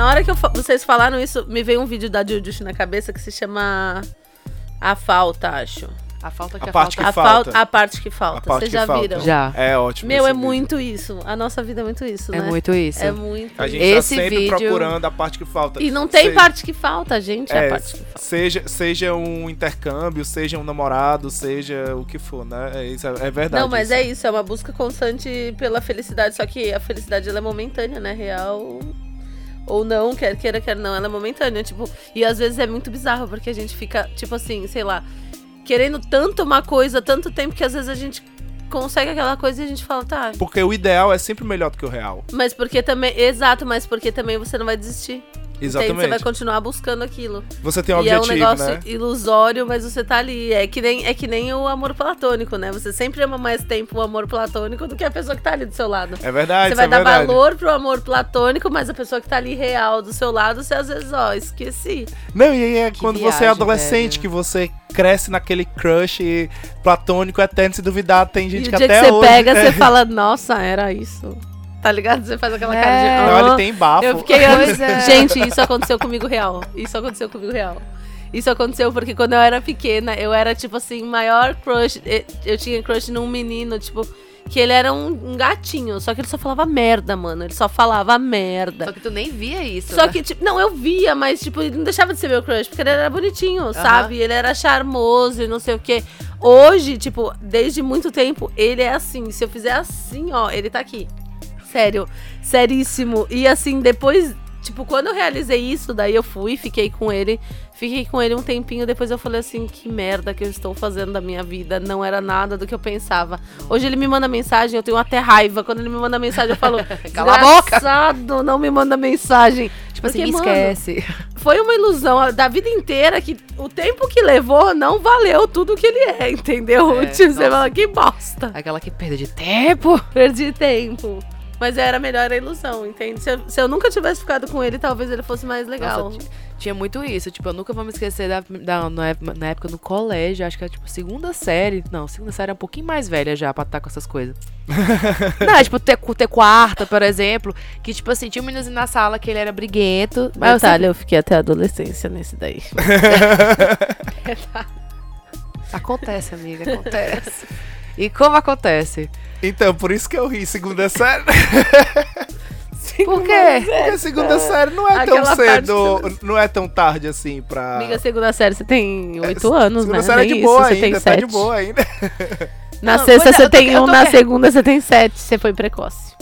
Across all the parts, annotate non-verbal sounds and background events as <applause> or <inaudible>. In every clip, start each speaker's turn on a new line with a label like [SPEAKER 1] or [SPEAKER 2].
[SPEAKER 1] na hora que eu vocês falaram isso, me veio um vídeo da Jujutsu na cabeça que se chama A Falta, acho.
[SPEAKER 2] A falta que
[SPEAKER 3] A
[SPEAKER 2] a,
[SPEAKER 3] parte
[SPEAKER 2] falta.
[SPEAKER 1] a,
[SPEAKER 3] falta.
[SPEAKER 1] a parte que falta. Vocês
[SPEAKER 3] que
[SPEAKER 1] já
[SPEAKER 3] falta.
[SPEAKER 1] viram?
[SPEAKER 2] Já.
[SPEAKER 3] É ótimo.
[SPEAKER 1] Meu,
[SPEAKER 3] esse
[SPEAKER 1] é
[SPEAKER 3] vídeo.
[SPEAKER 1] muito isso. A nossa vida é muito isso,
[SPEAKER 2] É
[SPEAKER 1] né?
[SPEAKER 2] muito isso.
[SPEAKER 1] É muito
[SPEAKER 3] A gente
[SPEAKER 2] Esse
[SPEAKER 3] tá sempre
[SPEAKER 2] vídeo-
[SPEAKER 3] procurando a parte que falta.
[SPEAKER 1] E não tem
[SPEAKER 3] Seja-
[SPEAKER 1] parte que falta, gente. É,
[SPEAKER 3] É,
[SPEAKER 1] a parte que falta.
[SPEAKER 3] seja, seja um intercâmbio, seja um namorado, seja o que for, né? É, isso, é é verdade.
[SPEAKER 1] Não, mas
[SPEAKER 3] isso.
[SPEAKER 1] é isso, é uma busca constante pela felicidade, só que a felicidade ela é momentânea, né? Real ou não, quer queira, quer não, ela é momentânea, tipo, e às vezes é muito bizarro, porque a gente fica, tipo assim, sei lá, querendo tanto uma coisa, tanto tempo que às vezes a gente consegue aquela coisa e a gente fala, tá,
[SPEAKER 3] Porque o ideal é sempre melhor do que o real.
[SPEAKER 1] mas porque também, exato, mas porque também você não vai desistir. Entende? Você vai
[SPEAKER 3] Exatamente.
[SPEAKER 1] continuar buscando aquilo.
[SPEAKER 3] Você tem um
[SPEAKER 1] e é um
[SPEAKER 3] objetivo,
[SPEAKER 1] negócio
[SPEAKER 3] né?
[SPEAKER 1] ilusório, mas você tá ali. É que, nem, é que nem o amor platônico, né? Você sempre ama mais tempo o amor platônico do que a pessoa que tá ali do seu lado.
[SPEAKER 3] É verdade,
[SPEAKER 1] Você vai
[SPEAKER 3] é
[SPEAKER 1] dar
[SPEAKER 3] verdade.
[SPEAKER 1] valor pro amor platônico, mas a pessoa que tá ali real do seu lado, você às vezes, ó, esqueci.
[SPEAKER 3] Não, e aí é
[SPEAKER 2] Que
[SPEAKER 3] quando você é
[SPEAKER 2] viagem,
[SPEAKER 3] adolescente,
[SPEAKER 2] velho.
[SPEAKER 3] que você cresce naquele crush platônico eterno, se duvidar, tem
[SPEAKER 1] E
[SPEAKER 3] gente
[SPEAKER 1] o
[SPEAKER 3] que
[SPEAKER 1] dia que
[SPEAKER 3] até
[SPEAKER 1] você
[SPEAKER 3] hoje...
[SPEAKER 1] pega, <laughs> você fala, nossa, era isso. Tá ligado? Você faz aquela cara de.
[SPEAKER 2] É.
[SPEAKER 3] Não,
[SPEAKER 1] "Ah".
[SPEAKER 3] ele tem bafo.
[SPEAKER 1] Eu fiquei anos.
[SPEAKER 2] É.
[SPEAKER 1] Gente, isso aconteceu comigo real. Isso aconteceu comigo real. Isso aconteceu porque quando eu era pequena, eu era, tipo assim, maior crush. Eu tinha crush num menino, tipo, que ele era um, um gatinho. Só que ele só falava merda, mano. Ele só falava merda.
[SPEAKER 2] Só que tu nem via isso.
[SPEAKER 1] Só
[SPEAKER 2] né?
[SPEAKER 1] que, tipo, não, eu via, mas, tipo, ele não deixava de ser meu crush, porque ele era bonitinho, sabe? Ele era charmoso e não sei o quê. Hoje, tipo, desde muito tempo, ele é assim. Se eu fizer assim, ó, ele tá aqui. Sério, seríssimo. E assim, depois, tipo, quando eu realizei isso, daí eu fui, fiquei com ele. Fiquei com ele um tempinho, depois eu falei assim, que merda que eu estou fazendo da minha vida. Não era nada do que eu pensava. Hoje ele me manda mensagem, eu tenho até raiva. Quando ele me manda mensagem, eu falo, <laughs>
[SPEAKER 2] Cala a boca!
[SPEAKER 1] não me manda mensagem.
[SPEAKER 2] Tipo assim,
[SPEAKER 1] Porque,
[SPEAKER 2] me
[SPEAKER 1] mano,
[SPEAKER 2] esquece.
[SPEAKER 1] Foi uma ilusão da vida inteira que o tempo que levou não valeu tudo que ele é, entendeu?
[SPEAKER 2] É, <laughs>
[SPEAKER 1] Tipo, você fala, que bosta.
[SPEAKER 2] Aquela que perda de tempo.
[SPEAKER 1] Perdi tempo. Mas era melhor a ilusão, entende? Se eu, se eu nunca tivesse ficado com ele, talvez ele fosse mais legal.
[SPEAKER 2] Nossa, ti- tinha muito isso. Tipo, eu nunca vou me esquecer da, da- na, época, na época no colégio, acho que era tipo segunda série. Não, segunda série é um pouquinho mais velha já pra estar com essas coisas. <laughs> Não, é, tipo, ter, ter quarta, por exemplo. Que, tipo assim, tinha um meninozinho na sala que ele era briguento. Mas eu
[SPEAKER 1] Detalhe, eu fiquei até a adolescência nesse daí. <laughs> <laughs>
[SPEAKER 2] Acontece, amiga, acontece. E como acontece?
[SPEAKER 3] Então, por isso que eu ri, segunda série. <laughs>
[SPEAKER 2] Por quê?
[SPEAKER 3] Porque segunda série não é tão
[SPEAKER 1] Aquela parte
[SPEAKER 3] cedo, não é tão tarde assim pra...
[SPEAKER 1] Amiga, segunda série, você tem oito anos,
[SPEAKER 3] segunda
[SPEAKER 1] né?
[SPEAKER 3] série é
[SPEAKER 1] Nem
[SPEAKER 3] de
[SPEAKER 1] isso,
[SPEAKER 3] boa
[SPEAKER 1] você
[SPEAKER 3] ainda,
[SPEAKER 1] tem
[SPEAKER 3] tá
[SPEAKER 1] sete.
[SPEAKER 3] de boa ainda. <laughs>
[SPEAKER 1] Na
[SPEAKER 2] Não,
[SPEAKER 1] sexta
[SPEAKER 2] é,
[SPEAKER 1] você
[SPEAKER 2] tô-
[SPEAKER 1] tem um,
[SPEAKER 2] tô
[SPEAKER 1] na segunda você tem sete. Você foi precoce.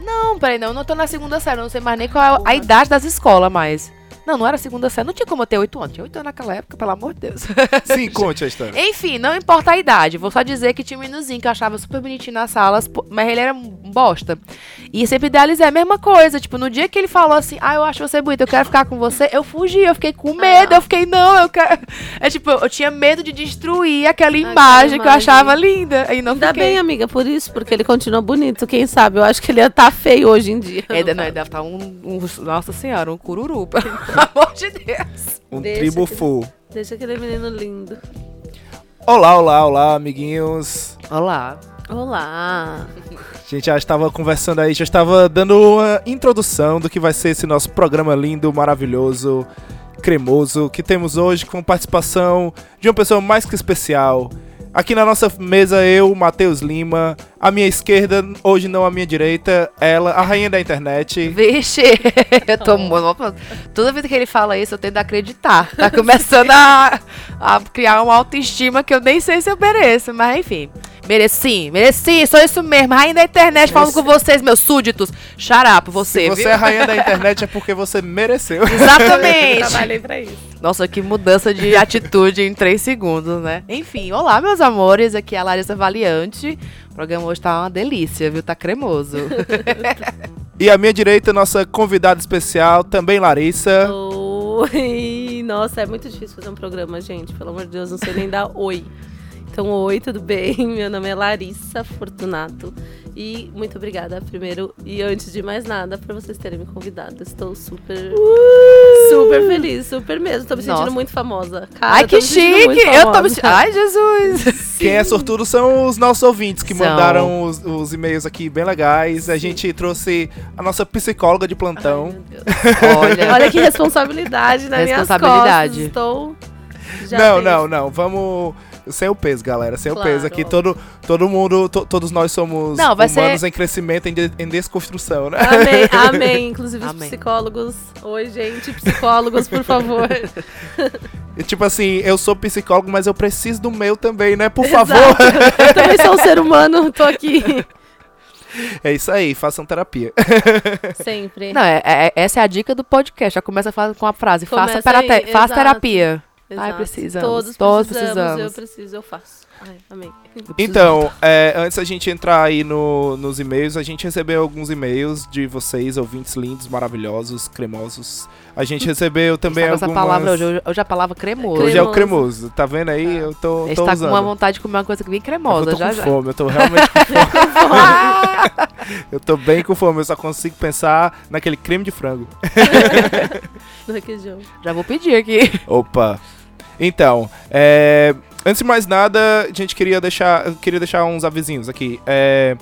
[SPEAKER 2] Não, peraí, não, eu não tô na segunda série, eu não sei mais nem qual é a idade das escolas mais. Não, não era segunda série, não tinha como eu ter oito anos. Tinha oito anos naquela época, pelo amor de Deus. <laughs>
[SPEAKER 3] Sim, conte a história.
[SPEAKER 2] Enfim, não importa a idade. Vou só dizer que tinha um meninozinho que eu achava super bonitinho nas salas, mas ele era um bosta. E sempre idealizei a mesma coisa. Tipo, no dia que ele falou assim, ah, eu acho você bonita, eu quero ficar com você, eu fugi, eu fiquei com medo, eu fiquei, não, eu quero. É tipo, eu tinha medo de destruir aquela imagem que eu
[SPEAKER 1] imagem.
[SPEAKER 2] achava linda. E não
[SPEAKER 1] Ainda
[SPEAKER 2] fiquei.
[SPEAKER 1] bem, amiga, por isso, porque ele continua bonito. Quem sabe? Eu acho que ele ia estar feio hoje em dia.
[SPEAKER 2] É, não, ele deve estar um, um- Nossa senhora, um cururu, <laughs> pelo amor de Deus.
[SPEAKER 3] Um
[SPEAKER 1] Deixa
[SPEAKER 3] tribo
[SPEAKER 1] que-
[SPEAKER 3] full.
[SPEAKER 1] Deixa aquele menino lindo.
[SPEAKER 3] Olá, olá, olá, amiguinhos.
[SPEAKER 2] Olá.
[SPEAKER 1] Olá.
[SPEAKER 3] A gente já estava conversando aí, já estava dando uma introdução do que vai ser esse nosso programa lindo, maravilhoso, cremoso, que temos hoje com participação de uma pessoa mais que especial. Aqui na nossa mesa, eu, Matheus Lima, à minha esquerda, hoje não à minha direita, ela, a rainha da internet.
[SPEAKER 2] Vixe, <laughs> eu tô muito. Toda vez que ele fala isso, eu tento acreditar. Tá começando a, a criar uma autoestima que eu nem sei se eu mereço, mas enfim. Mereci, mereci, sou isso mesmo. Rainha da internet falando com vocês, meus súditos. Xarapo, você,
[SPEAKER 3] Se você
[SPEAKER 2] viu?
[SPEAKER 3] é a rainha da <laughs> internet é porque você mereceu.
[SPEAKER 2] Exatamente.
[SPEAKER 1] Trabalhei pra isso.
[SPEAKER 2] Nossa, que mudança de <laughs> atitude em três segundos, né? Enfim, olá, meus amores. Aqui é a Larissa Valiante. O programa hoje tá uma delícia, viu? Tá cremoso. <laughs>
[SPEAKER 3] E à minha direita, nossa convidada especial, também Larissa.
[SPEAKER 1] Oi. Nossa, é muito difícil fazer um programa, gente. Pelo amor de Deus, não sei nem dar oi. Então, oi, tudo bem? <laughs> Meu nome é Larissa Fortunato. E muito obrigada, primeiro e antes de mais nada, por vocês terem me convidado. Estou super, super feliz, super mesmo. Tô me sentindo
[SPEAKER 2] Nossa.
[SPEAKER 1] muito famosa. Cara,
[SPEAKER 2] Ai, que chique! Eu tô me sentindo. Ai, Jesus! <laughs>
[SPEAKER 3] Quem é sortudo são os nossos ouvintes que
[SPEAKER 2] São.
[SPEAKER 3] mandaram os, os e-mails aqui bem legais. A gente trouxe a nossa psicóloga de
[SPEAKER 1] Ai,
[SPEAKER 3] plantão.
[SPEAKER 1] meu Deus.
[SPEAKER 2] Olha. <laughs>
[SPEAKER 1] Olha que responsabilidade nas minhas
[SPEAKER 2] Responsabilidade.
[SPEAKER 1] costas. Estou. já
[SPEAKER 3] não, não, não. Vamos. Sem o peso, galera. Sem
[SPEAKER 1] Claro.
[SPEAKER 3] o peso. Aqui todo, todo mundo, to- todos nós somos
[SPEAKER 2] Não, vai
[SPEAKER 3] humanos
[SPEAKER 2] ser-
[SPEAKER 3] em crescimento, em, de- em desconstrução, né?
[SPEAKER 1] Amém, <laughs> amém. Inclusive os
[SPEAKER 2] Amém.
[SPEAKER 1] psicólogos. Oi, gente, psicólogos, por favor.
[SPEAKER 3] E, tipo assim, eu sou psicólogo, mas eu preciso do meu também, né? Por
[SPEAKER 1] Exato.
[SPEAKER 3] favor.
[SPEAKER 1] Eu também sou um ser humano, tô aqui.
[SPEAKER 3] É isso aí, façam terapia.
[SPEAKER 1] Sempre.
[SPEAKER 2] Não, é, é- essa é a dica do podcast. Já começa com a frase: faça,
[SPEAKER 1] Começa
[SPEAKER 2] terate-
[SPEAKER 1] aí,
[SPEAKER 2] faça
[SPEAKER 1] exato.
[SPEAKER 2] Ai, precisamos.
[SPEAKER 1] Todos,
[SPEAKER 2] Todos
[SPEAKER 1] precisamos, Eu
[SPEAKER 2] precisamos.
[SPEAKER 1] preciso, eu faço. Ai, amém.
[SPEAKER 3] Então, é, antes da gente entrar aí no- nos e-mails, a gente recebeu alguns e-mails de vocês, ouvintes lindos, maravilhosos, cremosos. A gente recebeu também
[SPEAKER 2] com
[SPEAKER 3] algumas...
[SPEAKER 2] essa palavra hoje. Hoje- a palavra cremoso.
[SPEAKER 3] Hoje é o
[SPEAKER 1] Cremoso.
[SPEAKER 3] tá vendo aí? Eu tô, tô
[SPEAKER 2] está com
[SPEAKER 3] usando.
[SPEAKER 2] uma vontade de comer uma coisa bem
[SPEAKER 3] eu
[SPEAKER 2] cremosa.
[SPEAKER 3] tô
[SPEAKER 2] já,
[SPEAKER 3] com
[SPEAKER 2] já.
[SPEAKER 3] fome, eu tô realmente <laughs> com fome. eu tô bem com fome, eu só consigo pensar naquele creme de frango. <laughs>
[SPEAKER 1] No requeijão.
[SPEAKER 2] Já vou pedir aqui.
[SPEAKER 3] Opa. Então, é, antes de mais nada, a gente queria deixar, queria deixar uns avisinhos aqui. É,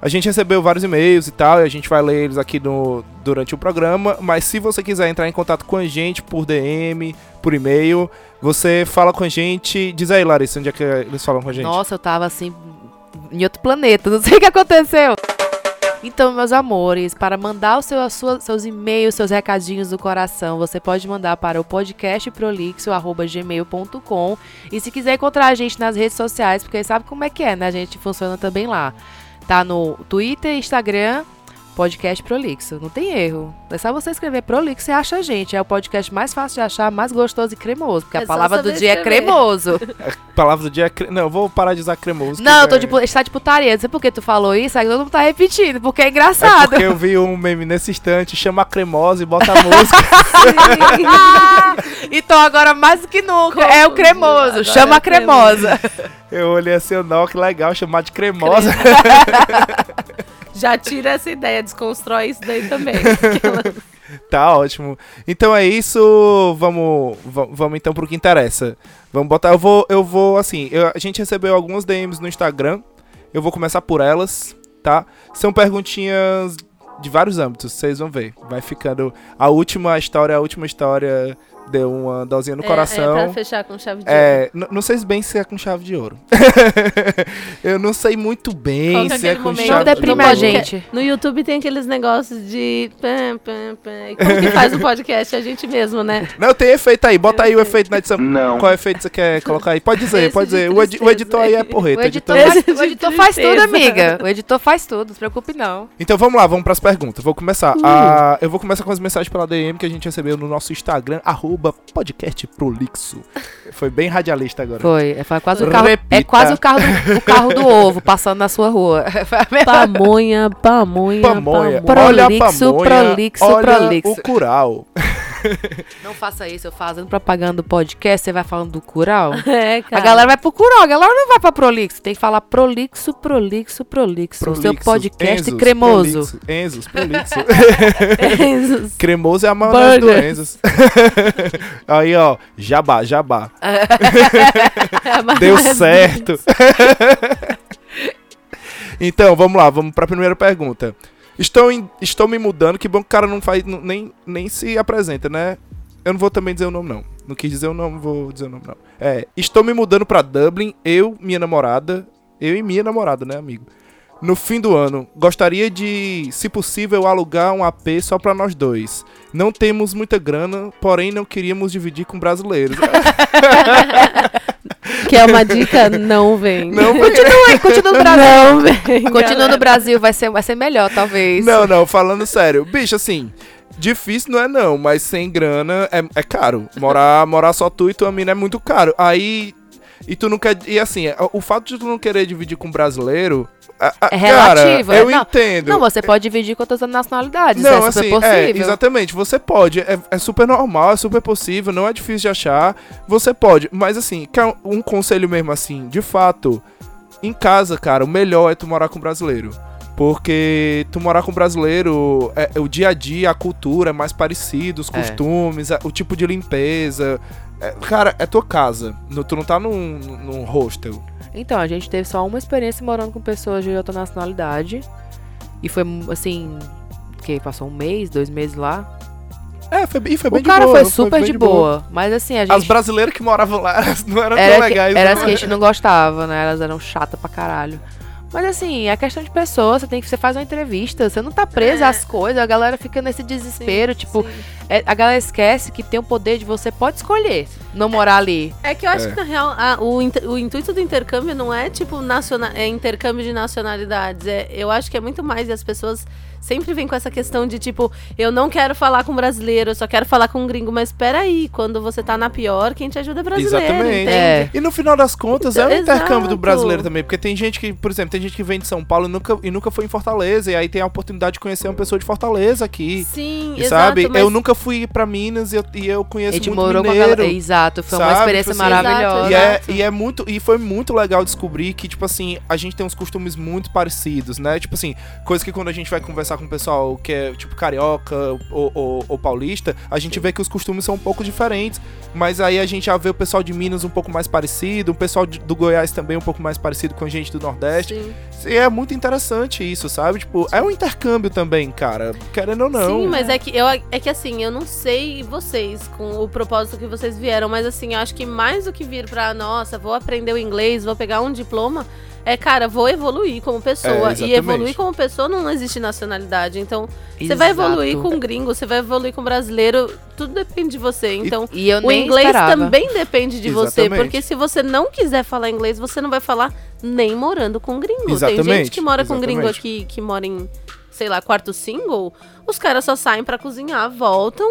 [SPEAKER 3] a gente recebeu vários e-mails e tal, e a gente vai ler eles aqui no, durante o programa. Mas se você quiser entrar em contato com a gente por DM, por e-mail, você fala com a gente. Diz aí, Larissa, onde é que eles falam com a gente?
[SPEAKER 2] Nossa, eu tava assim, em outro planeta. Não sei o que aconteceu. Então, meus amores, para mandar o seu, sua- seus e-mails, seus recadinhos do coração, você pode mandar para o podcastprolixo.gmail.com E se quiser encontrar a gente nas redes sociais, porque sabe como é que é, né? A gente funciona também lá. Tá no Twitter, Instagram, Podcast Prolixo. Não tem erro. É só você escrever Prolixo, você acha a gente. É o podcast mais fácil de achar, mais gostoso e cremoso. Porque
[SPEAKER 1] É
[SPEAKER 2] a
[SPEAKER 1] só
[SPEAKER 2] palavra do dia é
[SPEAKER 1] escrever.
[SPEAKER 2] cremoso. <laughs>
[SPEAKER 3] A palavra do dia é. Cre... Não, eu vou parar de usar cremoso.
[SPEAKER 2] Não, eu tô
[SPEAKER 3] é-
[SPEAKER 2] de, está de putaria. Não sei por que tu falou isso, aí todo mundo tá repetindo, porque é
[SPEAKER 3] É
[SPEAKER 2] engraçado.
[SPEAKER 3] porque eu vi um meme nesse instante, chama a cremosa e bota a música. <laughs> <laughs>
[SPEAKER 2] então agora mais do que nunca,
[SPEAKER 1] Como
[SPEAKER 2] é o cremoso.
[SPEAKER 1] agora
[SPEAKER 2] Chama
[SPEAKER 1] é
[SPEAKER 2] a cremosa.
[SPEAKER 3] Eu olhei assim, não, que legal, chamar de cremosa.
[SPEAKER 1] Já tira essa ideia, desconstrói isso daí também. <laughs>
[SPEAKER 3] Tá ótimo. Então é isso. Vamos, va- vamos então pro que interessa. Vamos botar. Eu vou, eu vou assim. eu- a gente recebeu algumas DMs no Instagram. Eu vou começar por elas, tá? São perguntinhas de vários âmbitos. Vocês vão ver. Vai ficando. A última história, a última história deu uma dosinha no
[SPEAKER 1] É,
[SPEAKER 3] coração.
[SPEAKER 1] É, pra fechar com chave de ouro.
[SPEAKER 3] É, n- não sei bem se é com chave de ouro. <laughs> eu não sei muito bem
[SPEAKER 1] Qual é
[SPEAKER 3] se é
[SPEAKER 1] aquele
[SPEAKER 3] com
[SPEAKER 1] momento?
[SPEAKER 3] chave
[SPEAKER 2] Não deprime
[SPEAKER 3] de
[SPEAKER 2] a
[SPEAKER 3] ouro.
[SPEAKER 2] gente.
[SPEAKER 1] No YouTube tem aqueles negócios de. pam, pam, pam. Como que faz o podcast? A gente mesmo, né? <laughs>
[SPEAKER 3] Não, tem efeito aí. Bota aí o efeito na edição.
[SPEAKER 4] Não.
[SPEAKER 3] Qual efeito você quer colocar aí? Pode dizer,
[SPEAKER 1] Esse
[SPEAKER 3] pode
[SPEAKER 1] de
[SPEAKER 3] dizer. O, edi- o editor aí é porreta.
[SPEAKER 2] O editor,
[SPEAKER 3] editor-
[SPEAKER 2] faz,
[SPEAKER 1] Esse
[SPEAKER 2] o
[SPEAKER 1] de
[SPEAKER 2] editor faz tudo, amiga. <laughs> O editor faz tudo, não se preocupe não.
[SPEAKER 3] Então vamos lá, vamos pras perguntas. Vou começar.
[SPEAKER 1] Uh.
[SPEAKER 3] Ah, eu vou começar com as mensagens pela DM que a gente recebeu no nosso Instagram, arroba podcastprolixo. Foi bem radialista agora.
[SPEAKER 2] Foi, é, foi quase o carro, é quase o carro, do, o carro do ovo passando na sua rua. <laughs>
[SPEAKER 1] Pamonha, pamonha,
[SPEAKER 3] Pamonha.
[SPEAKER 1] pamonha.
[SPEAKER 3] Olha a
[SPEAKER 2] Prolixo,
[SPEAKER 3] pamonha.
[SPEAKER 2] prolixo,
[SPEAKER 3] olha
[SPEAKER 2] prolixo.
[SPEAKER 3] o cural. <laughs>
[SPEAKER 2] Não faça isso, eu fazendo propaganda do podcast, você vai falando do cural. <laughs>
[SPEAKER 1] É, cara.
[SPEAKER 2] A galera vai pro cural, a galera não vai pra prolixo. Tem que falar prolixo, prolixo, prolixo. O seu
[SPEAKER 3] Prolixo,
[SPEAKER 2] podcast
[SPEAKER 3] Enzos,
[SPEAKER 2] cremoso.
[SPEAKER 3] prolixo, Enzos, prolixo. <laughs>
[SPEAKER 1] Enzos.
[SPEAKER 3] Cremoso é a maionese do. Enzos. aí, ó, jabá, jabá.
[SPEAKER 1] É,
[SPEAKER 3] Deu certo. então, vamos lá, vamos pra primeira pergunta. Estou, em- estou me mudando, que bom que o cara não faz, nem, nem se apresenta, né? Eu não vou também dizer o nome, não. Não quis dizer o nome, vou dizer o nome, não. É, estou me mudando pra Dublin, eu, minha namorada, eu e minha namorada, né, amigo? No fim do ano, gostaria de, se possível, alugar um AP só pra nós dois. Não temos muita grana, porém não queríamos dividir com brasileiros. <laughs>
[SPEAKER 1] Que é uma dica, não vem.
[SPEAKER 3] Não,
[SPEAKER 2] Continua, continua no Brasil.
[SPEAKER 1] Não vem.
[SPEAKER 2] Continua
[SPEAKER 1] galera.
[SPEAKER 2] no Brasil, vai ser, vai ser melhor, talvez.
[SPEAKER 3] Não, não, falando sério. Bicho, assim, difícil não é não, mas sem grana é, é caro. Morar, morar só tu e tua mina é muito caro. Aí. E tu não quer. E assim, o fato de tu não querer dividir com brasileiro. a- a-
[SPEAKER 2] É relativo,
[SPEAKER 3] Cara,
[SPEAKER 2] é-
[SPEAKER 3] eu
[SPEAKER 2] não,
[SPEAKER 3] entendo.
[SPEAKER 2] Não, você pode dividir com outras nacionalidades,
[SPEAKER 3] Não,
[SPEAKER 2] é
[SPEAKER 3] assim,
[SPEAKER 2] possível.
[SPEAKER 3] é, exatamente, você pode, é, é super normal, é super possível, não é difícil de achar, você pode, mas assim, um conselho mesmo assim, de fato, em casa, cara, o melhor é tu morar com brasileiro, Porque tu morar com brasileiro, é, é o dia a dia, a cultura é mais parecido, os
[SPEAKER 2] É.
[SPEAKER 3] costumes, a- o tipo de limpeza. É, cara, é tua casa. No- tu não tá num, num hostel.
[SPEAKER 2] Então, a gente teve só uma experiência morando com pessoas de outra nacionalidade. E foi, assim, que passou um mês, dois meses lá.
[SPEAKER 3] É, foi, e foi bem
[SPEAKER 2] o cara
[SPEAKER 3] de boa.
[SPEAKER 2] foi super
[SPEAKER 3] bem
[SPEAKER 2] de boa. Mas assim, a gente.
[SPEAKER 3] As brasileiras que moravam lá não eram tão
[SPEAKER 2] era, que,
[SPEAKER 3] legais.
[SPEAKER 2] era
[SPEAKER 3] não.
[SPEAKER 2] as que a gente não gostava, né? Elas eram chatas pra caralho. Mas assim, é questão de pessoa, você tem que. Você faz uma entrevista, você não tá presa
[SPEAKER 1] É.
[SPEAKER 2] às coisas, a galera fica nesse desespero, tipo,
[SPEAKER 1] Sim.
[SPEAKER 2] é- a galera esquece que tem o poder de você pode escolher não morar ali.
[SPEAKER 1] É que eu acho
[SPEAKER 3] É.
[SPEAKER 1] que, na real, a- o, o intuito do intercâmbio não é, tipo, naciona é intercâmbio de nacionalidades. É, eu acho que é muito mais, e as pessoas sempre vêm com essa questão de, tipo, eu não quero falar com brasileiro, eu só quero falar com gringo. Mas peraí, quando você tá na pior, quem te ajuda é brasileiro,
[SPEAKER 3] Exatamente.
[SPEAKER 2] É.
[SPEAKER 3] E no final das contas, é um
[SPEAKER 1] Exato.
[SPEAKER 3] intercâmbio do brasileiro também. Porque tem gente que, por exemplo, tem gente que vem de São Paulo e nunca, e nunca foi em Fortaleza. E aí tem a oportunidade de conhecer uma pessoa de Fortaleza aqui.
[SPEAKER 1] Sim,
[SPEAKER 3] E
[SPEAKER 1] exato.
[SPEAKER 3] sabe?
[SPEAKER 1] mas-
[SPEAKER 3] Eu nunca fui pra Minas e eu, e eu conheço muito
[SPEAKER 2] morou com a
[SPEAKER 3] mineiro.
[SPEAKER 2] galera. Exato, foi uma
[SPEAKER 3] sabe?
[SPEAKER 2] experiência
[SPEAKER 3] Tipo assim,
[SPEAKER 2] maravilhosa.
[SPEAKER 3] E é, e é muito. E foi muito legal descobrir que, tipo assim, a gente tem uns costumes muito parecidos, né? Tipo assim, coisa que quando a gente vai conversar com o pessoal que é, tipo, carioca ou, ou- ou paulista, a gente vê que os costumes são um pouco diferentes. Mas aí a gente já vê o pessoal de Minas um pouco mais parecido, o pessoal de- do Goiás também um pouco mais parecido com a gente do Nordeste.
[SPEAKER 1] Sim.
[SPEAKER 3] E é muito interessante isso, sabe? Tipo, é um intercâmbio também, cara. Querendo ou não.
[SPEAKER 1] Sim, mas é que, eu, é que assim, eu não sei vocês com o propósito que vocês vieram, mas assim, eu acho que mais do que vir pra, nossa, vou aprender o inglês, vou pegar um diploma, é, cara, vou evoluir como pessoa.
[SPEAKER 3] É,
[SPEAKER 1] e
[SPEAKER 3] exatamente.
[SPEAKER 1] evoluir como pessoa não existe nacionalidade. Então, você vai evoluir com gringo, você vai evoluir com brasileiro, tudo depende de você. Então,
[SPEAKER 2] E eu
[SPEAKER 1] o inglês
[SPEAKER 2] esperava.
[SPEAKER 1] também depende de você,
[SPEAKER 3] Exatamente.
[SPEAKER 1] porque se você não quiser falar inglês, você não vai falar nem morando com gringo. Tem gente
[SPEAKER 3] Exatamente,
[SPEAKER 1] que mora com gringo
[SPEAKER 3] exatamente.
[SPEAKER 1] aqui, que mora em, sei lá, quarto single, os caras só saem pra cozinhar, voltam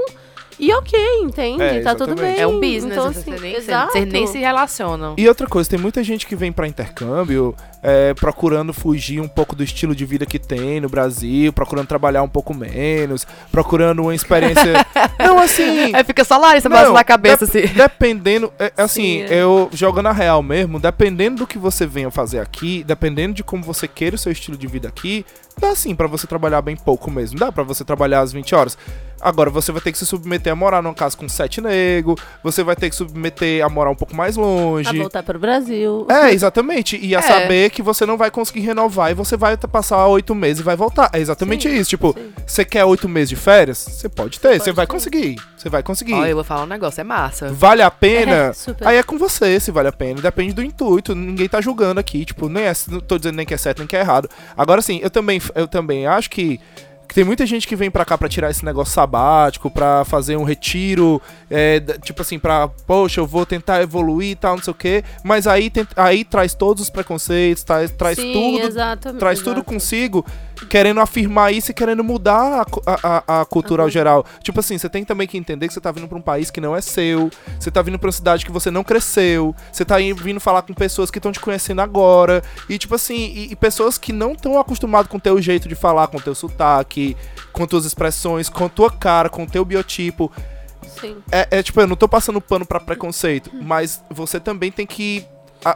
[SPEAKER 1] e ok, entende?
[SPEAKER 3] É,
[SPEAKER 1] tá tudo bem.
[SPEAKER 2] É um business,
[SPEAKER 1] então,
[SPEAKER 2] você
[SPEAKER 1] assim,
[SPEAKER 2] nem,
[SPEAKER 1] exato.
[SPEAKER 2] vocês nem se relacionam.
[SPEAKER 3] E outra coisa, tem muita gente que vem pra intercâmbio é, procurando fugir um pouco do estilo de vida que tem no Brasil, procurando trabalhar um pouco menos, procurando uma experiência. <laughs> não, assim.
[SPEAKER 2] Aí fica só Larissa
[SPEAKER 3] Não,
[SPEAKER 2] balançando na cabeça
[SPEAKER 3] dep-
[SPEAKER 2] assim.
[SPEAKER 3] Dependendo, é, assim,
[SPEAKER 1] Sim, é.
[SPEAKER 3] eu jogando a real mesmo, dependendo do que você venha fazer aqui, dependendo de como você queira o seu estilo de vida aqui, dá sim pra você trabalhar bem pouco mesmo. Dá pra você trabalhar às 20 horas. Agora você vai ter que se submeter a morar numa casa com sete negros, você vai ter que submeter a morar um pouco mais
[SPEAKER 1] A
[SPEAKER 3] longe.
[SPEAKER 1] voltar pro Brasil.
[SPEAKER 3] É, exatamente. E a
[SPEAKER 2] É.
[SPEAKER 3] saber que você não vai conseguir renovar e você vai passar oito meses e vai voltar. É exatamente
[SPEAKER 1] Sim,
[SPEAKER 3] isso. Tipo,
[SPEAKER 1] sim.
[SPEAKER 3] você quer oito meses de férias? Você pode ter, você vai
[SPEAKER 1] ter.
[SPEAKER 3] conseguir. Você vai conseguir.
[SPEAKER 2] Ó, eu vou falar um negócio, é massa.
[SPEAKER 3] Vale a pena?
[SPEAKER 1] É.
[SPEAKER 3] Aí é com você se vale a pena. Depende do intuito. Ninguém tá julgando aqui. Tipo, nem é, não tô dizendo nem que é certo nem que é errado. Agora sim, eu também, eu também acho que. Que tem muita gente que vem pra cá pra tirar esse negócio sabático, pra fazer um retiro, é, tipo assim, pra, poxa, eu vou tentar evoluir e tal, não sei o quê, mas aí, tem- aí traz todos os preconceitos, traz, traz
[SPEAKER 1] Sim,
[SPEAKER 3] tudo traz tudo consigo, querendo afirmar isso e querendo mudar a, a, a- cultura ao geral. Tipo assim, você tem também que entender que você tá vindo pra um país que não é seu, você tá vindo pra uma cidade que você não cresceu, você tá vindo falar com pessoas que estão te conhecendo agora, e tipo assim, e, e pessoas que não estão acostumadas com o teu jeito de falar, com o teu sotaque, com tuas expressões, com a tua cara, com o teu biotipo.
[SPEAKER 1] Sim.
[SPEAKER 3] É, é, tipo, eu não tô passando pano pra preconceito, mas você também tem que.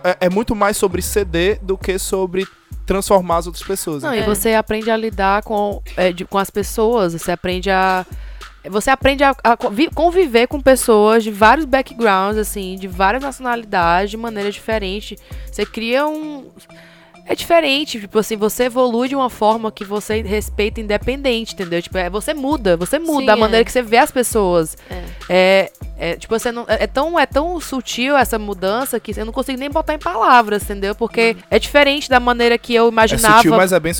[SPEAKER 3] É, é muito mais sobre ceder do que sobre transformar as outras pessoas.
[SPEAKER 2] Não, e você aprende a lidar com, é, de- com as pessoas, você aprende a. Você aprende a, a convi- conviver com pessoas de vários backgrounds, assim, de várias nacionalidades, de maneira diferente. Você cria um. É diferente, tipo assim, você evolui de uma forma que você respeita independente, entendeu? Tipo, é, você muda, você muda
[SPEAKER 1] Sim,
[SPEAKER 2] a maneira
[SPEAKER 1] é.
[SPEAKER 2] que você vê as pessoas.
[SPEAKER 1] É.
[SPEAKER 2] É, é, tipo, você não, é, é tão, é tão sutil essa mudança que eu não consigo nem botar em palavras, entendeu? Porque é diferente da maneira que eu
[SPEAKER 3] É
[SPEAKER 2] imaginava.
[SPEAKER 3] sutil, mas é bem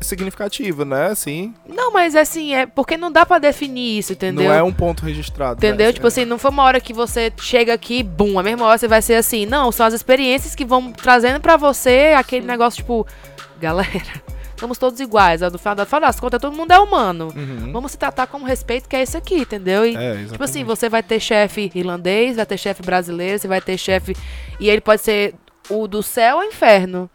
[SPEAKER 3] significativo, né? Assim,
[SPEAKER 2] Não, mas assim, é porque não dá pra definir isso, entendeu?
[SPEAKER 3] não é um ponto registrado.
[SPEAKER 2] Entendeu?
[SPEAKER 3] né?
[SPEAKER 2] Tipo assim, não foi uma hora que você chega aqui, bum, a mesma hora você vai ser assim. Não, são as experiências que vão trazendo pra você aquele negócio, tipo, galera, <laughs> somos todos iguais. No final, no final das contas, todo mundo é humano.
[SPEAKER 3] Uhum.
[SPEAKER 2] Vamos se tratar como respeito, que é isso aqui, entendeu? E,
[SPEAKER 3] É,
[SPEAKER 2] Tipo assim, você vai ter chefe irlandês, vai ter chefe brasileiro, você vai ter chefe. E ele pode ser o do céu ou inferno.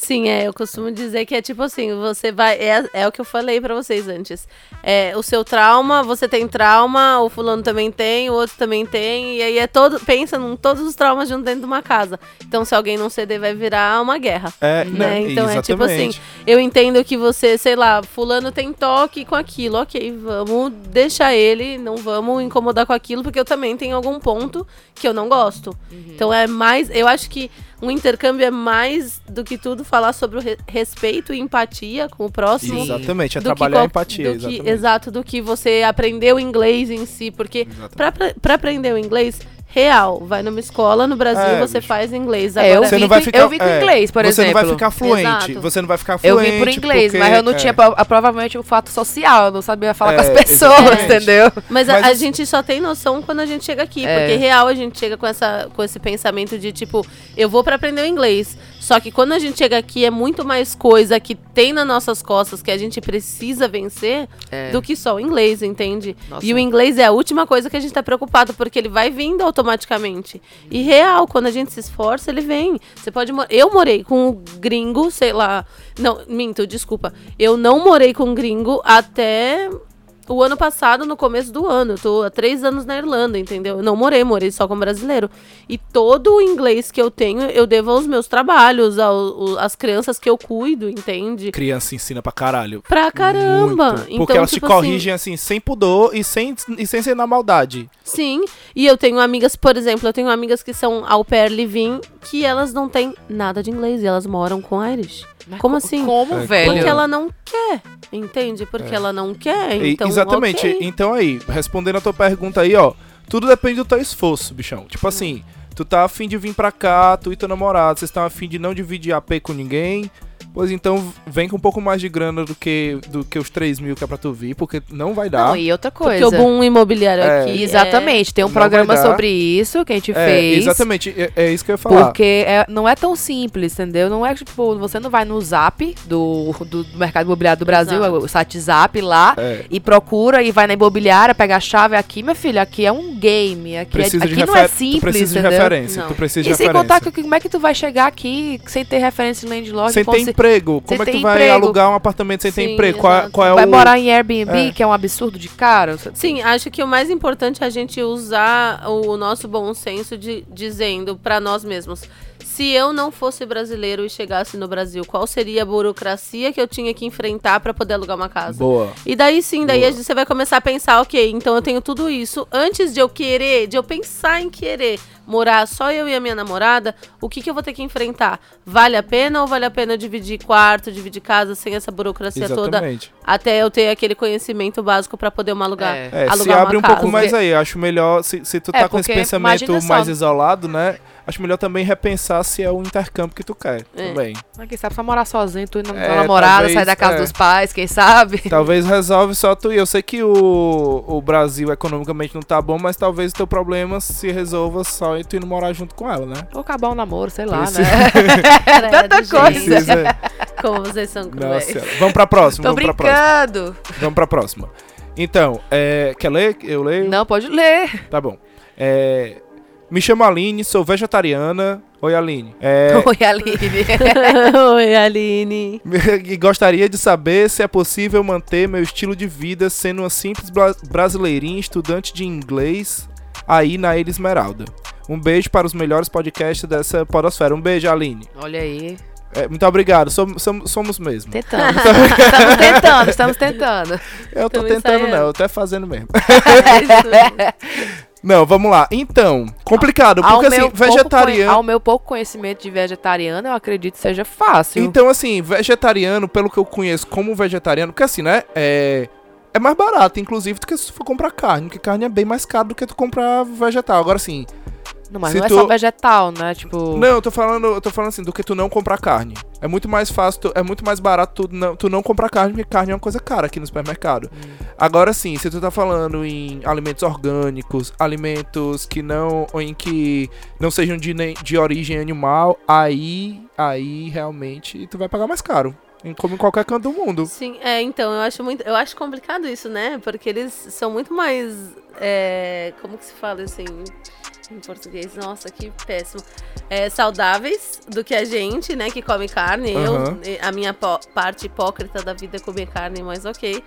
[SPEAKER 1] Sim, é, eu costumo dizer que é tipo assim, você vai. É, é o que eu falei pra vocês antes. É, o seu trauma, você tem trauma, o fulano também tem, o outro também tem, e aí é todo. Pensa em todos os traumas junto dentro de uma casa. Então, se alguém não ceder, vai virar uma guerra.
[SPEAKER 3] É,
[SPEAKER 1] né?
[SPEAKER 3] né?
[SPEAKER 1] Então é tipo assim,
[SPEAKER 3] exatamente.
[SPEAKER 1] eu entendo que você, sei lá, fulano tem toque com aquilo, ok, vamos deixar ele, não vamos incomodar com aquilo, porque eu também tenho algum ponto que eu não gosto. Então é mais, eu acho que um intercâmbio é mais do que tudo falar sobre o re- respeito e empatia com o próximo.
[SPEAKER 3] Exatamente, é trabalhar a empatia.
[SPEAKER 1] do que-
[SPEAKER 3] exatamente.
[SPEAKER 1] exato, do que você aprender o inglês em si, porque pra aprender o inglês real, vai numa escola no Brasil,
[SPEAKER 3] É,
[SPEAKER 1] você
[SPEAKER 3] bicho.
[SPEAKER 1] faz inglês.
[SPEAKER 2] É, eu
[SPEAKER 1] Agora,
[SPEAKER 3] Você
[SPEAKER 2] vim
[SPEAKER 3] não vai
[SPEAKER 2] com-
[SPEAKER 3] ficar,
[SPEAKER 2] eu vim com
[SPEAKER 3] é,
[SPEAKER 2] inglês, por
[SPEAKER 3] você não vai
[SPEAKER 2] exemplo.
[SPEAKER 3] ficar fluente.
[SPEAKER 1] Exato.
[SPEAKER 3] Você não vai ficar
[SPEAKER 2] Eu
[SPEAKER 3] fluente.
[SPEAKER 2] vim por inglês,
[SPEAKER 3] porque-
[SPEAKER 2] mas eu não
[SPEAKER 3] é.
[SPEAKER 2] tinha pro- provavelmente o fato social, eu não sabia falar
[SPEAKER 3] É,
[SPEAKER 2] com as pessoas,
[SPEAKER 3] exatamente.
[SPEAKER 2] entendeu?
[SPEAKER 1] Mas, a-
[SPEAKER 3] Mas
[SPEAKER 1] a,
[SPEAKER 3] assim-
[SPEAKER 1] gente só tem noção quando a gente chega aqui.
[SPEAKER 2] É.
[SPEAKER 1] Porque real a gente chega com, essa, com esse pensamento de tipo, eu vou pra aprender o inglês. Só que quando a gente chega aqui é muito mais coisa que tem nas nossas costas que a gente precisa vencer
[SPEAKER 2] É.
[SPEAKER 1] do que só o inglês, entende?
[SPEAKER 2] Nossa.
[SPEAKER 1] E o inglês é a última coisa que a gente tá preocupado, porque ele vai vindo automaticamente. E real, quando a gente se esforça, ele vem. Você pode Eu morei com um gringo, sei lá. Não, minto, desculpa. Eu não morei com um gringo até o ano passado, no começo do ano. Eu tô há três anos na Irlanda, entendeu? Eu não morei, morei só com brasileiro. E todo o inglês que eu tenho, eu devo aos meus trabalhos, ao, às crianças que eu cuido, entende?
[SPEAKER 3] Criança ensina pra caralho.
[SPEAKER 1] Pra caramba!
[SPEAKER 3] Muito.
[SPEAKER 1] Então,
[SPEAKER 3] Porque elas
[SPEAKER 1] tipo
[SPEAKER 3] te corrigem assim, sem pudor e sem, e sem ser na maldade.
[SPEAKER 1] Sim, e eu tenho amigas, por exemplo, eu tenho amigas que são au pair living, que elas não têm nada de inglês e elas moram com Irish. Como assim?
[SPEAKER 2] Como,
[SPEAKER 3] É,
[SPEAKER 2] velho?
[SPEAKER 1] Porque ela não quer, entende? Porque
[SPEAKER 3] É.
[SPEAKER 1] ela não quer,
[SPEAKER 3] E-
[SPEAKER 1] então
[SPEAKER 3] exatamente.
[SPEAKER 1] ok.
[SPEAKER 3] Então aí, respondendo a tua pergunta aí, ó. Tudo depende do teu esforço, bichão. Tipo assim, tu tá afim de vir pra cá, tu e teu namorado, vocês estão afim de não dividir AP com ninguém. Pois então, vem com um pouco mais de grana do que, do que os 3 mil que é pra tu vir, porque não vai dar.
[SPEAKER 2] Não, e outra
[SPEAKER 1] Porque
[SPEAKER 2] coisa.
[SPEAKER 1] o boom imobiliário
[SPEAKER 3] É.
[SPEAKER 1] aqui.
[SPEAKER 2] Exatamente, tem um programa sobre isso que a gente
[SPEAKER 3] é,
[SPEAKER 2] fez.
[SPEAKER 3] exatamente, é, é isso que eu ia falar.
[SPEAKER 2] Porque é- não é tão simples, entendeu? Não é tipo, você não vai no Zap do, do, do mercado imobiliário do Brasil,
[SPEAKER 1] Exato.
[SPEAKER 2] o site Zap lá,
[SPEAKER 3] É.
[SPEAKER 2] e procura e vai na imobiliária, pega a chave aqui, meu filho, aqui é um game, aqui, é,
[SPEAKER 3] Precisa de
[SPEAKER 2] aqui não é
[SPEAKER 3] tu
[SPEAKER 2] simples,
[SPEAKER 3] precisa de
[SPEAKER 2] entendeu?
[SPEAKER 3] referência.
[SPEAKER 1] Não.
[SPEAKER 3] Tu precisa de
[SPEAKER 2] E sem
[SPEAKER 3] referência.
[SPEAKER 2] contar que como é que tu vai chegar aqui sem ter referência de landlord?
[SPEAKER 3] Sem ter emprego. Como é que tu vai
[SPEAKER 2] emprego.
[SPEAKER 3] alugar um apartamento sem ter emprego? Qual, é- qual é
[SPEAKER 2] Vai
[SPEAKER 3] o.
[SPEAKER 2] morar em Airbnb,
[SPEAKER 3] É.
[SPEAKER 2] que é um absurdo de caro.
[SPEAKER 1] Sim, acho que o mais importante é a gente usar o nosso bom senso de dizendo pra nós mesmos. Se eu não fosse brasileiro e chegasse no Brasil, qual seria a burocracia que eu tinha que enfrentar pra poder alugar uma casa?
[SPEAKER 3] Boa.
[SPEAKER 1] E daí sim, daí
[SPEAKER 3] Boa.
[SPEAKER 1] a gente- você vai começar a pensar, ok, então eu tenho tudo isso. Antes de eu querer, de eu pensar em querer morar só eu e a minha namorada, o que, que eu vou ter que enfrentar? Vale a pena ou vale a pena dividir quarto, dividir casa sem essa burocracia toda?
[SPEAKER 3] Exatamente.
[SPEAKER 1] Até eu ter aquele conhecimento básico pra poder uma alugar.
[SPEAKER 2] É.
[SPEAKER 3] É, se
[SPEAKER 1] alugar
[SPEAKER 3] abre
[SPEAKER 1] uma
[SPEAKER 3] um pouco mais aí. Acho melhor, se, se tu
[SPEAKER 2] É,
[SPEAKER 3] tá com esse pensamento
[SPEAKER 2] só.
[SPEAKER 3] mais isolado, né? Acho melhor também repensar se é o intercâmbio que tu quer
[SPEAKER 1] É.
[SPEAKER 3] também.
[SPEAKER 2] Mas quem sabe só morar sozinho, tu ir na
[SPEAKER 3] É,
[SPEAKER 2] tua namorada,
[SPEAKER 3] talvez,
[SPEAKER 2] sair da casa
[SPEAKER 3] é.
[SPEAKER 2] dos pais, quem sabe? <laughs>
[SPEAKER 3] Talvez resolve só tu ir. Eu sei que o, o Brasil economicamente não tá bom, mas talvez o teu problema se resolva só em tu ir morar junto com ela, né?
[SPEAKER 2] Ou acabar o namoro, sei lá,
[SPEAKER 3] Precisa-
[SPEAKER 2] né? <laughs> Tanta coisa.
[SPEAKER 3] Precisa.
[SPEAKER 1] Como vocês são cruéis.
[SPEAKER 3] Nossa, vamos pra próxima.
[SPEAKER 2] Tô
[SPEAKER 3] vamos pra próxima.
[SPEAKER 2] brincando.
[SPEAKER 3] Vamos pra próxima. Então, é, quer ler? Eu leio?
[SPEAKER 2] Não, pode ler.
[SPEAKER 3] Tá bom. É, me chamo Aline, sou vegetariana. Oi, Aline. É, <laughs>
[SPEAKER 2] Oi, Aline. <laughs>
[SPEAKER 1] Oi, Aline. <laughs>
[SPEAKER 3] e gostaria de saber se é possível manter meu estilo de vida sendo uma simples bra- brasileirinha estudante de inglês aí na Ilha Esmeralda. Um beijo para os melhores podcasts dessa podosfera. Um beijo, Aline.
[SPEAKER 2] Olha aí.
[SPEAKER 3] É, muito obrigado, somos, somos, somos mesmo.
[SPEAKER 2] Tentando. estamos tentando, estamos tentando.
[SPEAKER 3] Eu tô
[SPEAKER 1] Tamo
[SPEAKER 3] tentando,
[SPEAKER 1] ensaiando.
[SPEAKER 3] não, eu tô até fazendo mesmo.
[SPEAKER 1] É isso mesmo.
[SPEAKER 3] Não, vamos lá. Então, complicado, porque assim, vegetariano.
[SPEAKER 2] ao meu pouco conhecimento de vegetariano, eu acredito que seja fácil.
[SPEAKER 3] Então, assim, vegetariano, pelo que eu conheço como vegetariano, porque assim, né? É, é mais barato, inclusive, do que se tu for comprar carne, porque carne é bem mais caro do que tu comprar vegetal. Agora, assim,
[SPEAKER 2] não, mas
[SPEAKER 3] se
[SPEAKER 2] não é
[SPEAKER 3] tu-
[SPEAKER 2] só vegetal, né? Tipo.
[SPEAKER 3] não, eu tô falando, eu tô falando assim, do que tu não comprar carne. É muito mais fácil, tu- é muito mais barato tu não, tu não comprar carne, porque carne é uma coisa cara aqui no supermercado. Agora sim, se tu tá falando em alimentos orgânicos, alimentos que não, ou em que não sejam de, de origem animal, aí, aí realmente tu vai pagar mais caro. em- Como em qualquer canto do mundo.
[SPEAKER 1] Sim, é, então, eu acho muito. Eu acho complicado isso, né? Porque eles são muito mais. é, como que se fala assim? Em português. Nossa, que péssimo. É, saudáveis do que a gente, né, que come carne.
[SPEAKER 3] Aham.
[SPEAKER 1] Eu, a minha parte hipócrita da vida é comer carne, mas ok.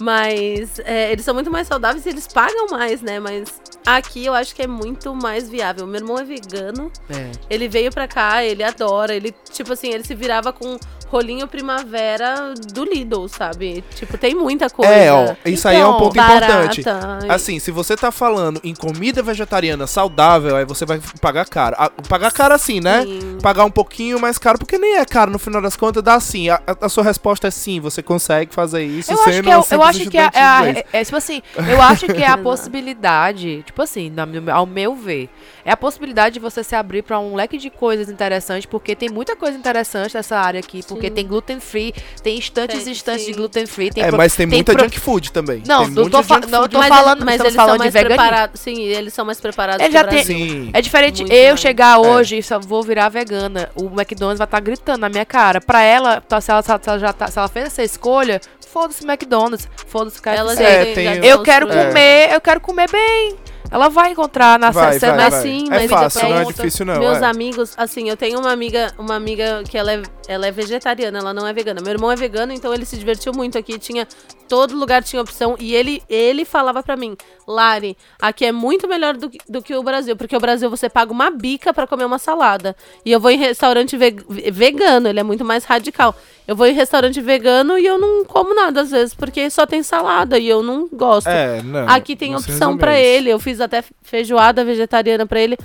[SPEAKER 1] Mas é, eles são muito mais saudáveis e eles pagam mais, né? Mas aqui eu acho que é muito mais viável. Meu irmão é vegano,
[SPEAKER 2] É.
[SPEAKER 1] ele veio pra cá, ele adora. Ele, tipo assim, ele se virava com rolinho primavera do Lidl, sabe? Tipo, tem muita coisa.
[SPEAKER 3] É, ó, isso aí é um
[SPEAKER 2] Então,
[SPEAKER 3] ponto
[SPEAKER 1] barata.
[SPEAKER 3] importante. Assim, se você tá falando em comida vegetariana saudável, aí você vai pagar caro. Ah, Pagar caro assim, né?
[SPEAKER 1] Sim.
[SPEAKER 3] Pagar um pouquinho mais caro, porque nem é caro no final das contas, dá sim. A, a- sua resposta é sim, você consegue fazer isso
[SPEAKER 2] Eu acho
[SPEAKER 3] sendo
[SPEAKER 2] que, é, eu acho que é, é, é- tipo assim, eu acho que é a <laughs> possibilidade, tipo assim, na ao meu ver, é a possibilidade de você se abrir pra um leque de coisas interessantes, porque tem muita coisa interessante nessa área aqui, porque tem gluten free, tem instantes
[SPEAKER 1] Tem,
[SPEAKER 2] e instantes de gluten free, tem
[SPEAKER 3] É,
[SPEAKER 2] pro-
[SPEAKER 3] mas tem, muita
[SPEAKER 2] pro-
[SPEAKER 3] junk food também.
[SPEAKER 2] Não,
[SPEAKER 3] tem
[SPEAKER 2] não
[SPEAKER 3] muita
[SPEAKER 2] tô fa- não, tô
[SPEAKER 1] mas
[SPEAKER 2] falando-
[SPEAKER 1] mas eles são
[SPEAKER 2] falando de
[SPEAKER 1] mais preparados. Sim, eles são mais preparados
[SPEAKER 2] já tem-.
[SPEAKER 3] Sim.
[SPEAKER 2] É diferente
[SPEAKER 1] Muito
[SPEAKER 2] eu
[SPEAKER 1] mais.
[SPEAKER 2] chegar
[SPEAKER 3] É.
[SPEAKER 2] hoje e só vou virar vegana. O McDonald's vai estar gritando na minha cara. Pra ela, tá- se ela, se ela já tá- se ela fez essa escolha, foda-se McDonald's, foda-se KFC.
[SPEAKER 1] Ela
[SPEAKER 3] É, tem-
[SPEAKER 1] já
[SPEAKER 2] Eu quero comer, eu quero comer bem. Ela vai encontrar na
[SPEAKER 3] Vai,
[SPEAKER 2] cesta-
[SPEAKER 3] vai,
[SPEAKER 2] na-
[SPEAKER 1] mas
[SPEAKER 3] vai.
[SPEAKER 1] sim,
[SPEAKER 3] é
[SPEAKER 1] mas
[SPEAKER 3] fácil, não é difícil não.
[SPEAKER 1] Meus
[SPEAKER 3] é.
[SPEAKER 1] amigos, assim, eu tenho uma amiga, uma amiga que ela é, ela é vegetariana, ela não é vegana. Meu irmão é vegano, então ele se divertiu muito aqui, tinha todo lugar tinha opção e ele ele falava pra mim, Lari, aqui é muito melhor do, que- do que o Brasil, porque o Brasil você paga uma bica pra comer uma salada. E eu vou em restaurante ve- vegano, ele é muito mais radical. Eu vou em restaurante vegano e eu não como nada às vezes, porque só tem salada e eu não gosto.
[SPEAKER 3] É, não.
[SPEAKER 1] Aqui tem opção
[SPEAKER 3] resume
[SPEAKER 1] pra
[SPEAKER 3] a isso.
[SPEAKER 1] ele. Eu fiz até feijoada vegetariana pra ele.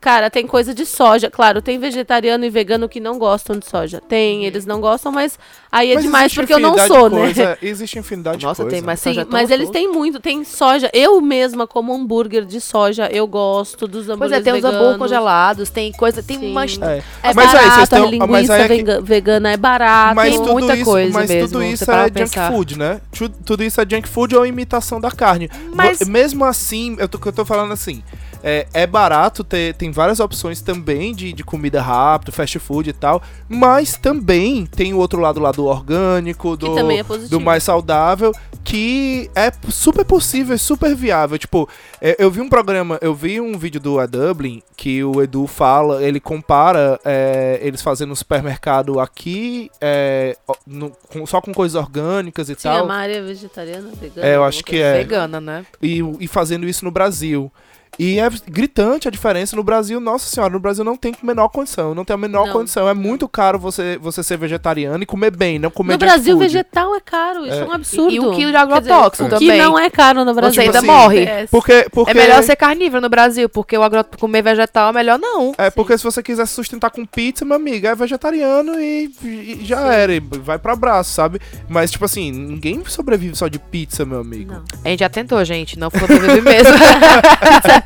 [SPEAKER 1] Cara, tem coisa de soja. Claro, tem vegetariano e vegano que não gostam de soja. Tem, eles não gostam, mas aí é
[SPEAKER 3] Mas
[SPEAKER 1] demais porque eu não sou, né?
[SPEAKER 3] coisa, Existe infinidade
[SPEAKER 2] Nossa,
[SPEAKER 3] de coisa.
[SPEAKER 2] tem mais
[SPEAKER 1] Sim,
[SPEAKER 2] soja tão
[SPEAKER 1] mas eles têm muito, tem soja. Eu mesma como hambúrguer de soja, eu gosto dos
[SPEAKER 2] Pois
[SPEAKER 1] hambúrgueres
[SPEAKER 2] é, tem os
[SPEAKER 1] veganos.
[SPEAKER 2] hambúrguer congelados, tem coisa, tem
[SPEAKER 1] Sim.
[SPEAKER 2] uma...
[SPEAKER 3] É.
[SPEAKER 1] É
[SPEAKER 3] Mas aí,
[SPEAKER 1] barato,
[SPEAKER 3] vocês tão-
[SPEAKER 1] a linguiça
[SPEAKER 3] mas aí é que-
[SPEAKER 1] vega- vegana é barato.
[SPEAKER 3] Mas
[SPEAKER 2] tem
[SPEAKER 3] tudo
[SPEAKER 2] muita
[SPEAKER 3] isso,
[SPEAKER 2] coisa
[SPEAKER 3] mas
[SPEAKER 2] mesmo,
[SPEAKER 3] tudo
[SPEAKER 2] você
[SPEAKER 3] isso é junk food, né? Tu- Tudo isso é junk food ou imitação da carne.
[SPEAKER 2] Mas-
[SPEAKER 3] Mesmo assim, eu tô, eu tô falando assim, é, é barato, ter, tem várias opções também de, de comida rápida, fast food e tal, mas também tem o outro lado lá do orgânico, do,
[SPEAKER 1] é
[SPEAKER 3] do mais saudável, que é super possível, é super viável. Tipo, é, eu vi um programa, eu vi um vídeo do A Dublin que o Edu fala, ele compara é, eles fazendo no supermercado aqui, é, no- com- só com coisas orgânicas e
[SPEAKER 1] Sim, a
[SPEAKER 3] tal.
[SPEAKER 1] Maria é vegetariana, vegana.
[SPEAKER 3] É, eu acho que é.
[SPEAKER 2] Vegana, né?
[SPEAKER 3] E, e fazendo isso no Brasil. E é gritante a diferença. No Brasil, nossa senhora, no Brasil não tem menor condição. Não tem a menor
[SPEAKER 1] Não.
[SPEAKER 3] condição. É muito caro você, você ser vegetariano e comer bem, não comer
[SPEAKER 1] No Brasil,
[SPEAKER 3] food.
[SPEAKER 1] vegetal é caro. Isso é, um absurdo.
[SPEAKER 2] E, e o quilo de
[SPEAKER 1] Quer dizer,
[SPEAKER 2] agrotóxico
[SPEAKER 1] o que
[SPEAKER 2] também.
[SPEAKER 1] não é caro no Brasil.
[SPEAKER 2] Você ainda
[SPEAKER 3] assim,
[SPEAKER 2] morre.
[SPEAKER 1] É,
[SPEAKER 3] Porque, porque,
[SPEAKER 2] É melhor ser carnívoro no Brasil, porque o agro... comer vegetal é melhor não.
[SPEAKER 3] É, porque se você quiser se sustentar com pizza, meu amigo, é vegetariano e, e já era. E vai pra braço, sabe? Mas, tipo assim, ninguém sobrevive só de pizza, meu amigo.
[SPEAKER 1] Não.
[SPEAKER 2] A gente já tentou, gente, não sobrevive mesmo. <laughs>
[SPEAKER 1] Pizza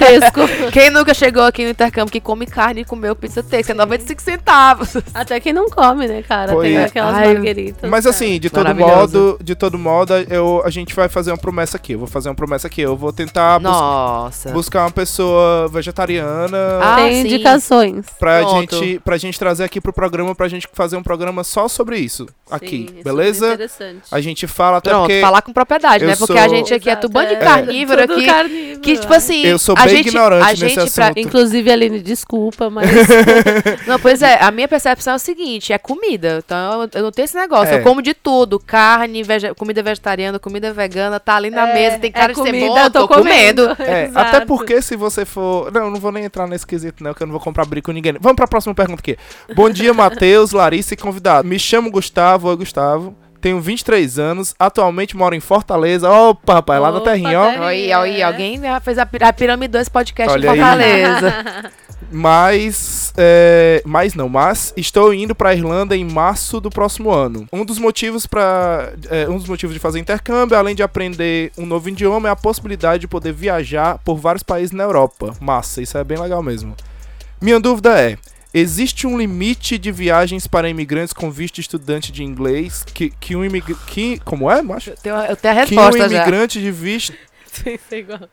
[SPEAKER 2] Quem nunca chegou aqui no intercâmbio que come carne e comeu pizza texta, é 95 centavos.
[SPEAKER 1] Até quem não come, né, cara?
[SPEAKER 3] Pois
[SPEAKER 1] Tem
[SPEAKER 3] é.
[SPEAKER 1] aquelas
[SPEAKER 2] Ai,
[SPEAKER 1] margueritas.
[SPEAKER 3] Mas assim, de todo modo, de todo modo, eu, a gente vai fazer uma promessa aqui. Eu vou fazer uma promessa aqui. Eu vou tentar bus- buscar uma pessoa vegetariana
[SPEAKER 2] Ah,
[SPEAKER 1] Tem
[SPEAKER 2] sim.
[SPEAKER 1] indicações.
[SPEAKER 3] pra,
[SPEAKER 2] pronto.
[SPEAKER 3] gente, pra gente trazer aqui pro programa, pra gente fazer um programa só sobre isso aqui,
[SPEAKER 1] Sim, isso é
[SPEAKER 3] beleza?
[SPEAKER 1] interessante.
[SPEAKER 3] A gente fala até
[SPEAKER 2] Pronto,
[SPEAKER 3] porque
[SPEAKER 2] falar com propriedade, né? Porque
[SPEAKER 3] sou-
[SPEAKER 2] a gente aqui é <laughs> tudo bando de
[SPEAKER 1] Exato,
[SPEAKER 2] carnívoro aqui.
[SPEAKER 1] carnívoro,
[SPEAKER 2] Que, tipo
[SPEAKER 1] é.
[SPEAKER 2] assim.
[SPEAKER 3] Eu sou
[SPEAKER 2] a
[SPEAKER 3] bem
[SPEAKER 2] gente,
[SPEAKER 3] ignorante
[SPEAKER 2] a
[SPEAKER 3] nesse
[SPEAKER 2] gente pra-.
[SPEAKER 1] Inclusive, Aline, desculpa, mas <laughs>
[SPEAKER 2] Não, pois é, a minha percepção é o seguinte, é comida. Então eu, eu não tenho esse negócio.
[SPEAKER 3] É.
[SPEAKER 2] Eu como de tudo. Carne, vege- comida vegetariana, comida vegana, tá ali na
[SPEAKER 1] É,
[SPEAKER 2] mesa, tem
[SPEAKER 1] é
[SPEAKER 2] cara de ser
[SPEAKER 1] comida,
[SPEAKER 2] bom,
[SPEAKER 1] eu tô comendo. <laughs>
[SPEAKER 3] É,
[SPEAKER 1] Exato.
[SPEAKER 3] até porque se você for. Não, eu não vou nem entrar nesse quesito, não, que eu não vou comprar briga com ninguém. Vamos pra próxima pergunta aqui. Bom dia, <laughs> Matheus, Larissa e convidado. Me chamo Gustavo, oi Gustavo. Tenho 23 anos, atualmente moro em Fortaleza. Opa, rapaz, lá na
[SPEAKER 1] Opa,
[SPEAKER 3] terrinha, ó.
[SPEAKER 2] Aí, aí, alguém já fez a, a Pirâmide 2 podcast
[SPEAKER 3] Olha
[SPEAKER 2] em. Fortaleza. <laughs>
[SPEAKER 3] Mas. É, mas não, mas estou indo pra Irlanda em março do próximo ano. Um dos motivos para um dos motivos de fazer intercâmbio, além de aprender um novo idioma, é a possibilidade de poder viajar por vários países na Europa. Massa, isso é bem legal mesmo. Minha dúvida é: existe um limite de viagens para imigrantes com visto de estudante de inglês que, que um imigrante. Como é, macho?
[SPEAKER 2] Eu tenho, eu tenho a
[SPEAKER 3] Que um
[SPEAKER 2] resposta já.
[SPEAKER 3] imigrante de visto. <laughs>
[SPEAKER 1] Sim, sim, igual.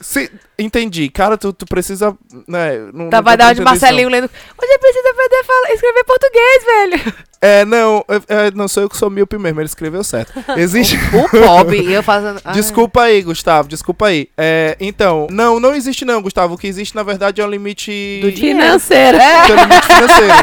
[SPEAKER 3] Se, entendi. Cara, tu, tu precisa. Né, não,
[SPEAKER 2] Tá,
[SPEAKER 3] não
[SPEAKER 2] vai dar uma de Marcelinho lendo. Você precisa aprender a falar- escrever português, velho.
[SPEAKER 3] não. É, não, é, é, não sou eu que sou míope mesmo, ele escreveu certo. <laughs> Existe.
[SPEAKER 2] O pobre, e eu fazendo. <laughs>
[SPEAKER 3] Desculpa aí, Gustavo, desculpa aí. É, então, não, não existe não, Gustavo. O que existe, na verdade, é um limite.
[SPEAKER 2] Do dinheiro.
[SPEAKER 1] Financeiro.
[SPEAKER 3] Tem um limite financeiro.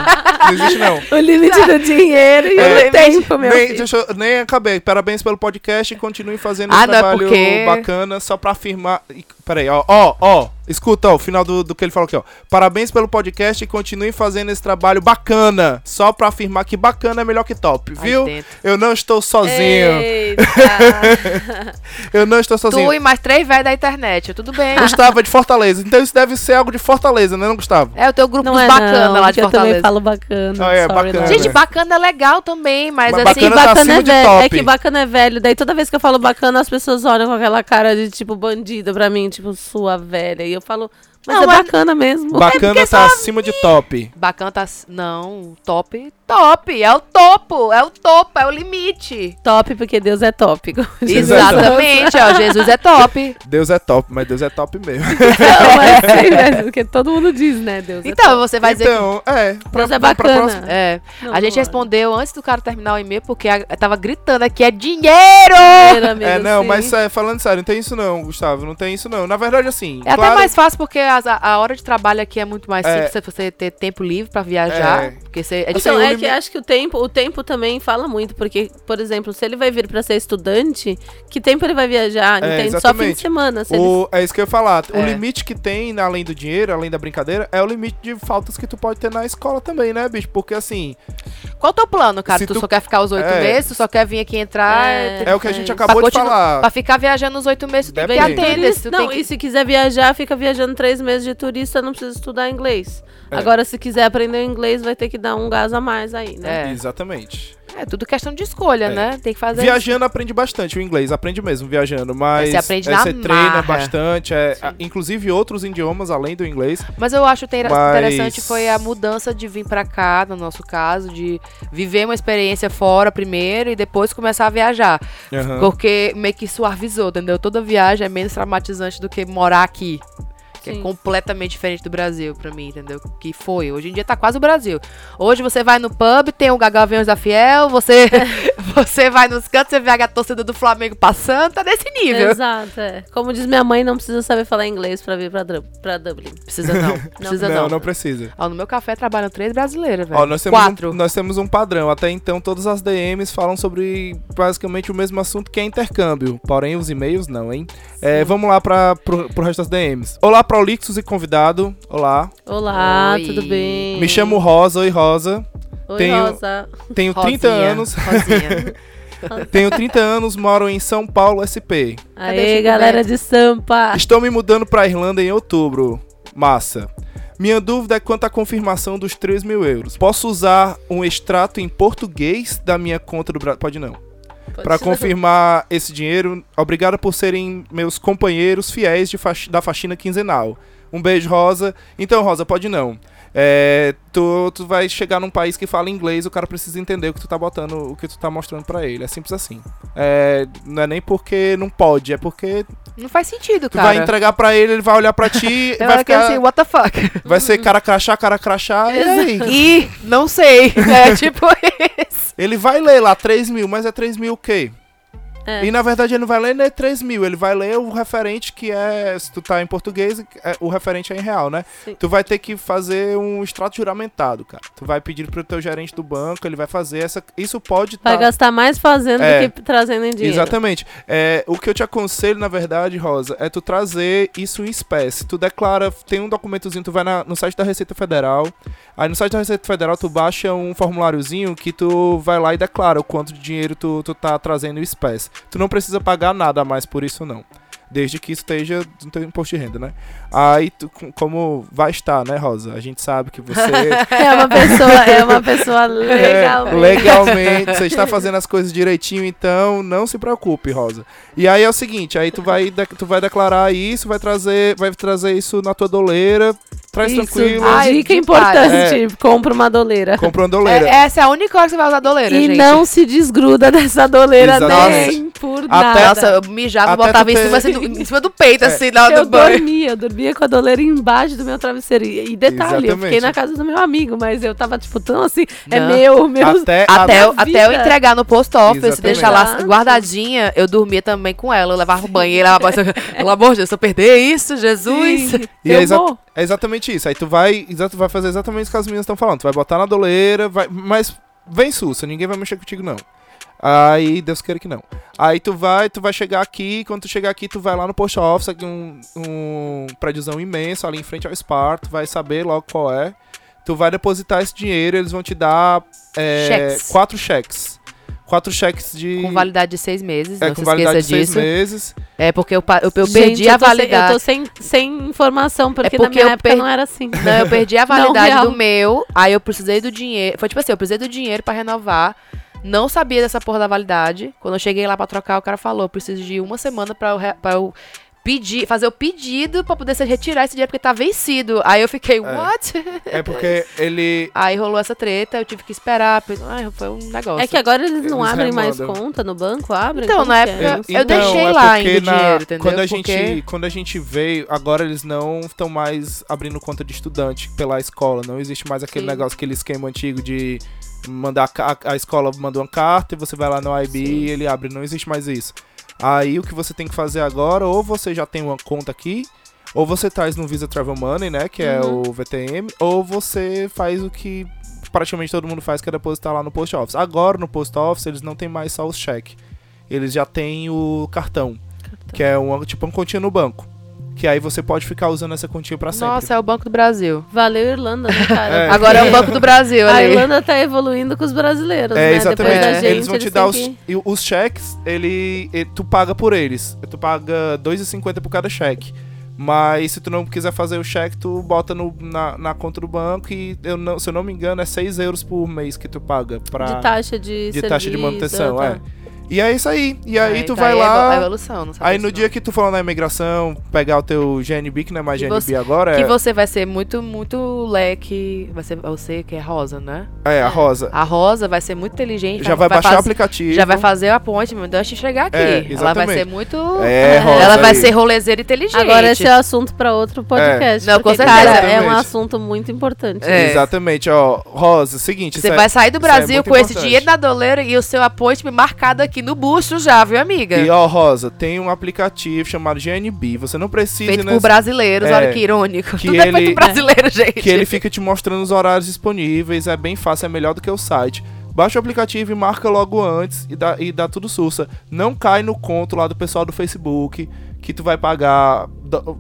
[SPEAKER 3] Não existe, não. <laughs>
[SPEAKER 1] O limite do dinheiro e
[SPEAKER 3] É,
[SPEAKER 1] o tempo, meu
[SPEAKER 3] Nem,
[SPEAKER 1] filho.
[SPEAKER 3] eu- nem acabei. Parabéns pelo podcast e continue fazendo
[SPEAKER 2] Ah,
[SPEAKER 3] esse
[SPEAKER 2] não é
[SPEAKER 3] trabalho
[SPEAKER 2] porque-
[SPEAKER 3] bacana só pra afirmar. Peraí, ó, ó, ó. Escuta, ó, o final do, do que ele falou aqui, ó. Parabéns pelo podcast e continue fazendo esse trabalho bacana. Só pra afirmar que bacana é melhor que top, viu? Eu não estou sozinho.
[SPEAKER 1] Eita. <laughs>
[SPEAKER 3] Eu não estou sozinho.
[SPEAKER 2] Tu e mais três velhos da internet, tudo bem.
[SPEAKER 3] Gustavo é de Fortaleza. Então isso deve ser algo de Fortaleza, né, não, Gustavo?
[SPEAKER 2] É o teu grupo
[SPEAKER 1] Não é
[SPEAKER 2] bacana
[SPEAKER 1] não,
[SPEAKER 2] lá de
[SPEAKER 1] que eu também
[SPEAKER 2] Fortaleza.
[SPEAKER 1] falo bacana.
[SPEAKER 3] Ah, é,
[SPEAKER 1] sorry,
[SPEAKER 3] bacana.
[SPEAKER 1] não.
[SPEAKER 2] Gente, bacana é legal também, mas,
[SPEAKER 3] Mas
[SPEAKER 2] assim.
[SPEAKER 3] bacana tá
[SPEAKER 1] bacana
[SPEAKER 3] acima
[SPEAKER 1] é velho.
[SPEAKER 3] top.
[SPEAKER 1] É que bacana é velho. Daí toda vez que eu falo bacana, as pessoas olham com aquela cara de tipo bandida pra mim, tipo, sua velha. E eu falo, mas
[SPEAKER 2] Não,
[SPEAKER 1] é
[SPEAKER 2] mas-
[SPEAKER 1] bacana mesmo.
[SPEAKER 3] Bacana tá acima de top.
[SPEAKER 2] Bacana tá. Não, top. Top! É o topo! É o topo, é o limite.
[SPEAKER 1] Top, porque Deus é top.
[SPEAKER 2] Exatamente, ó. Jesus é top. <laughs>
[SPEAKER 3] Deus é top, mas Deus é top mesmo. <laughs>
[SPEAKER 1] Não, mas sim, mas porque todo mundo diz, né? Deus é
[SPEAKER 2] Então, você vai dizer.
[SPEAKER 3] então, é.
[SPEAKER 1] Deus é
[SPEAKER 3] pra- pra
[SPEAKER 1] bacana.
[SPEAKER 3] próxima-
[SPEAKER 2] É,
[SPEAKER 1] Não,
[SPEAKER 2] a gente
[SPEAKER 1] é.
[SPEAKER 2] respondeu antes do cara terminar o e-mail porque a, tava gritando aqui, é dinheiro!
[SPEAKER 1] Amigo,
[SPEAKER 3] É, não,
[SPEAKER 1] sim.
[SPEAKER 3] mas é, falando sério, não tem isso não, Gustavo, não tem isso não. Na verdade, assim,
[SPEAKER 2] É
[SPEAKER 3] claro,
[SPEAKER 2] até mais fácil porque a, a hora de trabalho aqui é muito mais
[SPEAKER 3] É.
[SPEAKER 2] simples, se você ter tempo livre pra viajar.
[SPEAKER 3] É.
[SPEAKER 2] Porque você, é diferente.
[SPEAKER 1] Então, é
[SPEAKER 3] limi-
[SPEAKER 1] que acho que o tempo, o tempo também fala muito, porque, por exemplo, se ele vai vir pra ser estudante, que tempo ele vai viajar?
[SPEAKER 3] É,
[SPEAKER 1] entende? Só fim de semana. Se ele-
[SPEAKER 3] o, é isso que eu ia falar. O
[SPEAKER 2] É.
[SPEAKER 3] limite que tem, além do dinheiro, além da brincadeira, é o limite de faltas que tu pode ter na escola também, né, bicho? Porque assim,
[SPEAKER 2] Qual o teu plano, cara? Tu,
[SPEAKER 3] tu-
[SPEAKER 2] só quer ficar os oito
[SPEAKER 3] É.
[SPEAKER 2] meses? Tu só quer vir aqui entrar?
[SPEAKER 1] É.
[SPEAKER 3] é o que a gente
[SPEAKER 1] Pra
[SPEAKER 3] acabou de
[SPEAKER 2] continu-
[SPEAKER 3] falar.
[SPEAKER 2] Pra ficar viajando os oito meses, tu tem que. Tu
[SPEAKER 1] Não,
[SPEAKER 2] que...
[SPEAKER 1] e se quiser viajar, fica viajando três meses de turista, não precisa estudar inglês.
[SPEAKER 3] É.
[SPEAKER 1] Agora, se quiser aprender inglês, vai ter que dar um gás a mais aí, né?
[SPEAKER 2] É.
[SPEAKER 3] Exatamente.
[SPEAKER 2] É tudo questão de escolha,
[SPEAKER 3] É.
[SPEAKER 2] né? Tem que fazer.
[SPEAKER 3] Viajando aprende bastante o inglês, aprende mesmo viajando, mas
[SPEAKER 2] Você aprende
[SPEAKER 3] é, você treina
[SPEAKER 2] marra.
[SPEAKER 3] bastante, é, a- inclusive outros idiomas além do inglês.
[SPEAKER 2] Mas eu acho ter-
[SPEAKER 3] Mas-
[SPEAKER 2] interessante foi a mudança de vir pra cá, no nosso caso, de viver uma experiência fora primeiro e depois começar a viajar.
[SPEAKER 3] Aham.
[SPEAKER 2] Porque meio que suavizou, entendeu? Toda viagem é menos traumatizante do que morar aqui. Que é
[SPEAKER 1] Sim.
[SPEAKER 2] completamente diferente do Brasil pra mim, entendeu? Que foi. Hoje em dia tá quase o Brasil. Hoje você vai no pub, tem o Gagaviões da Fiel, você, <laughs> você vai nos cantos, você vê a torcida do Flamengo passando, tá nesse nível.
[SPEAKER 1] Exato, é. Como diz minha mãe, não precisa saber falar inglês pra vir pra, pra Dublin.
[SPEAKER 2] Precisa não. Precisa
[SPEAKER 3] não,
[SPEAKER 2] não.
[SPEAKER 3] não precisa.
[SPEAKER 2] Ó, no meu café trabalham três brasileiras, velho.
[SPEAKER 3] Ó, nós temos,
[SPEAKER 2] Quatro.
[SPEAKER 3] um, nós temos um padrão. Até então, todas as DMs falam sobre basicamente o mesmo assunto que é intercâmbio. Porém, os e-mails não, hein? É, vamos lá para pro, pro resto das DMs. Olá, Prolixos e convidado. Olá.
[SPEAKER 1] Olá,
[SPEAKER 2] Oi.
[SPEAKER 1] tudo bem?
[SPEAKER 3] Me chamo Rosa. Oi, Rosa.
[SPEAKER 1] Oi,
[SPEAKER 3] tenho-
[SPEAKER 1] Rosa.
[SPEAKER 3] Tenho 30
[SPEAKER 2] Rosinha,
[SPEAKER 3] anos.
[SPEAKER 2] Rosinha. <laughs>
[SPEAKER 3] Tenho 30 anos, moro em São Paulo, SP.
[SPEAKER 1] Aê, galera de Sampa.
[SPEAKER 3] Estou me mudando pra Irlanda em outubro. Massa. Minha dúvida é quanto à confirmação dos 3 mil euros. Posso usar um extrato em português da minha conta do Brasil? Pode não. Pra confirmar esse dinheiro, obrigado por serem meus companheiros fiéis de faxi- da faxina quinzenal. Um beijo, Rosa. Então, Rosa, pode não. É, tu, tu vai chegar num país que fala inglês, o cara precisa entender o que tu tá botando, o que tu tá mostrando pra ele. É simples assim. É, não é nem porque não pode, é porque
[SPEAKER 2] Não faz sentido,
[SPEAKER 3] tu
[SPEAKER 2] cara.
[SPEAKER 3] vai entregar pra ele, ele vai olhar pra ti, <laughs>
[SPEAKER 2] Eu
[SPEAKER 3] vai ficar,
[SPEAKER 2] assim, what the fuck? <laughs>
[SPEAKER 3] vai ser cara crachá, cara crachá, e aí? <laughs>
[SPEAKER 2] Ih, não sei. É tipo isso.
[SPEAKER 3] Ele vai ler lá 3 mil, mas é 3 mil o quê?
[SPEAKER 1] É.
[SPEAKER 3] E na verdade ele não vai ler nem 3 mil, ele vai ler o referente que é, se tu tá em português, é- o referente é em real, né?
[SPEAKER 1] Sim.
[SPEAKER 3] Tu vai ter que fazer um extrato juramentado, cara. Tu vai pedir pro teu gerente do banco, ele vai fazer essa. Isso pode
[SPEAKER 1] Vai
[SPEAKER 3] tá-
[SPEAKER 1] gastar mais fazendo
[SPEAKER 3] É.
[SPEAKER 1] do que trazendo em dinheiro.
[SPEAKER 3] Exatamente. É, o que eu te aconselho, na verdade, Rosa, é tu trazer isso em espécie. Tu declara, tem um documentozinho, tu vai na- no site da Receita Federal. Aí no site da Receita Federal tu baixa um formuláriozinho que tu vai lá e declara o quanto de dinheiro tu, tu tá trazendo em espécie. Tu não precisa pagar nada mais por isso, não. Desde que isso esteja no teu imposto de renda, né? Aí, tu, com- como vai estar, né, Rosa? A gente sabe que você <laughs> <laughs>
[SPEAKER 1] É uma pessoa, é uma pessoa legal.
[SPEAKER 3] é, legalmente, você está fazendo as coisas direitinho, então não se preocupe, Rosa. E aí é o seguinte, aí tu vai, tu vai declarar isso, vai trazer, vai trazer isso na tua doleira, traz
[SPEAKER 1] Isso,
[SPEAKER 3] tranquilo,
[SPEAKER 2] Ai,
[SPEAKER 1] dica importante, compra uma doleira.
[SPEAKER 3] compra uma doleira.
[SPEAKER 2] É, essa é a única hora que você vai usar doleira,
[SPEAKER 1] E
[SPEAKER 2] gente.
[SPEAKER 1] não se desgruda dessa doleira
[SPEAKER 3] Exatamente.
[SPEAKER 1] nem por
[SPEAKER 3] Até-
[SPEAKER 1] nada.
[SPEAKER 2] Nossa, eu mijava,
[SPEAKER 3] Até
[SPEAKER 2] botava em
[SPEAKER 3] ter-
[SPEAKER 2] cima, assim, do- em cima do peito,
[SPEAKER 3] É.
[SPEAKER 2] assim, na hora
[SPEAKER 1] Eu
[SPEAKER 2] do banho.
[SPEAKER 1] dormia, eu dormia com a doleira embaixo do meu travesseiro. E e detalhe, eu
[SPEAKER 3] Exatamente.
[SPEAKER 1] fiquei na casa do meu amigo, mas eu tava, tipo, tão assim, é
[SPEAKER 2] Não.
[SPEAKER 1] meu, meu.
[SPEAKER 3] Até,
[SPEAKER 2] Até, eu, até eu entregar no post office, deixar lá guardadinha, eu dormia também com ela. Eu levava pro banheiro, ela pelo amor de Deus, se eu perder isso, Jesus.
[SPEAKER 1] Sim,
[SPEAKER 3] E é,
[SPEAKER 1] eu
[SPEAKER 3] exa-
[SPEAKER 1] vou.
[SPEAKER 3] é exatamente isso. Aí tu vai, tu vai fazer exatamente isso que as meninas estão falando. Tu vai botar na doleira, vai, mas vem sussa, ninguém vai mexer contigo não. Aí, Deus queira que não. Aí tu vai, tu vai chegar aqui, quando tu chegar aqui, tu vai lá no post office, aqui um, um prédiozão imenso ali em frente ao Spar, tu vai saber logo qual é. Tu vai depositar esse dinheiro, eles vão te dar é,
[SPEAKER 2] Cheques.
[SPEAKER 3] quatro cheques. Quatro cheques de.
[SPEAKER 2] Com validade de seis meses,
[SPEAKER 3] é,
[SPEAKER 2] não
[SPEAKER 3] com
[SPEAKER 2] se
[SPEAKER 3] validade
[SPEAKER 2] esqueça
[SPEAKER 3] de seis
[SPEAKER 2] disso.
[SPEAKER 3] meses.
[SPEAKER 2] É porque eu, eu, eu
[SPEAKER 1] Gente,
[SPEAKER 2] perdi a
[SPEAKER 1] sem-
[SPEAKER 2] validade.
[SPEAKER 1] eu tô sem, sem informação, porque,
[SPEAKER 2] porque
[SPEAKER 1] na minha época
[SPEAKER 2] per-
[SPEAKER 1] não era assim.
[SPEAKER 2] Não, eu perdi a <laughs> validade
[SPEAKER 1] real.
[SPEAKER 2] do meu, aí eu precisei do dinheiro. Foi tipo assim, eu precisei do dinheiro pra renovar. Não sabia dessa porra da validade. Quando eu cheguei lá pra trocar, o cara falou: preciso de uma semana pra eu, re- pra eu pedir, fazer o pedido pra poder se retirar esse dinheiro porque tá vencido. Aí eu fiquei, what?
[SPEAKER 3] É porque ele.
[SPEAKER 2] Aí rolou essa treta, eu tive que esperar. Ai, foi um negócio.
[SPEAKER 1] É que agora eles não
[SPEAKER 3] Eles
[SPEAKER 1] abrem mais
[SPEAKER 3] remandam.
[SPEAKER 1] conta no banco? Abrem?
[SPEAKER 2] Então, na
[SPEAKER 1] que
[SPEAKER 2] época,
[SPEAKER 1] é?
[SPEAKER 2] Eu
[SPEAKER 3] Então,
[SPEAKER 2] deixei
[SPEAKER 3] é
[SPEAKER 2] lá ainda o
[SPEAKER 3] na-
[SPEAKER 2] dinheiro, entendeu?
[SPEAKER 3] Quando a, gente,
[SPEAKER 2] Porque-
[SPEAKER 3] quando a gente veio, agora eles não estão mais abrindo conta de estudante pela escola. Não existe mais aquele
[SPEAKER 1] Sim.
[SPEAKER 3] negócio, aquele esquema antigo de mandar a, a escola manda uma carta e você vai lá no IB e ele abre. Não existe mais isso. Aí o que você tem que fazer agora, ou você já tem uma conta aqui, ou você traz no Visa Travel Money, né, que é
[SPEAKER 1] Uhum.
[SPEAKER 3] o VTM, ou você faz o que praticamente todo mundo faz, que é depositar lá no Post Office. Agora no Post Office eles não tem mais só os cheques. Eles já têm o cartão, que é uma, tipo uma continha no banco. Que aí você pode ficar usando essa continha pra sempre.
[SPEAKER 2] Nossa, é o Banco do Brasil.
[SPEAKER 1] Valeu, Irlanda, né, cara? <laughs>
[SPEAKER 3] É.
[SPEAKER 2] Agora é o Banco do Brasil
[SPEAKER 1] A
[SPEAKER 2] ali.
[SPEAKER 1] Irlanda tá evoluindo com os brasileiros,
[SPEAKER 3] É,
[SPEAKER 1] né?
[SPEAKER 3] exatamente.
[SPEAKER 2] É.
[SPEAKER 1] gente,
[SPEAKER 3] eles vão te dar os,
[SPEAKER 1] que-
[SPEAKER 3] os cheques, ele, e- tu paga por eles. Tu paga 2,50 por cada cheque. Mas se tu não quiser fazer o cheque, tu bota no, na, na conta do banco e, eu não, se eu não me engano, é 6 euros por mês que tu paga pra,
[SPEAKER 1] De taxa de,
[SPEAKER 3] de taxa de
[SPEAKER 1] serviço,
[SPEAKER 3] manutenção,
[SPEAKER 1] tá.
[SPEAKER 3] é. E é isso aí. E aí
[SPEAKER 2] Aí
[SPEAKER 3] tu
[SPEAKER 2] tá
[SPEAKER 3] vai
[SPEAKER 2] aí a
[SPEAKER 3] lá...
[SPEAKER 2] evolução, não sabe
[SPEAKER 3] Aí no
[SPEAKER 2] não.
[SPEAKER 3] dia que tu for lá na imigração, pegar o teu GNB, que não é mais
[SPEAKER 2] Que
[SPEAKER 3] GNB
[SPEAKER 2] você-
[SPEAKER 3] agora,
[SPEAKER 2] Que
[SPEAKER 3] é,
[SPEAKER 2] você vai ser muito, muito leque. Vai ser você que é rosa, né?
[SPEAKER 3] é a rosa.
[SPEAKER 2] A rosa vai ser muito inteligente.
[SPEAKER 3] Já vai, baixar o
[SPEAKER 2] faz-
[SPEAKER 3] aplicativo.
[SPEAKER 2] Já vai fazer o appointment antes de chegar aqui.
[SPEAKER 3] É,
[SPEAKER 2] ela vai
[SPEAKER 3] exatamente.
[SPEAKER 2] ser muito.
[SPEAKER 3] É, rosa
[SPEAKER 2] ela vai
[SPEAKER 3] aí.
[SPEAKER 2] ser rolezeira inteligente.
[SPEAKER 1] Agora esse é assunto pra outro podcast.
[SPEAKER 2] Não, com
[SPEAKER 1] porque,
[SPEAKER 2] certeza.
[SPEAKER 1] cara, é um
[SPEAKER 3] Exatamente.
[SPEAKER 1] assunto muito importante.
[SPEAKER 2] É.
[SPEAKER 3] Exatamente, ó. Rosa, seguinte.
[SPEAKER 2] Você
[SPEAKER 3] é-
[SPEAKER 2] vai sair do
[SPEAKER 3] é
[SPEAKER 2] Brasil com esse
[SPEAKER 3] importante.
[SPEAKER 2] dinheiro na doleira e o seu appointment marcado aqui no busto já, viu, amiga?
[SPEAKER 3] E ó, Rosa, tem um aplicativo chamado GNB. Você não precisa
[SPEAKER 2] feito
[SPEAKER 3] né,
[SPEAKER 2] por brasileiros,
[SPEAKER 3] É,
[SPEAKER 2] olha que irônico.
[SPEAKER 3] que
[SPEAKER 2] Tudo é feito
[SPEAKER 3] ele-
[SPEAKER 2] brasileiro, gente.
[SPEAKER 3] que ele fica te mostrando os horários disponíveis. É bem fácil, é melhor do que o site. Baixa o aplicativo e marca logo antes e dá, e dá tudo sussa. Não cai no conto lá do pessoal do Facebook que tu vai pagar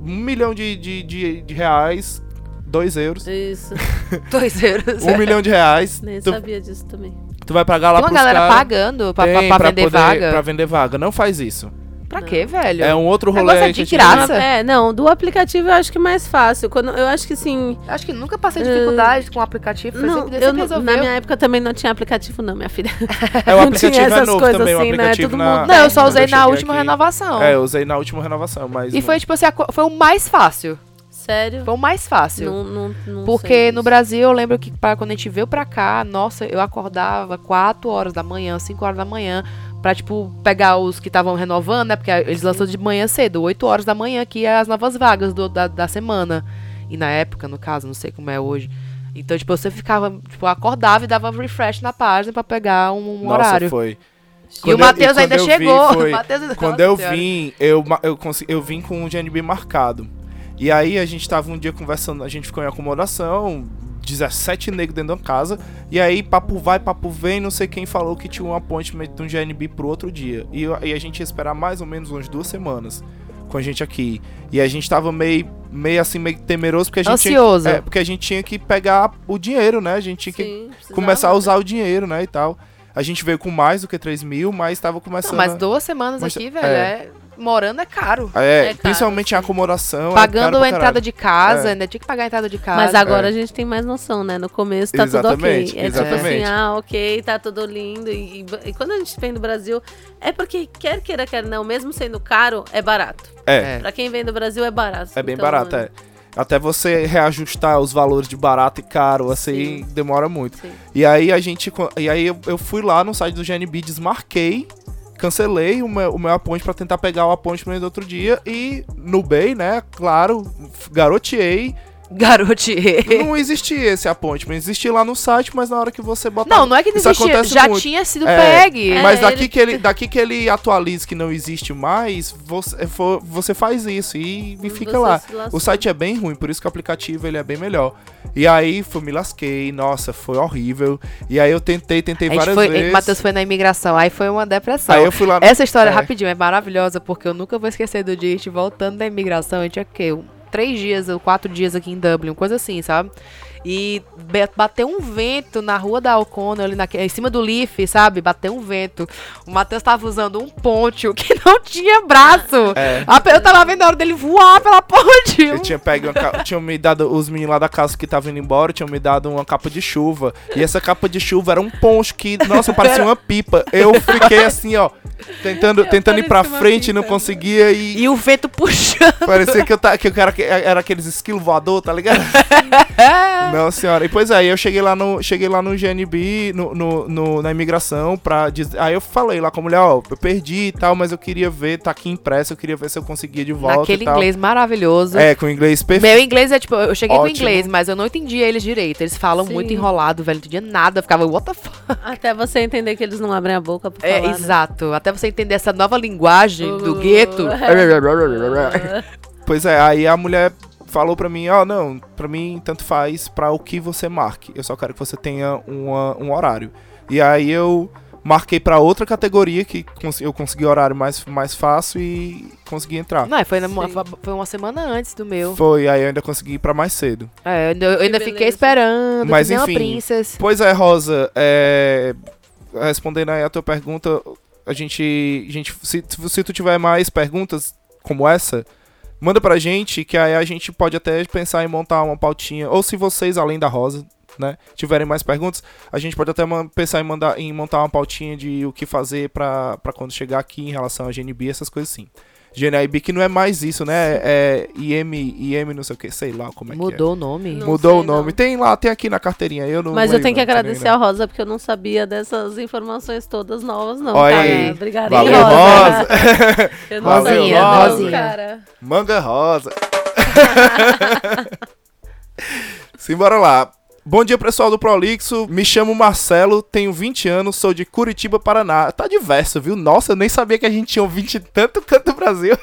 [SPEAKER 3] um milhão de, de, de, de reais, dois euros,
[SPEAKER 1] Isso. <laughs>
[SPEAKER 2] Dois euros.
[SPEAKER 3] um milhão de reais.
[SPEAKER 1] Nem
[SPEAKER 3] Tu,
[SPEAKER 1] sabia disso também.
[SPEAKER 3] Tu vai pagar lá
[SPEAKER 2] Tem uma
[SPEAKER 3] pros
[SPEAKER 2] galera
[SPEAKER 3] caras.
[SPEAKER 2] pagando pra,
[SPEAKER 3] Tem,
[SPEAKER 2] pra
[SPEAKER 3] pra
[SPEAKER 2] vender
[SPEAKER 3] poder-
[SPEAKER 2] vaga.
[SPEAKER 3] Pra vender vaga. Não faz isso.
[SPEAKER 2] Pra quê, velho?
[SPEAKER 3] É um outro rolê
[SPEAKER 2] Negócio é de graça.
[SPEAKER 1] É, não, do aplicativo eu acho que é mais fácil. Quando, eu acho que sim.
[SPEAKER 2] Acho que nunca passei dificuldade com o aplicativo.
[SPEAKER 1] Não,
[SPEAKER 2] sempre,
[SPEAKER 1] eu,
[SPEAKER 2] sempre
[SPEAKER 1] não-
[SPEAKER 2] resolveu.
[SPEAKER 1] na minha época também não tinha aplicativo, não, minha filha. <laughs>
[SPEAKER 3] É, o
[SPEAKER 1] Não tinha
[SPEAKER 3] é
[SPEAKER 1] essas
[SPEAKER 3] novo
[SPEAKER 1] coisas
[SPEAKER 3] também,
[SPEAKER 1] assim, né? Todo
[SPEAKER 3] na...
[SPEAKER 1] mundo-
[SPEAKER 2] Não, eu só usei na última
[SPEAKER 3] aqui.
[SPEAKER 2] renovação.
[SPEAKER 3] É, eu usei na última renovação, mas...
[SPEAKER 2] E
[SPEAKER 3] não-
[SPEAKER 2] foi, tipo assim, a foi o mais fácil.
[SPEAKER 1] Sério?
[SPEAKER 2] Foi o mais fácil.
[SPEAKER 1] Não, não, não
[SPEAKER 2] Porque
[SPEAKER 1] sei
[SPEAKER 2] no. Brasil, eu lembro que pra, quando a gente veio pra cá, nossa, eu acordava 4 horas da manhã, 5 horas da manhã, pra, tipo, pegar os que estavam renovando, né? Porque eles lançam de manhã cedo, 8 horas da manhã, que é as novas vagas do- da, da semana. E na época, no caso, não sei como é hoje. Então, tipo, você ficava, tipo, acordava e dava refresh na página pra pegar um, um
[SPEAKER 3] Nossa,
[SPEAKER 2] horário.
[SPEAKER 3] foi.
[SPEAKER 2] E
[SPEAKER 3] Quando
[SPEAKER 2] o
[SPEAKER 3] eu- <laughs>
[SPEAKER 2] Matheus ainda chegou.
[SPEAKER 3] foi-
[SPEAKER 2] O ainda-
[SPEAKER 3] Quando
[SPEAKER 2] Nossa
[SPEAKER 3] eu
[SPEAKER 2] Senhora.
[SPEAKER 3] vim, eu, eu, consegui, eu vim com o GNB marcado. E aí a gente tava um dia conversando, a gente ficou em acomodação, 17 negros dentro da casa. E aí, papo vai, papo vem, não sei quem falou que tinha um appointment de um GNB pro outro dia. E, e a gente ia esperar mais ou menos umas duas semanas com a gente aqui. E a gente tava meio, meio assim, meio temeroso, porque a gente
[SPEAKER 2] Ansioso.
[SPEAKER 3] Tinha, é, porque a gente tinha que pegar o dinheiro, né? A gente tinha que
[SPEAKER 1] Sim, precisava,
[SPEAKER 3] começar a usar o dinheiro, né, e tal. A gente veio com mais do que 3 mil, mas tava começando...
[SPEAKER 2] Não, mas duas semanas
[SPEAKER 3] Mas-
[SPEAKER 2] aqui, velho,
[SPEAKER 3] é.
[SPEAKER 2] é... morando é caro.
[SPEAKER 3] É,
[SPEAKER 1] É caro,
[SPEAKER 3] principalmente em
[SPEAKER 1] sim.
[SPEAKER 3] acomodação. é
[SPEAKER 2] Pagando
[SPEAKER 3] caro pra
[SPEAKER 2] a entrada de casa,
[SPEAKER 3] É.
[SPEAKER 2] ainda tinha que pagar a entrada de casa.
[SPEAKER 1] Mas agora
[SPEAKER 3] É.
[SPEAKER 1] a gente tem mais noção, né? No começo tá tudo
[SPEAKER 3] Exatamente,
[SPEAKER 1] ok. É tipo
[SPEAKER 3] exatamente.
[SPEAKER 1] assim, ah, ok, tá tudo lindo. E, e- e quando a gente vem do Brasil, é porque quer queira, quer não, mesmo sendo caro, é barato.
[SPEAKER 3] É,
[SPEAKER 1] Pra quem vem do Brasil é barato.
[SPEAKER 3] é bem
[SPEAKER 1] Então,
[SPEAKER 3] barato, é. Até você reajustar os valores de barato e caro, assim,
[SPEAKER 1] Sim.
[SPEAKER 3] demora muito.
[SPEAKER 1] Sim.
[SPEAKER 3] E aí a gente. E aí eu, eu fui lá no site do GNB, desmarquei cancelei o meu, o meu appointment pra tentar pegar o appointment do outro dia e no Bay, né, claro, garoteei. <laughs>
[SPEAKER 2] Garotier. <laughs>
[SPEAKER 3] Não existia esse appointment, existia lá no site, mas na hora que você botar...
[SPEAKER 2] Não, não é que não existia, já
[SPEAKER 3] muito.
[SPEAKER 2] tinha sido
[SPEAKER 3] É,
[SPEAKER 2] pegue.
[SPEAKER 1] É,
[SPEAKER 3] Mas daqui,
[SPEAKER 1] ele-
[SPEAKER 3] que ele, daqui que ele <laughs> atualiza que não existe mais, você, for- você faz isso e, e fica
[SPEAKER 1] Você
[SPEAKER 3] lá. O site é bem ruim, por isso que o aplicativo ele é bem melhor. E aí foi, me lasquei, nossa, foi horrível. E aí eu tentei, tentei várias
[SPEAKER 2] foi,
[SPEAKER 3] vezes.
[SPEAKER 2] Matheus foi na imigração, aí foi uma depressão.
[SPEAKER 3] Aí eu fui lá no-
[SPEAKER 2] Essa história,
[SPEAKER 3] é.
[SPEAKER 2] rapidinho, é maravilhosa, porque eu nunca vou esquecer do dia a gente voltando da imigração. A gente tinha o quê? Três dias ou quatro dias aqui em Dublin, coisa assim, sabe? E bateu um vento na rua da Alcona, ali na, em cima do Leaf, sabe? Bateu um vento. O Matheus tava usando um ponte que <laughs> não tinha braço.
[SPEAKER 3] É.
[SPEAKER 2] Eu tava vendo a hora dele voar pela ponte.
[SPEAKER 3] Eu tinha pego ca- tinham me dado os meninos lá da casa que estavam indo embora, tinham me dado uma capa de chuva. E essa capa de chuva era um poncho que, nossa, <laughs> parecia uma pipa. Eu fiquei assim, ó, tentando, tentando ir pra frente, não
[SPEAKER 1] pipa.
[SPEAKER 3] conseguia e
[SPEAKER 2] E o vento <laughs> puxando.
[SPEAKER 3] parecia que eu, ta- que eu era, era aqueles esquilos voador, tá ligado? Não, senhora. E pois é, eu cheguei lá no, cheguei lá no GNB, no, no, no- na imigração, pra dizer. Aí eu falei lá com a mulher, ó, eu perdi e tal, mas eu queria ver, tá aqui impresso, eu queria ver se eu conseguia de volta.
[SPEAKER 2] Naquele
[SPEAKER 3] e tal.
[SPEAKER 2] inglês maravilhoso.
[SPEAKER 3] É, com inglês perfeito.
[SPEAKER 2] Meu inglês é tipo, eu cheguei com
[SPEAKER 3] Ótimo.
[SPEAKER 2] inglês, mas eu não entendia eles direito. Eles falam
[SPEAKER 1] Sim.
[SPEAKER 2] muito enrolado, velho. Não entendia nada. Eu ficava, what the fuck?
[SPEAKER 1] Até você entender que eles não abrem a boca pra
[SPEAKER 2] É,
[SPEAKER 1] falar. né?
[SPEAKER 2] exato. Até você entender essa nova linguagem do
[SPEAKER 1] Uh,
[SPEAKER 2] gueto. <laughs> <laughs>
[SPEAKER 3] Pois é, aí a mulher falou pra mim, ó, não, pra mim tanto faz pra o que você marque. Eu só quero que você tenha uma- um horário. E aí eu marquei pra outra categoria que eu consegui horário mais, mais fácil e consegui entrar.
[SPEAKER 2] Não, foi, na- foi uma semana antes do meu.
[SPEAKER 3] Foi, aí eu ainda consegui ir pra mais cedo.
[SPEAKER 2] É, eu ainda, eu ainda
[SPEAKER 1] Que
[SPEAKER 2] fiquei esperando.
[SPEAKER 3] Mas
[SPEAKER 2] que nem uma
[SPEAKER 3] enfim.
[SPEAKER 2] princess.
[SPEAKER 3] Pois é, Rosa, é, respondendo aí a tua pergunta, a gente, a gente se, se tu tiver mais perguntas como essa, manda pra gente, que aí a gente pode até pensar em montar uma pautinha, ou se vocês, além da Rosa, né, tiverem mais perguntas, a gente pode até pensar em, mandar, em montar uma pautinha de o que fazer pra, pra quando chegar aqui em relação a GNB, essas coisas assim. GNIB que não é mais isso, né? É IM, IM não sei o que, sei lá como é que é.
[SPEAKER 2] Mudou o nome.
[SPEAKER 1] Não
[SPEAKER 3] Mudou
[SPEAKER 1] sei,
[SPEAKER 3] o nome.
[SPEAKER 1] não.
[SPEAKER 3] Tem lá, tem aqui na carteirinha. Eu não
[SPEAKER 1] Mas eu tenho que agradecer a Rosa, porque eu não sabia dessas informações todas novas, não.
[SPEAKER 3] Olha
[SPEAKER 1] cara.
[SPEAKER 3] aí.
[SPEAKER 1] Obrigada,
[SPEAKER 3] Valeu,
[SPEAKER 1] hein,
[SPEAKER 3] Rosa. <laughs>
[SPEAKER 1] Eu não
[SPEAKER 3] Valeu,
[SPEAKER 1] sabia,
[SPEAKER 3] Rosa.
[SPEAKER 1] não, cara.
[SPEAKER 3] Manga rosa. <laughs> Simbora lá. Bom dia, pessoal do Prolixo. Me chamo Marcelo, tenho 20 anos, sou de Curitiba, Paraná. Tá diverso, viu? Nossa, eu nem sabia que a gente tinha um 20 em tanto canto do Brasil.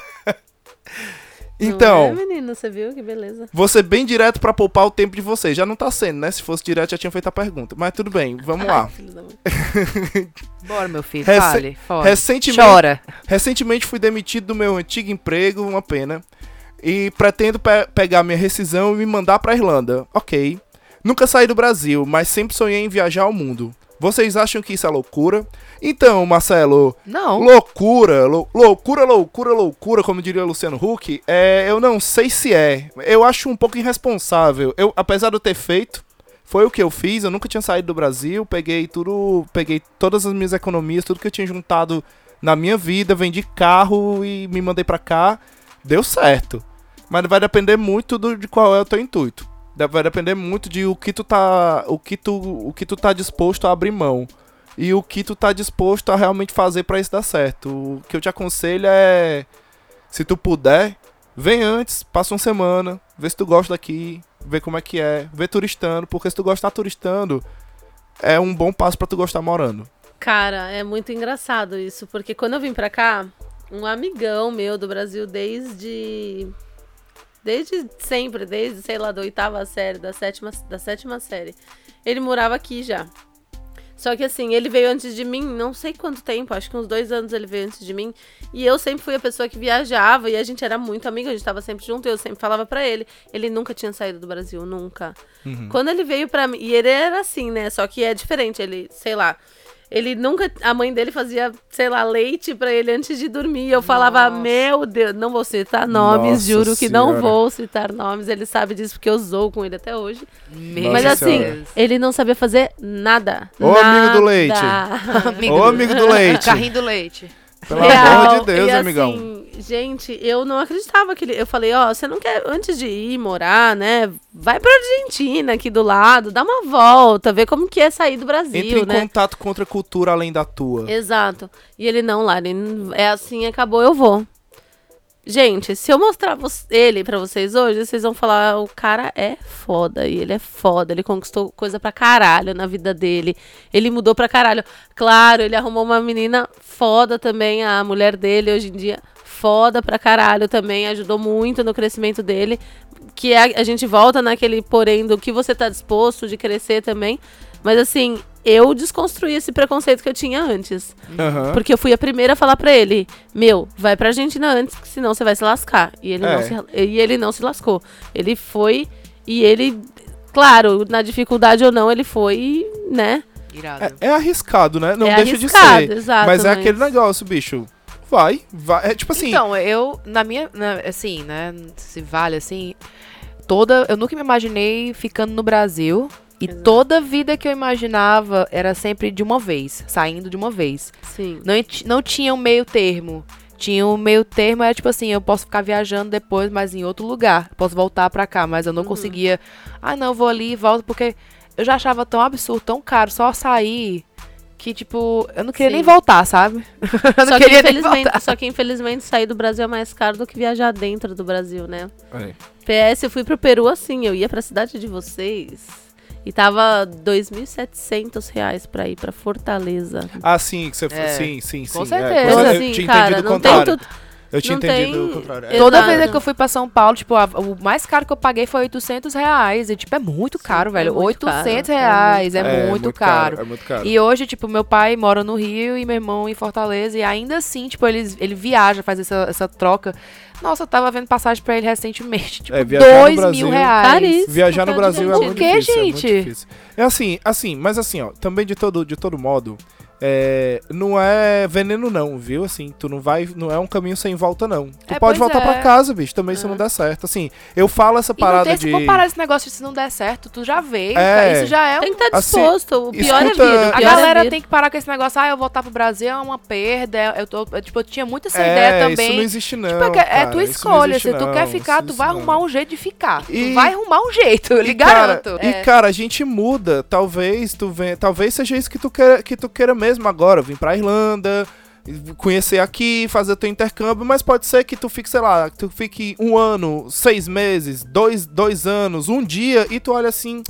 [SPEAKER 3] então,
[SPEAKER 1] Não é, menino, você viu? Que beleza.
[SPEAKER 3] vou ser bem direto pra poupar o tempo de vocês. Já não tá sendo, né? Se fosse direto, já tinha feito a pergunta. Mas tudo bem, vamos lá. <laughs>
[SPEAKER 1] Ai.
[SPEAKER 2] Bora, meu filho.
[SPEAKER 3] Rece-
[SPEAKER 2] Fale. Fale.
[SPEAKER 3] Recentemente,
[SPEAKER 2] Chora.
[SPEAKER 3] Recentemente fui demitido do meu antigo emprego, uma pena. E pretendo pe- pegar minha rescisão e me mandar pra Irlanda. Ok. Nunca saí do Brasil, mas sempre sonhei em viajar ao mundo. Vocês acham que isso é loucura? Então, Marcelo,
[SPEAKER 2] Não.
[SPEAKER 3] loucura, lou- loucura, loucura, loucura, como diria Luciano Huck, é, eu não sei se é. Eu acho um pouco irresponsável. Eu, apesar de eu ter feito, foi o que eu fiz. Eu nunca tinha saído do Brasil, peguei tudo, peguei todas as minhas economias, tudo que eu tinha juntado na minha vida, vendi carro e me mandei pra cá. Deu certo. Mas vai depender muito do, de qual é o teu intuito. Vai depender muito de o que tu tá, o que tu, o que tu tá disposto a abrir mão e o que tu tá disposto a realmente fazer pra isso dar certo. O que eu te aconselho é, se tu puder, vem antes, passa uma semana, vê se tu gosta daqui, vê como é que é, vê turistando, porque se tu gostar turistando, é um bom passo pra tu gostar morando.
[SPEAKER 1] Cara, é muito engraçado isso, porque quando eu vim pra cá, um amigão meu do Brasil desde. Desde sempre, desde, sei lá, da oitava série, da sétima, da sétima série. Ele morava aqui já. Só que assim, ele veio antes de mim, não sei quanto tempo, acho que uns dois anos ele veio antes de mim. E eu sempre fui a pessoa que viajava e a gente era muito amigo, a gente tava sempre junto, e eu sempre falava pra ele. Ele nunca tinha saído do Brasil, nunca. Quando ele veio pra mim, e ele era assim, né? Só que é diferente, ele, sei lá. Ele nunca. A mãe dele fazia, sei lá, leite pra ele antes de dormir. Eu falava,
[SPEAKER 2] Nossa.
[SPEAKER 1] meu Deus, não vou citar nomes,
[SPEAKER 3] Nossa
[SPEAKER 1] juro que não
[SPEAKER 3] Senhora.
[SPEAKER 1] vou citar nomes. Ele sabe disso porque eu zoo com ele até hoje.
[SPEAKER 2] Meu
[SPEAKER 1] Mas
[SPEAKER 3] Nossa
[SPEAKER 1] assim,
[SPEAKER 3] Senhora.
[SPEAKER 1] ele não sabia fazer nada.
[SPEAKER 3] Ô, amigo do leite.
[SPEAKER 1] Nada. <laughs>
[SPEAKER 2] Amigo
[SPEAKER 3] Ô,
[SPEAKER 2] do-
[SPEAKER 3] amigo do <laughs> leite.
[SPEAKER 2] Carrinho do leite.
[SPEAKER 3] Pelo
[SPEAKER 1] Real.
[SPEAKER 3] amor de Deus,
[SPEAKER 1] e,
[SPEAKER 3] amigão.
[SPEAKER 1] Assim, gente, eu não acreditava que ele. Eu falei, ó, você não quer, antes de ir morar, né? Vai pra Argentina aqui do lado, dá uma volta, vê como que é sair do Brasil,
[SPEAKER 3] Entre em
[SPEAKER 1] né?
[SPEAKER 3] contato com outra cultura além da tua.
[SPEAKER 1] Exato. E ele não lá, ele não- é assim, acabou, eu vou. Gente, se eu mostrar ele pra vocês hoje, vocês vão falar, o cara é foda, e ele é foda, ele conquistou coisa pra caralho na vida dele, ele mudou pra caralho. Claro, ele arrumou uma menina foda também, a mulher dele hoje em dia, foda pra caralho também, ajudou muito no crescimento dele, que é, a gente volta naquele porém do que você tá disposto de crescer também, mas assim, eu desconstruí esse preconceito que eu tinha antes.
[SPEAKER 3] Aham.
[SPEAKER 1] Porque eu fui a primeira a falar pra ele: Meu, vai pra Argentina antes, que senão você vai se lascar. E ele,
[SPEAKER 3] É.
[SPEAKER 1] não, se, e ele não se lascou. Ele foi e ele, claro, na dificuldade ou não, ele foi, né?
[SPEAKER 2] Irado.
[SPEAKER 3] É, é arriscado, né? Não
[SPEAKER 1] é
[SPEAKER 3] deixa
[SPEAKER 1] arriscado,
[SPEAKER 3] de ser.
[SPEAKER 1] exato.
[SPEAKER 3] mas é aquele negócio, bicho. Vai, vai. É tipo assim.
[SPEAKER 2] Então, eu, na minha, na- assim, né, se vale assim, toda, eu nunca me imaginei ficando no Brasil. E
[SPEAKER 1] Exato.
[SPEAKER 2] toda vida que eu imaginava era sempre de uma vez, saindo de uma vez.
[SPEAKER 1] Sim.
[SPEAKER 2] Não, não tinha um meio termo. Tinha um meio termo, era tipo assim, eu posso ficar viajando depois, mas em outro lugar. Posso voltar pra cá, mas eu não
[SPEAKER 1] Uhum.
[SPEAKER 2] conseguia. Ah, não, eu vou ali e volto, porque eu já achava tão absurdo, tão caro, só sair, que tipo, eu não queria
[SPEAKER 1] Sim.
[SPEAKER 2] nem voltar, sabe? <laughs> eu não
[SPEAKER 1] Só que,
[SPEAKER 2] queria nem
[SPEAKER 1] infelizmente,
[SPEAKER 2] voltar.
[SPEAKER 1] só que infelizmente sair do Brasil é mais caro do que viajar dentro do Brasil, né?
[SPEAKER 3] É.
[SPEAKER 1] PS, eu fui pro Peru assim, eu ia pra cidade de vocês e tava 2.700 reais pra ir pra Fortaleza.
[SPEAKER 3] Ah, sim, que você
[SPEAKER 2] É,
[SPEAKER 3] sim, sim, sim.
[SPEAKER 2] com
[SPEAKER 3] é,
[SPEAKER 2] certeza.
[SPEAKER 3] quando
[SPEAKER 1] Então,
[SPEAKER 3] eu
[SPEAKER 1] assim,
[SPEAKER 3] tinha
[SPEAKER 1] cara,
[SPEAKER 3] entendido o
[SPEAKER 1] não tem
[SPEAKER 3] contrário.
[SPEAKER 1] tudo.
[SPEAKER 3] Eu tinha
[SPEAKER 1] não
[SPEAKER 3] entendido
[SPEAKER 1] tem-
[SPEAKER 3] o contrário. É.
[SPEAKER 2] Toda
[SPEAKER 1] Exato.
[SPEAKER 2] vez que eu fui pra São Paulo, tipo, a- o mais caro que eu paguei foi 800 reais. E, tipo, é muito
[SPEAKER 1] Sim,
[SPEAKER 2] caro,
[SPEAKER 1] é
[SPEAKER 2] velho.
[SPEAKER 1] muito
[SPEAKER 2] 800
[SPEAKER 1] caro, é
[SPEAKER 2] reais, é,
[SPEAKER 3] muito
[SPEAKER 2] muito, caro.
[SPEAKER 3] É muito caro.
[SPEAKER 2] E hoje, tipo, meu pai mora no Rio e meu irmão em Fortaleza. E ainda assim, tipo, ele, ele viaja, faz essa, essa troca. Nossa, eu tava vendo passagem pra ele recentemente. Tipo,
[SPEAKER 3] É, viajar no
[SPEAKER 2] 2
[SPEAKER 3] Brasil-
[SPEAKER 2] mil reais.
[SPEAKER 1] Caríssimo.
[SPEAKER 3] Viajar no
[SPEAKER 1] Por
[SPEAKER 3] Brasil é muito difícil. É, muito
[SPEAKER 2] gente?
[SPEAKER 3] difícil. é assim, assim, mas assim, ó, também de todo, de todo modo, é, não é veneno não, viu? Assim, tu não vai, não é um caminho sem volta não. Tu
[SPEAKER 2] É,
[SPEAKER 3] pode voltar
[SPEAKER 2] é.
[SPEAKER 3] pra casa, bicho, também se
[SPEAKER 1] É.
[SPEAKER 3] não der certo. Assim, eu falo essa
[SPEAKER 2] E não
[SPEAKER 3] parada
[SPEAKER 2] tem,
[SPEAKER 3] de
[SPEAKER 2] se for parar esse negócio de se não der certo, tu já veio.
[SPEAKER 3] É.
[SPEAKER 2] cara. Isso já é um
[SPEAKER 1] Tem que estar
[SPEAKER 3] Assim,
[SPEAKER 1] disposto. o pior
[SPEAKER 3] escuta-
[SPEAKER 1] é vir. O
[SPEAKER 2] A galera
[SPEAKER 1] é vir.
[SPEAKER 2] tem que parar com esse negócio, ah, eu voltar pro Brasil é uma perda. Eu, tô, eu, tipo, eu tinha muito essa
[SPEAKER 3] é,
[SPEAKER 2] ideia
[SPEAKER 3] isso
[SPEAKER 2] também.
[SPEAKER 3] não existe não.
[SPEAKER 2] Tipo, é é
[SPEAKER 3] cara,
[SPEAKER 2] tua
[SPEAKER 3] isso
[SPEAKER 2] escolha.
[SPEAKER 3] existe
[SPEAKER 2] Se tu
[SPEAKER 3] não,
[SPEAKER 2] quer ficar,
[SPEAKER 3] isso
[SPEAKER 2] tu vai
[SPEAKER 3] não.
[SPEAKER 2] arrumar um jeito de ficar.
[SPEAKER 3] E-
[SPEAKER 2] Tu vai arrumar um jeito, eu lhe
[SPEAKER 3] E, cara,
[SPEAKER 2] garanto.
[SPEAKER 3] E cara, a gente muda. Talvez tu venha, talvez seja isso que tu queira, que tu queira mesmo agora, vir pra Irlanda, conhecer aqui, fazer teu intercâmbio, mas pode ser que tu fique, sei lá, tu fique um ano, seis meses, dois, dois anos, um dia e tu olha assim,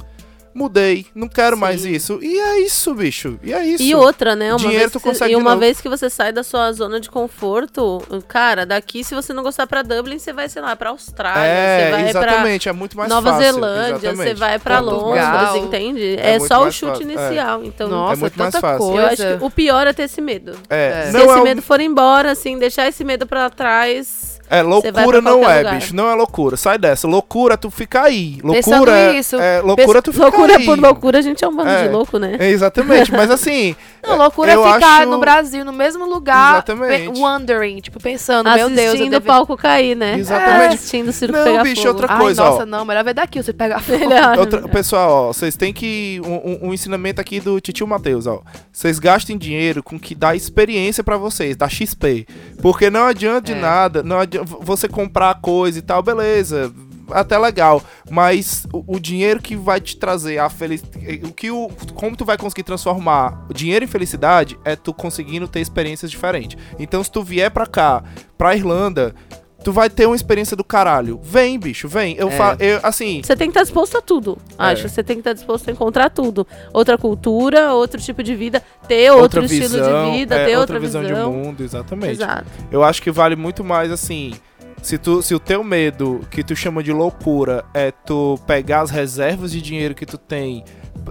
[SPEAKER 3] mudei, não quero mais
[SPEAKER 1] Sim.
[SPEAKER 3] isso. E é isso, bicho. E é isso.
[SPEAKER 1] E outra, né? Uma
[SPEAKER 3] Dinheiro
[SPEAKER 1] vez
[SPEAKER 3] tu
[SPEAKER 1] você-
[SPEAKER 3] consegue
[SPEAKER 1] e uma vez que você sai da sua zona de conforto, cara, daqui, se você não gostar pra Dublin, você vai, sei lá, pra Austrália, você
[SPEAKER 3] é,
[SPEAKER 1] vai
[SPEAKER 3] exatamente, é muito
[SPEAKER 1] pra
[SPEAKER 3] mais
[SPEAKER 1] Nova
[SPEAKER 3] fácil.
[SPEAKER 1] Zelândia, você
[SPEAKER 3] exatamente.
[SPEAKER 1] vai pra
[SPEAKER 3] É muito
[SPEAKER 1] Londres,
[SPEAKER 3] mais
[SPEAKER 1] entende?
[SPEAKER 3] É
[SPEAKER 1] É, só o
[SPEAKER 3] mais
[SPEAKER 1] chute
[SPEAKER 3] fácil, é.
[SPEAKER 1] inicial. Então,
[SPEAKER 2] Nossa,
[SPEAKER 3] muito mais
[SPEAKER 2] tanta
[SPEAKER 3] fácil.
[SPEAKER 2] coisa.
[SPEAKER 1] eu acho que o pior é ter esse medo.
[SPEAKER 3] É,
[SPEAKER 1] Se
[SPEAKER 3] não
[SPEAKER 1] esse
[SPEAKER 3] é,
[SPEAKER 1] medo for embora, assim, deixar esse medo pra trás.
[SPEAKER 3] É loucura não é,
[SPEAKER 1] lugar.
[SPEAKER 3] bicho, não é loucura. Sai dessa. Loucura é tu ficar aí. Loucura é,
[SPEAKER 2] isso,
[SPEAKER 3] é loucura é tu ficar
[SPEAKER 1] Loucura
[SPEAKER 3] aí.
[SPEAKER 1] por loucura, a gente é um bando
[SPEAKER 3] É.
[SPEAKER 1] de louco, né?
[SPEAKER 3] É, exatamente, mas <laughs> assim,
[SPEAKER 2] Não, loucura é ficar
[SPEAKER 3] acho-
[SPEAKER 2] no Brasil, no mesmo lugar,
[SPEAKER 3] Exatamente.
[SPEAKER 2] wondering, tipo, pensando, meu Deus, eu
[SPEAKER 1] Assistindo o
[SPEAKER 2] deve...
[SPEAKER 1] palco cair, né?
[SPEAKER 3] Exatamente.
[SPEAKER 1] Assistindo o circo
[SPEAKER 3] Não,
[SPEAKER 1] pegar
[SPEAKER 3] bicho,
[SPEAKER 1] fogo.
[SPEAKER 3] outra
[SPEAKER 2] Ai,
[SPEAKER 3] coisa,
[SPEAKER 2] nossa,
[SPEAKER 3] ó.
[SPEAKER 2] não, melhor ver daqui, você pegar <laughs> fogo.
[SPEAKER 1] Melhor.
[SPEAKER 3] Outra- <laughs> pessoal, ó, vocês têm que. Um, um- ensinamento aqui do Titio Matheus, ó. Vocês gastem dinheiro com que dá experiência pra vocês, dá XP. Porque não adianta de
[SPEAKER 2] É.
[SPEAKER 3] nada, não adianta você comprar coisa e tal, beleza. Até legal, mas o, o dinheiro que vai te trazer a felicidade. O que o. Como tu vai conseguir transformar dinheiro em felicidade é tu conseguindo ter experiências diferentes. Então, se tu vier pra cá, pra Irlanda, tu vai ter uma experiência do caralho. Vem, bicho, vem. Eu
[SPEAKER 2] É.
[SPEAKER 3] falo, eu, assim.
[SPEAKER 1] Você tem que estar disposto a tudo.
[SPEAKER 3] É.
[SPEAKER 1] Acho. Você tem que estar disposto a encontrar tudo. Outra cultura, outro tipo de vida, ter outro estilo de vida,
[SPEAKER 3] é,
[SPEAKER 1] ter
[SPEAKER 3] outra
[SPEAKER 1] outra,
[SPEAKER 3] visão, de mundo, exatamente.
[SPEAKER 1] Exato.
[SPEAKER 3] Eu acho que vale muito mais assim. Se, tu, se o teu medo, que tu chama de loucura, é tu pegar as reservas de dinheiro que tu tem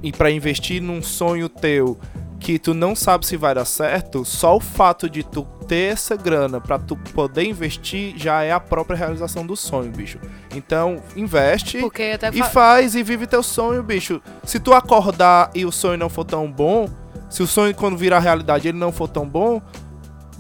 [SPEAKER 3] e para investir num sonho teu que tu não sabe se vai dar certo, só o fato de tu ter essa grana pra tu poder investir já é a própria realização do sonho, bicho. Então, investe e
[SPEAKER 2] fa-
[SPEAKER 3] faz e vive teu sonho, bicho. Se tu acordar e o sonho não for tão bom, se o sonho quando virar realidade ele não for tão bom,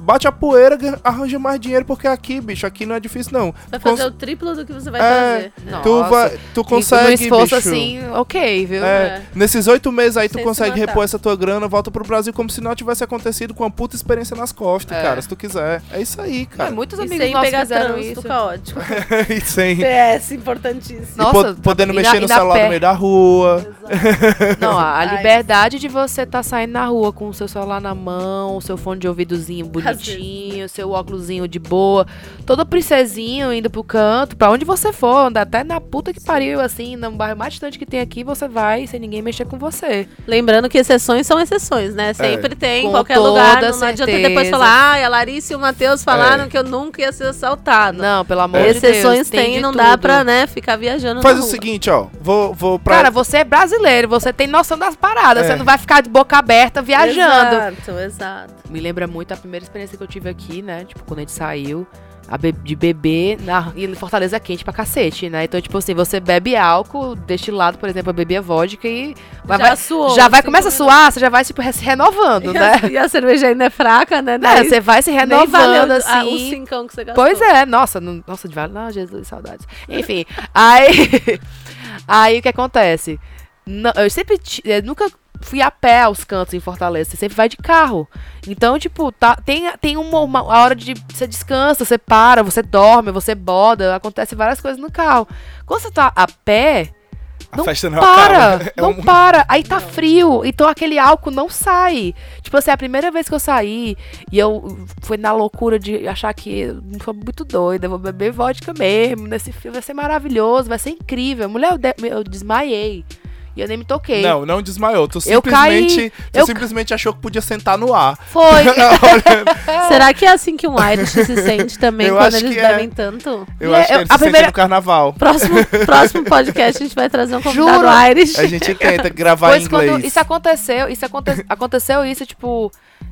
[SPEAKER 3] bate a poeira, arranja mais dinheiro, porque aqui, bicho, aqui não é difícil, não.
[SPEAKER 1] Vai
[SPEAKER 3] Tu cons-
[SPEAKER 1] fazer o triplo do que você vai
[SPEAKER 3] É.
[SPEAKER 2] Nossa.
[SPEAKER 3] Tu, vai, tu
[SPEAKER 2] E
[SPEAKER 3] consegue,
[SPEAKER 2] no esforço
[SPEAKER 3] bicho.
[SPEAKER 2] assim, ok, viu?
[SPEAKER 3] É,
[SPEAKER 1] É.
[SPEAKER 3] Nesses oito meses aí, tu
[SPEAKER 1] Sem
[SPEAKER 3] consegue repor essa tua grana, volta pro Brasil como se não tivesse acontecido com uma puta experiência nas costas,
[SPEAKER 2] É.
[SPEAKER 3] cara, se tu quiser. É isso aí,
[SPEAKER 2] É,
[SPEAKER 3] cara.
[SPEAKER 2] muitos
[SPEAKER 1] E
[SPEAKER 2] amigos
[SPEAKER 1] sem
[SPEAKER 2] nossos
[SPEAKER 1] pegar
[SPEAKER 2] fizeram
[SPEAKER 1] trânsito
[SPEAKER 2] isso.
[SPEAKER 1] caótico. <laughs>
[SPEAKER 3] e sem.
[SPEAKER 1] PS, <laughs> importantíssimo.
[SPEAKER 3] e
[SPEAKER 2] Nossa,
[SPEAKER 3] po- podendo
[SPEAKER 2] e na-
[SPEAKER 3] mexer
[SPEAKER 2] e
[SPEAKER 3] no
[SPEAKER 2] na
[SPEAKER 3] celular
[SPEAKER 2] pé.
[SPEAKER 3] no meio da rua.
[SPEAKER 2] Não, a <laughs> liberdade de você estar saindo na rua com o seu celular na mão, o seu fone de ouvidozinho bonitinho, seu óculosinho de boa, todo princesinho indo pro canto, pra onde você for, anda até na puta que pariu, assim, no bairro mais distante que tem aqui, você vai sem ninguém mexer com você.
[SPEAKER 1] Lembrando que exceções são exceções, né? Sempre tem, em qualquer
[SPEAKER 2] toda
[SPEAKER 1] lugar. Não adianta
[SPEAKER 2] certeza.
[SPEAKER 1] depois falar, ai, a Larissa e o Matheus falaram
[SPEAKER 3] É.
[SPEAKER 1] que eu nunca ia ser assaltado.
[SPEAKER 2] Não, pelo amor de Deus.
[SPEAKER 1] Exceções tem,
[SPEAKER 2] de
[SPEAKER 1] não dá
[SPEAKER 2] tudo.
[SPEAKER 1] pra, né, ficar viajando
[SPEAKER 3] Faz
[SPEAKER 1] na
[SPEAKER 3] o
[SPEAKER 1] rua.
[SPEAKER 3] seguinte, ó. Vou, vou pra.
[SPEAKER 2] Cara, você é brasileiro, você tem noção das paradas,
[SPEAKER 3] É.
[SPEAKER 2] você não vai ficar de boca aberta viajando.
[SPEAKER 1] Exato, exato.
[SPEAKER 2] Me lembra muito a primeira experiência que eu tive aqui, né? Tipo, quando a gente saiu a be- de beber na e Fortaleza é quente pra cacete, né? Então, tipo assim, você bebe álcool, destilado, por exemplo, eu bebia vodka e
[SPEAKER 1] já
[SPEAKER 2] vai-
[SPEAKER 1] suou.
[SPEAKER 2] já vai começa a suar, você já vai tipo se renovando,
[SPEAKER 1] E
[SPEAKER 2] né?
[SPEAKER 1] a, <laughs> e a cerveja ainda é fraca, né?
[SPEAKER 2] É,
[SPEAKER 1] Daí
[SPEAKER 2] você vai se
[SPEAKER 1] nem valeu
[SPEAKER 2] renovando
[SPEAKER 1] a- o
[SPEAKER 2] assim.
[SPEAKER 1] cincão que você gastou.
[SPEAKER 2] Pois é, nossa, não, nossa, de vale, não, Jesus, saudades. Enfim, <laughs> aí, aí o que acontece? Não, eu sempre, eu nunca fui a pé aos cantos em Fortaleza, você sempre vai de carro. Então, tipo, tá, tem, tem uma, uma a hora de você descansa, você para, você dorme, você boda, acontece várias coisas no carro. Quando você tá a pé,
[SPEAKER 3] A
[SPEAKER 2] não
[SPEAKER 3] festa não
[SPEAKER 2] para,
[SPEAKER 3] acaba. É
[SPEAKER 2] não
[SPEAKER 3] um- <laughs>
[SPEAKER 2] para. Aí tá frio, então aquele álcool não sai. Tipo assim, a primeira vez que eu saí e eu fui na loucura de achar que sou muito doida, eu vou beber vodka mesmo, nesse filme vai ser maravilhoso, vai ser incrível. Mulher, eu, de- eu desmaiei. E eu nem me toquei.
[SPEAKER 3] Não, não desmaiou. Tu
[SPEAKER 2] Eu caí,
[SPEAKER 3] simplesmente, tu
[SPEAKER 2] eu-
[SPEAKER 3] simplesmente achou que podia sentar no ar.
[SPEAKER 2] Foi. <laughs> <laughs>
[SPEAKER 1] Será que é assim que um Irish se sente também
[SPEAKER 3] Eu
[SPEAKER 1] quando eles
[SPEAKER 3] que é.
[SPEAKER 1] bebem tanto?
[SPEAKER 3] Eu
[SPEAKER 2] E
[SPEAKER 3] acho que
[SPEAKER 2] eu-
[SPEAKER 3] ele
[SPEAKER 2] a
[SPEAKER 3] se
[SPEAKER 2] primeira-
[SPEAKER 3] sente no carnaval.
[SPEAKER 1] Próximo, <laughs> próximo podcast a gente vai trazer um convidado
[SPEAKER 2] Juro.
[SPEAKER 1] Irish.
[SPEAKER 3] A gente tenta gravar
[SPEAKER 2] Pois
[SPEAKER 3] em
[SPEAKER 2] quando
[SPEAKER 3] inglês.
[SPEAKER 2] isso aconteceu, isso aconte- aconteceu isso, tipo,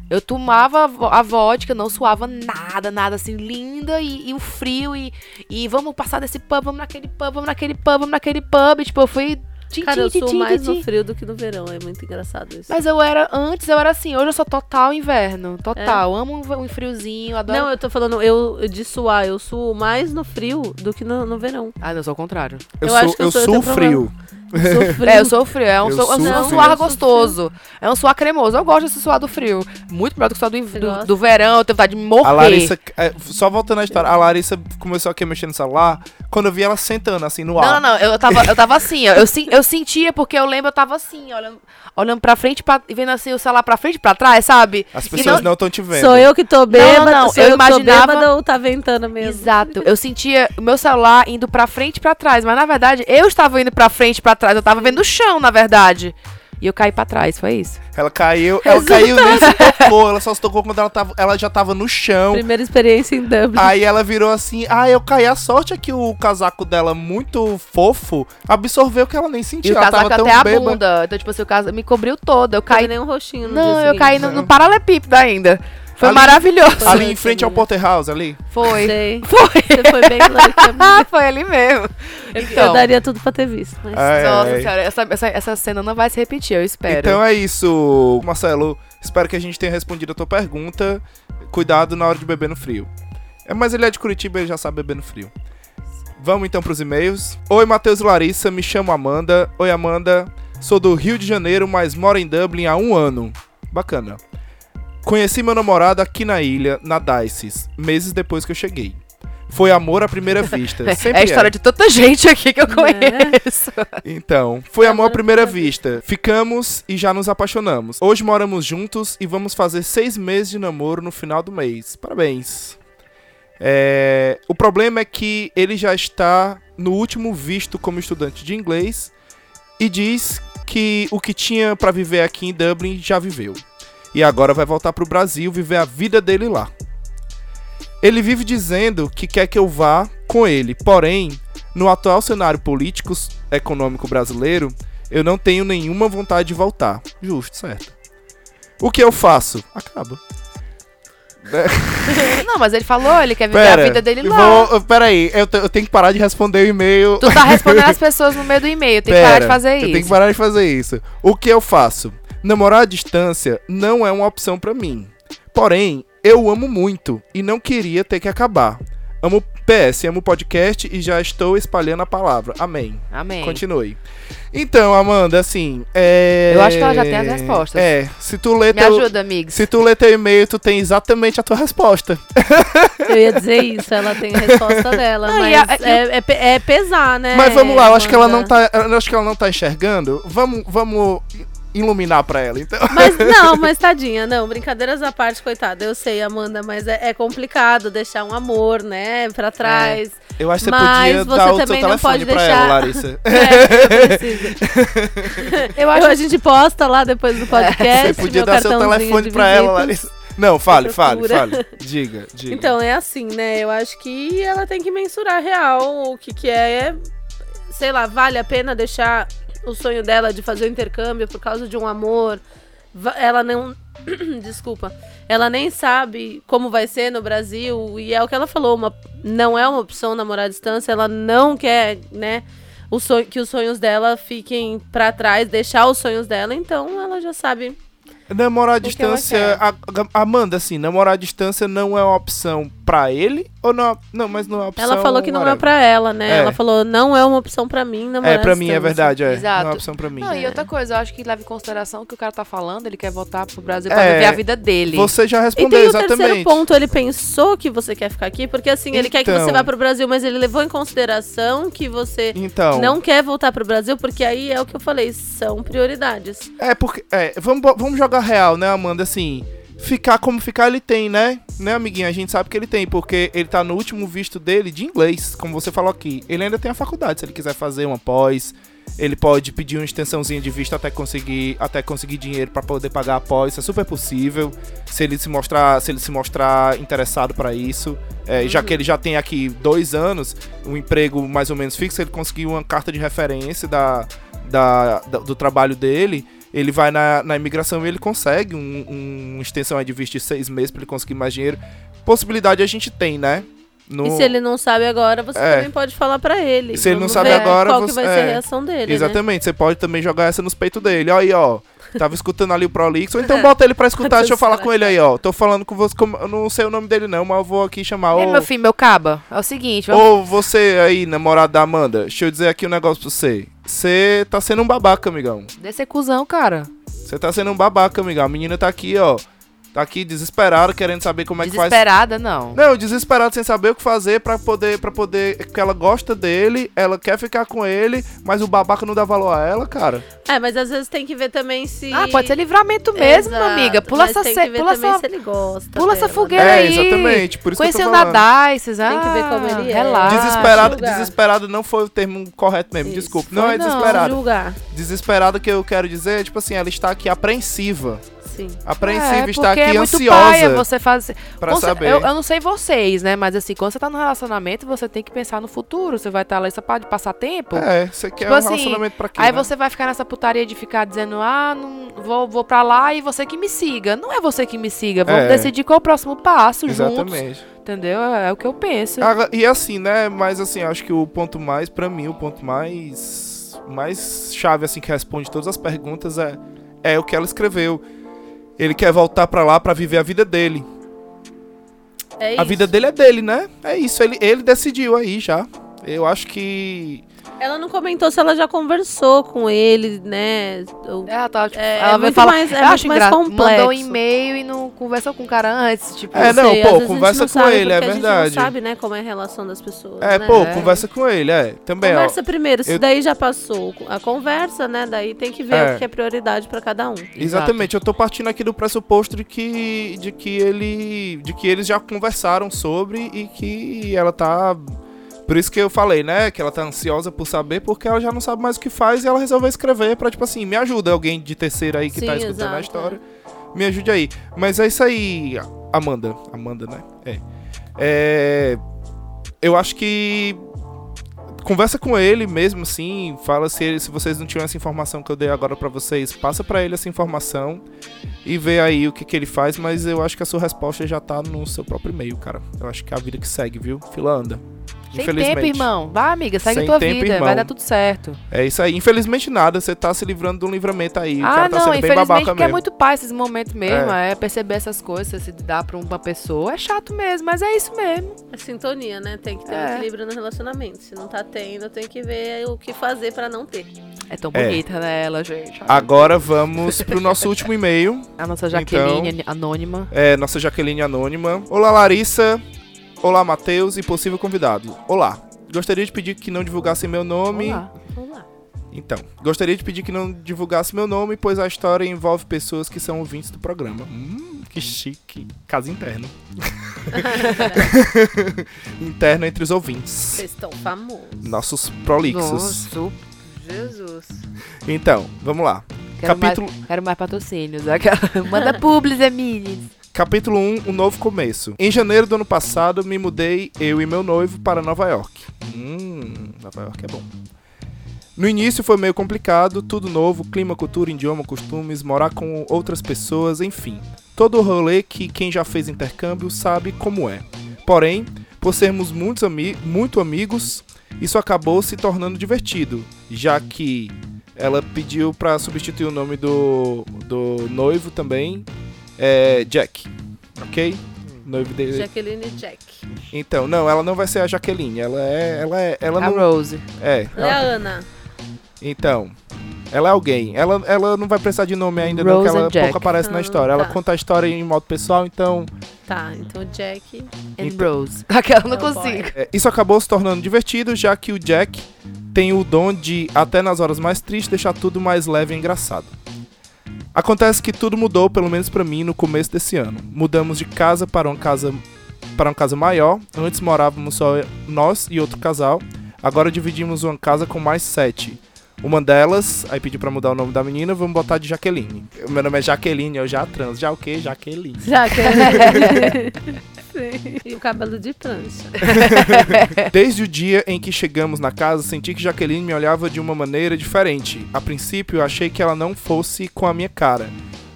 [SPEAKER 2] eu tomava a vo- a vodka, não suava nada, nada assim, linda, e, e o frio, e, e vamos passar desse pub, vamos naquele pub, vamos naquele pub, vamos naquele pub, tipo, eu fui. Tim,
[SPEAKER 1] Cara, eu sou mais no frio do que no verão. É muito engraçado isso.
[SPEAKER 2] Mas eu era, antes eu era assim, hoje eu sou total inverno, total, amo um, friozinho, adoro.
[SPEAKER 1] Não, eu tô falando eu de suar. Eu suo mais no frio do que no, no verão.
[SPEAKER 2] Ah, não, eu sou o contrário.
[SPEAKER 3] Eu,
[SPEAKER 1] eu
[SPEAKER 3] sou,
[SPEAKER 1] acho que eu
[SPEAKER 3] eu
[SPEAKER 1] sou- eu
[SPEAKER 3] sou frio.
[SPEAKER 1] Sou frio.
[SPEAKER 2] É, eu sou frio, é um, su- é um um suar gostoso. É um suar cremoso. Eu gosto desse suar do frio. Muito melhor do que o suar do, do, do verão, eu tenho vontade de morrer.
[SPEAKER 3] A Larissa, é, só voltando à história, a Larissa começou aqui a mexer no celular quando eu vi ela sentando assim no
[SPEAKER 2] Não,
[SPEAKER 3] ar.
[SPEAKER 2] não, não. Eu tava, eu tava assim, ó. Eu, eu sentia, porque eu lembro, eu tava assim, olhando, olhando pra frente e vendo assim o celular pra frente e pra trás, sabe?
[SPEAKER 3] As
[SPEAKER 2] E
[SPEAKER 3] pessoas não estão te vendo.
[SPEAKER 1] Sou eu que tô bêbada,
[SPEAKER 2] não,
[SPEAKER 1] sou
[SPEAKER 2] eu
[SPEAKER 1] eu, que tô
[SPEAKER 2] imaginava-
[SPEAKER 1] bêbada ou tá ventando mesmo.
[SPEAKER 2] Exato. Eu sentia o meu celular indo pra frente e pra trás, mas na verdade eu estava indo pra frente e pra trás. Eu tava vendo o chão, na verdade. E eu caí pra trás, foi isso.
[SPEAKER 3] Ela caiu, ela caiu nem se tocou, ela só se tocou quando ela, tava, ela já tava no chão.
[SPEAKER 1] Primeira experiência em Dublin.
[SPEAKER 3] Aí ela virou assim, ah, eu caí. A sorte é que o casaco dela, muito fofo, absorveu que ela nem
[SPEAKER 2] E
[SPEAKER 3] sentiu.
[SPEAKER 2] o
[SPEAKER 3] Ela
[SPEAKER 2] casaco
[SPEAKER 3] tava tão
[SPEAKER 2] até a
[SPEAKER 3] bêbada.
[SPEAKER 2] bunda. Então, tipo assim, o casaco me cobriu toda. Eu caí.
[SPEAKER 1] nem um roxinho no
[SPEAKER 2] Não,
[SPEAKER 1] dia
[SPEAKER 2] eu caí no, no paralelepípedo ainda. Foi
[SPEAKER 3] Ali-
[SPEAKER 2] maravilhoso.
[SPEAKER 1] Foi
[SPEAKER 3] Ali
[SPEAKER 1] essa
[SPEAKER 3] em frente ao. Porterhouse, ali.
[SPEAKER 2] Foi.
[SPEAKER 1] Sei.
[SPEAKER 2] Foi.
[SPEAKER 1] Você foi bem louca.
[SPEAKER 2] Ah, <laughs> foi ali mesmo. Então,
[SPEAKER 1] Eu daria tudo pra ter visto. Mas...
[SPEAKER 3] Ai,
[SPEAKER 2] nossa
[SPEAKER 3] ai.
[SPEAKER 2] senhora, essa, essa, essa cena não vai se repetir, eu espero.
[SPEAKER 3] Então é isso, Marcelo. Espero que a gente tenha respondido a tua pergunta. Cuidado na hora de beber no frio. É, mas ele é de Curitiba, ele já sabe beber no frio. Vamos então pros e-mails. Oi, Matheus e Larissa, me chamo Amanda. Oi, Amanda. Sou do Rio de Janeiro, mas moro em Dublin há um ano. Bacana. Conheci meu namorado aqui na ilha, na Dices, meses depois que eu cheguei. Foi amor à primeira vista. <laughs>
[SPEAKER 2] é
[SPEAKER 3] Sempre
[SPEAKER 2] a história de tanta gente aqui que eu
[SPEAKER 1] Né?
[SPEAKER 2] conheço.
[SPEAKER 3] então, foi amor à primeira
[SPEAKER 1] primeira
[SPEAKER 3] vista. Ficamos e já nos apaixonamos. Hoje moramos juntos e vamos fazer seis meses de namoro no final do mês. Parabéns. É, O problema é que ele já está no último visto como estudante de inglês e diz que o que tinha pra viver aqui em Dublin já viveu. E agora vai voltar pro Brasil viver a vida dele lá. Ele vive dizendo que quer que eu vá com ele, porém, no atual cenário político econômico brasileiro, eu não tenho nenhuma vontade de voltar. Justo, certo. O que eu faço? Acaba. <laughs>
[SPEAKER 2] Não, mas ele falou, ele quer viver
[SPEAKER 3] Pera,
[SPEAKER 2] a vida dele lá.
[SPEAKER 3] Vou, pera aí, eu, eu tenho que parar de responder o e-mail.
[SPEAKER 2] Tu tá respondendo <laughs> as pessoas no meio do e-mail, tem que parar de fazer
[SPEAKER 3] eu
[SPEAKER 2] isso.
[SPEAKER 3] tenho que parar de fazer isso. O que eu faço? Namorar à distância não é uma opção pra mim. Porém, Eu amo muito e não queria ter que acabar. Amo PS, amo podcast e já estou espalhando a palavra. Amém.
[SPEAKER 2] Amém.
[SPEAKER 3] Continue. Então, Amanda, assim. É...
[SPEAKER 2] Eu acho que ela já tem as respostas.
[SPEAKER 3] É, se tu ler
[SPEAKER 2] Me
[SPEAKER 3] teu,
[SPEAKER 2] ajuda, amigos.
[SPEAKER 3] se tu ler teu e-mail, tu tem exatamente a tua resposta.
[SPEAKER 1] Eu ia dizer isso, ela tem a resposta dela,
[SPEAKER 2] Não,
[SPEAKER 1] mas
[SPEAKER 2] e a-
[SPEAKER 1] é, é pe- é pesar, né?
[SPEAKER 3] Mas vamos lá, eu acho que ela não tá, eu acho que ela não tá enxergando. Vamos, vamos iluminar pra ela, então.
[SPEAKER 1] Mas <laughs> não, mas tadinha, não, brincadeiras à parte, coitada. Eu sei, Amanda, mas é, é complicado deixar um amor, né, pra trás.
[SPEAKER 3] Eu acho que você
[SPEAKER 1] Mas
[SPEAKER 3] podia
[SPEAKER 1] você
[SPEAKER 3] dar o
[SPEAKER 1] não
[SPEAKER 3] telefone
[SPEAKER 1] pode
[SPEAKER 3] pra
[SPEAKER 1] deixar-
[SPEAKER 3] ela, Larissa. <laughs>
[SPEAKER 1] É, eu. <laughs>
[SPEAKER 2] Eu acho
[SPEAKER 1] a gente posta lá depois do podcast.
[SPEAKER 3] Você podia
[SPEAKER 1] meu
[SPEAKER 3] dar seu telefone pra ela. Larissa. Não, fale, fale, fale. Diga, diga.
[SPEAKER 1] Então, é assim, né? Eu acho que ela tem que mensurar real o que, que é. Sei lá, vale a pena deixar o sonho dela de fazer o intercâmbio por causa de um amor. Ela não. <clears throat> Desculpa. Ela nem sabe como vai ser no Brasil. E é o que ela falou: uma, não é uma opção namorar à distância. Ela não quer, né? O sonho, que os sonhos dela fiquem pra trás, deixar os sonhos dela. Então, ela já sabe.
[SPEAKER 3] Namorar à distância. a- a- Amanda, assim, namorar à distância não é uma opção pra ele? Ou não? Não, mas não é uma opção.
[SPEAKER 1] Ela falou que não é pra ela, né?
[SPEAKER 3] É.
[SPEAKER 1] Ela falou: não é uma opção pra mim namorar
[SPEAKER 3] É, pra
[SPEAKER 1] à
[SPEAKER 3] mim é
[SPEAKER 1] distância."
[SPEAKER 3] verdade, é.
[SPEAKER 2] Exato.
[SPEAKER 3] Não é uma opção pra mim.
[SPEAKER 2] Não, e
[SPEAKER 1] É.
[SPEAKER 2] outra coisa, eu acho que leva em consideração que o cara tá falando, ele quer voltar pro Brasil pra
[SPEAKER 3] É.
[SPEAKER 2] viver a vida dele.
[SPEAKER 3] Você já
[SPEAKER 1] E
[SPEAKER 3] respondeu
[SPEAKER 1] tem o
[SPEAKER 3] exatamente.
[SPEAKER 1] terceiro ponto, ele pensou que você quer ficar aqui, porque assim, ele quer que
[SPEAKER 3] Então.
[SPEAKER 1] você vá pro Brasil, mas ele levou em consideração que você
[SPEAKER 3] Então.
[SPEAKER 1] não quer voltar pro Brasil, porque aí é o que eu falei, são prioridades.
[SPEAKER 3] É, porque. É, vamos, vamos jogar real, né, Amanda? Assim, ficar como ficar ele tem, né? Né, amiguinha? A gente sabe que ele tem, porque ele tá no último visto dele de inglês, como você falou aqui. Ele ainda tem a faculdade, se ele quiser fazer uma pós. Ele pode pedir uma extensãozinha de visto até conseguir, até conseguir dinheiro pra poder pagar a pós. Isso é super possível. Se ele se mostrar, se ele se mostrar interessado pra isso. É, Já que ele já tem aqui dois anos, um emprego mais ou menos fixo, ele conseguiu uma carta de referência da, da, da- do trabalho dele. Ele vai na, na imigração e ele consegue um, um- uma extensão aí de visto de seis meses pra ele conseguir mais dinheiro. Possibilidade a gente tem, né? No-
[SPEAKER 1] E se ele não sabe agora, você
[SPEAKER 3] É.
[SPEAKER 1] também pode falar pra ele.
[SPEAKER 3] Se ele não sabe agora,
[SPEAKER 1] qual que
[SPEAKER 3] você-
[SPEAKER 1] vai ser a
[SPEAKER 3] é.
[SPEAKER 1] reação dele, né?
[SPEAKER 3] Exatamente, você pode também jogar essa nos peitos dele. Ó Aí, ó. Tava escutando ali o Prolix. Ou então <laughs> bota ele pra escutar. Deixa eu falar com ele aí, ó. Tô falando com você. com- Eu não sei o nome dele, não, mas eu vou aqui chamar.
[SPEAKER 2] Ei,
[SPEAKER 3] Ô,
[SPEAKER 2] meu filho, meu caba, é o seguinte, vamos...
[SPEAKER 3] Ô, você aí, namorado da Amanda. Deixa eu dizer aqui um negócio pra você. Você tá sendo um babaca, amigão.
[SPEAKER 2] Desse cuzão, cara.
[SPEAKER 3] Você tá sendo um babaca, amigão. A menina tá aqui, ó. Tá aqui desesperada, querendo saber como é que faz.
[SPEAKER 2] Desesperada, não.
[SPEAKER 3] Não, desesperado sem saber o que fazer pra poder, para poder, que ela gosta dele, ela quer ficar com ele, mas o babaca não dá valor a ela, cara.
[SPEAKER 1] É, mas às vezes tem que ver também se...
[SPEAKER 2] Ah, pode ser livramento mesmo,
[SPEAKER 1] Exato,
[SPEAKER 2] amiga. Pula
[SPEAKER 1] mas
[SPEAKER 2] essa,
[SPEAKER 1] tem
[SPEAKER 2] ce-
[SPEAKER 1] que ver
[SPEAKER 2] pula
[SPEAKER 1] também
[SPEAKER 2] essa,
[SPEAKER 1] se ele gosta
[SPEAKER 2] pula essa
[SPEAKER 1] dela,
[SPEAKER 2] fogueira
[SPEAKER 1] né?
[SPEAKER 3] É,
[SPEAKER 2] aí.
[SPEAKER 3] exatamente, por isso que eu tô
[SPEAKER 2] Conheceu
[SPEAKER 3] falando.
[SPEAKER 2] ah,
[SPEAKER 1] Tem que ver como ele é.
[SPEAKER 2] relaxa.
[SPEAKER 3] Desesperado,
[SPEAKER 1] julgar.
[SPEAKER 3] desesperado não foi o termo correto mesmo,
[SPEAKER 1] Isso.
[SPEAKER 3] desculpa. Não
[SPEAKER 2] Foi
[SPEAKER 3] é
[SPEAKER 2] não.
[SPEAKER 3] desesperado.
[SPEAKER 1] Julgar,
[SPEAKER 3] Desesperada que eu quero dizer, é, tipo assim, ela está aqui apreensiva.
[SPEAKER 1] Sim.
[SPEAKER 3] Apreensiva,
[SPEAKER 2] é,
[SPEAKER 3] está aqui
[SPEAKER 2] é muito
[SPEAKER 3] ansiosa
[SPEAKER 2] paia você fazer.
[SPEAKER 3] pra
[SPEAKER 2] você-
[SPEAKER 3] saber.
[SPEAKER 2] Eu, eu não sei vocês, né? Mas assim, quando você tá no relacionamento, você tem que pensar no futuro. Você vai estar lá só pra passar tempo.
[SPEAKER 3] É, você quer
[SPEAKER 2] Tipo
[SPEAKER 3] um
[SPEAKER 2] assim,
[SPEAKER 3] relacionamento pra quê?
[SPEAKER 2] Aí
[SPEAKER 3] né?
[SPEAKER 2] você vai ficar nessa putaria de ficar dizendo, ah, não, vou, vou pra lá e você que me siga. Não é você que me siga. Vamos
[SPEAKER 3] É.
[SPEAKER 2] decidir qual é o próximo passo juntos.
[SPEAKER 3] Exatamente.
[SPEAKER 2] Entendeu? É, é o que eu penso.
[SPEAKER 3] Agora, E assim, né? Mas assim, acho que o ponto mais, pra mim, o ponto mais mais chave assim que responde todas as perguntas é é o que ela escreveu. Ele quer voltar pra lá pra viver a vida dele.
[SPEAKER 1] É
[SPEAKER 3] A vida dele é dele, né? É isso, ele, ele decidiu aí já. Eu acho que
[SPEAKER 1] Ela não comentou se ela já conversou com ele, né? ou-
[SPEAKER 2] Ela, tá, tipo,
[SPEAKER 1] É,
[SPEAKER 2] ela
[SPEAKER 1] é
[SPEAKER 2] vai
[SPEAKER 1] muito
[SPEAKER 2] falar.
[SPEAKER 1] mais- é
[SPEAKER 2] eu
[SPEAKER 1] muito
[SPEAKER 2] acho
[SPEAKER 1] mais complexo.
[SPEAKER 2] Mandou um e-mail e não conversou com o cara antes. Tipo,
[SPEAKER 3] É, não,
[SPEAKER 1] sei,
[SPEAKER 3] pô, conversa
[SPEAKER 1] não
[SPEAKER 3] com ele, é
[SPEAKER 1] porque A
[SPEAKER 3] verdade.
[SPEAKER 1] gente não sabe, né, como é a relação das pessoas.
[SPEAKER 3] é,
[SPEAKER 1] né?
[SPEAKER 3] pô,
[SPEAKER 2] É.
[SPEAKER 3] conversa com ele, é. Também, ó.
[SPEAKER 1] Conversa primeiro, se
[SPEAKER 3] eu-
[SPEAKER 1] daí já passou a conversa, né? Daí tem que ver
[SPEAKER 3] É.
[SPEAKER 1] o que é prioridade pra cada um.
[SPEAKER 3] Exatamente, eu tô partindo aqui do pressuposto de que, de que ele. De que eles já conversaram sobre e que ela tá. Por isso que eu falei, né? Que ela tá ansiosa por saber, porque ela já não sabe mais o que faz e ela resolveu escrever pra, tipo assim, me ajuda alguém de terceira aí que tá
[SPEAKER 1] Sim,
[SPEAKER 3] escutando a
[SPEAKER 1] exato,
[SPEAKER 3] história. Me ajude aí. Mas é isso aí, Amanda. Amanda, né? É. É. Eu acho que. Conversa com ele mesmo, assim. Fala se, ele- se vocês não tinham essa informação que eu dei agora pra vocês. Passa pra ele essa informação e vê aí o que, que ele faz. Mas eu acho que a sua resposta já tá no seu próprio e-mail, cara. Eu acho que é a vida que segue, viu? Fila anda.
[SPEAKER 2] Tem
[SPEAKER 3] Infelizmente.
[SPEAKER 2] tempo, irmão. Vai, amiga, segue
[SPEAKER 3] Sem
[SPEAKER 2] tua
[SPEAKER 3] tempo,
[SPEAKER 2] vida.
[SPEAKER 3] irmão.
[SPEAKER 2] Vai dar tudo certo.
[SPEAKER 3] É isso aí. Infelizmente nada, você tá se livrando de um livramento aí. o
[SPEAKER 2] ah,
[SPEAKER 3] tá
[SPEAKER 2] não,
[SPEAKER 3] sendo bem
[SPEAKER 2] infelizmente,
[SPEAKER 3] babaca
[SPEAKER 2] porque é muito pai esses momentos mesmo. É. perceber essas coisas, se dar pra uma pessoa. É chato mesmo, mas é isso mesmo.
[SPEAKER 1] É sintonia, né? Tem que ter um
[SPEAKER 2] É.
[SPEAKER 1] equilíbrio no relacionamento. Se não tá tendo, tem que ver o que fazer pra não ter.
[SPEAKER 2] É tão
[SPEAKER 3] É.
[SPEAKER 2] bonita, né, ela, gente.
[SPEAKER 3] Agora vamos pro nosso último e-mail. <laughs>
[SPEAKER 2] A nossa Jaqueline
[SPEAKER 3] Então-
[SPEAKER 2] anônima.
[SPEAKER 3] É, nossa Jaqueline Anônima. Olá, Larissa. Olá, Matheus e possível convidado. Olá. Gostaria de pedir que não divulgassem meu nome.
[SPEAKER 2] Olá.
[SPEAKER 1] Vamos lá.
[SPEAKER 3] Então, gostaria de pedir que não divulgasse meu nome, pois a história envolve pessoas que são ouvintes do programa. Hum, que chique. Casa interna. <laughs> Interna entre os ouvintes.
[SPEAKER 1] Vocês estão famosos.
[SPEAKER 3] Nossos prolixos.
[SPEAKER 2] Nossa, Jesus.
[SPEAKER 3] Então, vamos lá.
[SPEAKER 2] Quero,
[SPEAKER 3] Capítulo-
[SPEAKER 2] mais, quero mais patrocínios. <laughs> Manda publis, Emilis.
[SPEAKER 3] Capítulo 1, um novo começo. Em janeiro do ano passado, me mudei, eu e meu noivo, para Nova York. Hum, Nova York é bom. No início foi meio complicado, tudo novo, clima, cultura, idioma, costumes, morar com outras pessoas, enfim. Todo o rolê que quem já fez intercâmbio sabe como é. Porém, por sermos muitos ami muito amigos, isso acabou se tornando divertido, já que ela pediu para substituir o nome do, do noivo também, é Jack, ok? Noivo dele.
[SPEAKER 1] Jaqueline Jack.
[SPEAKER 3] Então, não, ela não vai ser a Jaqueline, ela é, ela é, ela
[SPEAKER 2] A
[SPEAKER 3] não,
[SPEAKER 2] Rose.
[SPEAKER 3] é.
[SPEAKER 1] Ela é a Ana.
[SPEAKER 3] Então, ela é alguém. Ela, ela não vai precisar de nome ainda, não,
[SPEAKER 2] Rose
[SPEAKER 3] que ela
[SPEAKER 2] and Jack.
[SPEAKER 3] pouco aparece na
[SPEAKER 1] Ah,
[SPEAKER 3] história. Ela
[SPEAKER 1] tá.
[SPEAKER 3] conta a história em modo pessoal, então
[SPEAKER 1] Tá, então Jack.
[SPEAKER 2] And
[SPEAKER 3] Então-
[SPEAKER 2] Rose. <laughs> Aquela não
[SPEAKER 1] Oh,
[SPEAKER 2] consigo.
[SPEAKER 3] é, isso acabou se tornando divertido, já que o Jack tem o dom de, até nas horas mais tristes, deixar tudo mais leve e engraçado. Acontece que tudo mudou, pelo menos pra mim, no começo desse ano. Mudamos de casa para uma casa para uma casa maior. Antes morávamos só nós e outro casal. Agora dividimos uma casa com mais sete. Uma delas, aí pedi pra mudar o nome da menina, vamos botar de Jaqueline. Meu nome é Jaqueline, eu já trans. Já o quê? Jaqueline.
[SPEAKER 1] Jaqueline. <laughs> Sim. E o cabelo de prancha. <laughs>
[SPEAKER 3] Desde o dia em que chegamos na casa, senti que Jaqueline me olhava de uma maneira diferente. A princípio, eu achei que ela não fosse com a minha cara,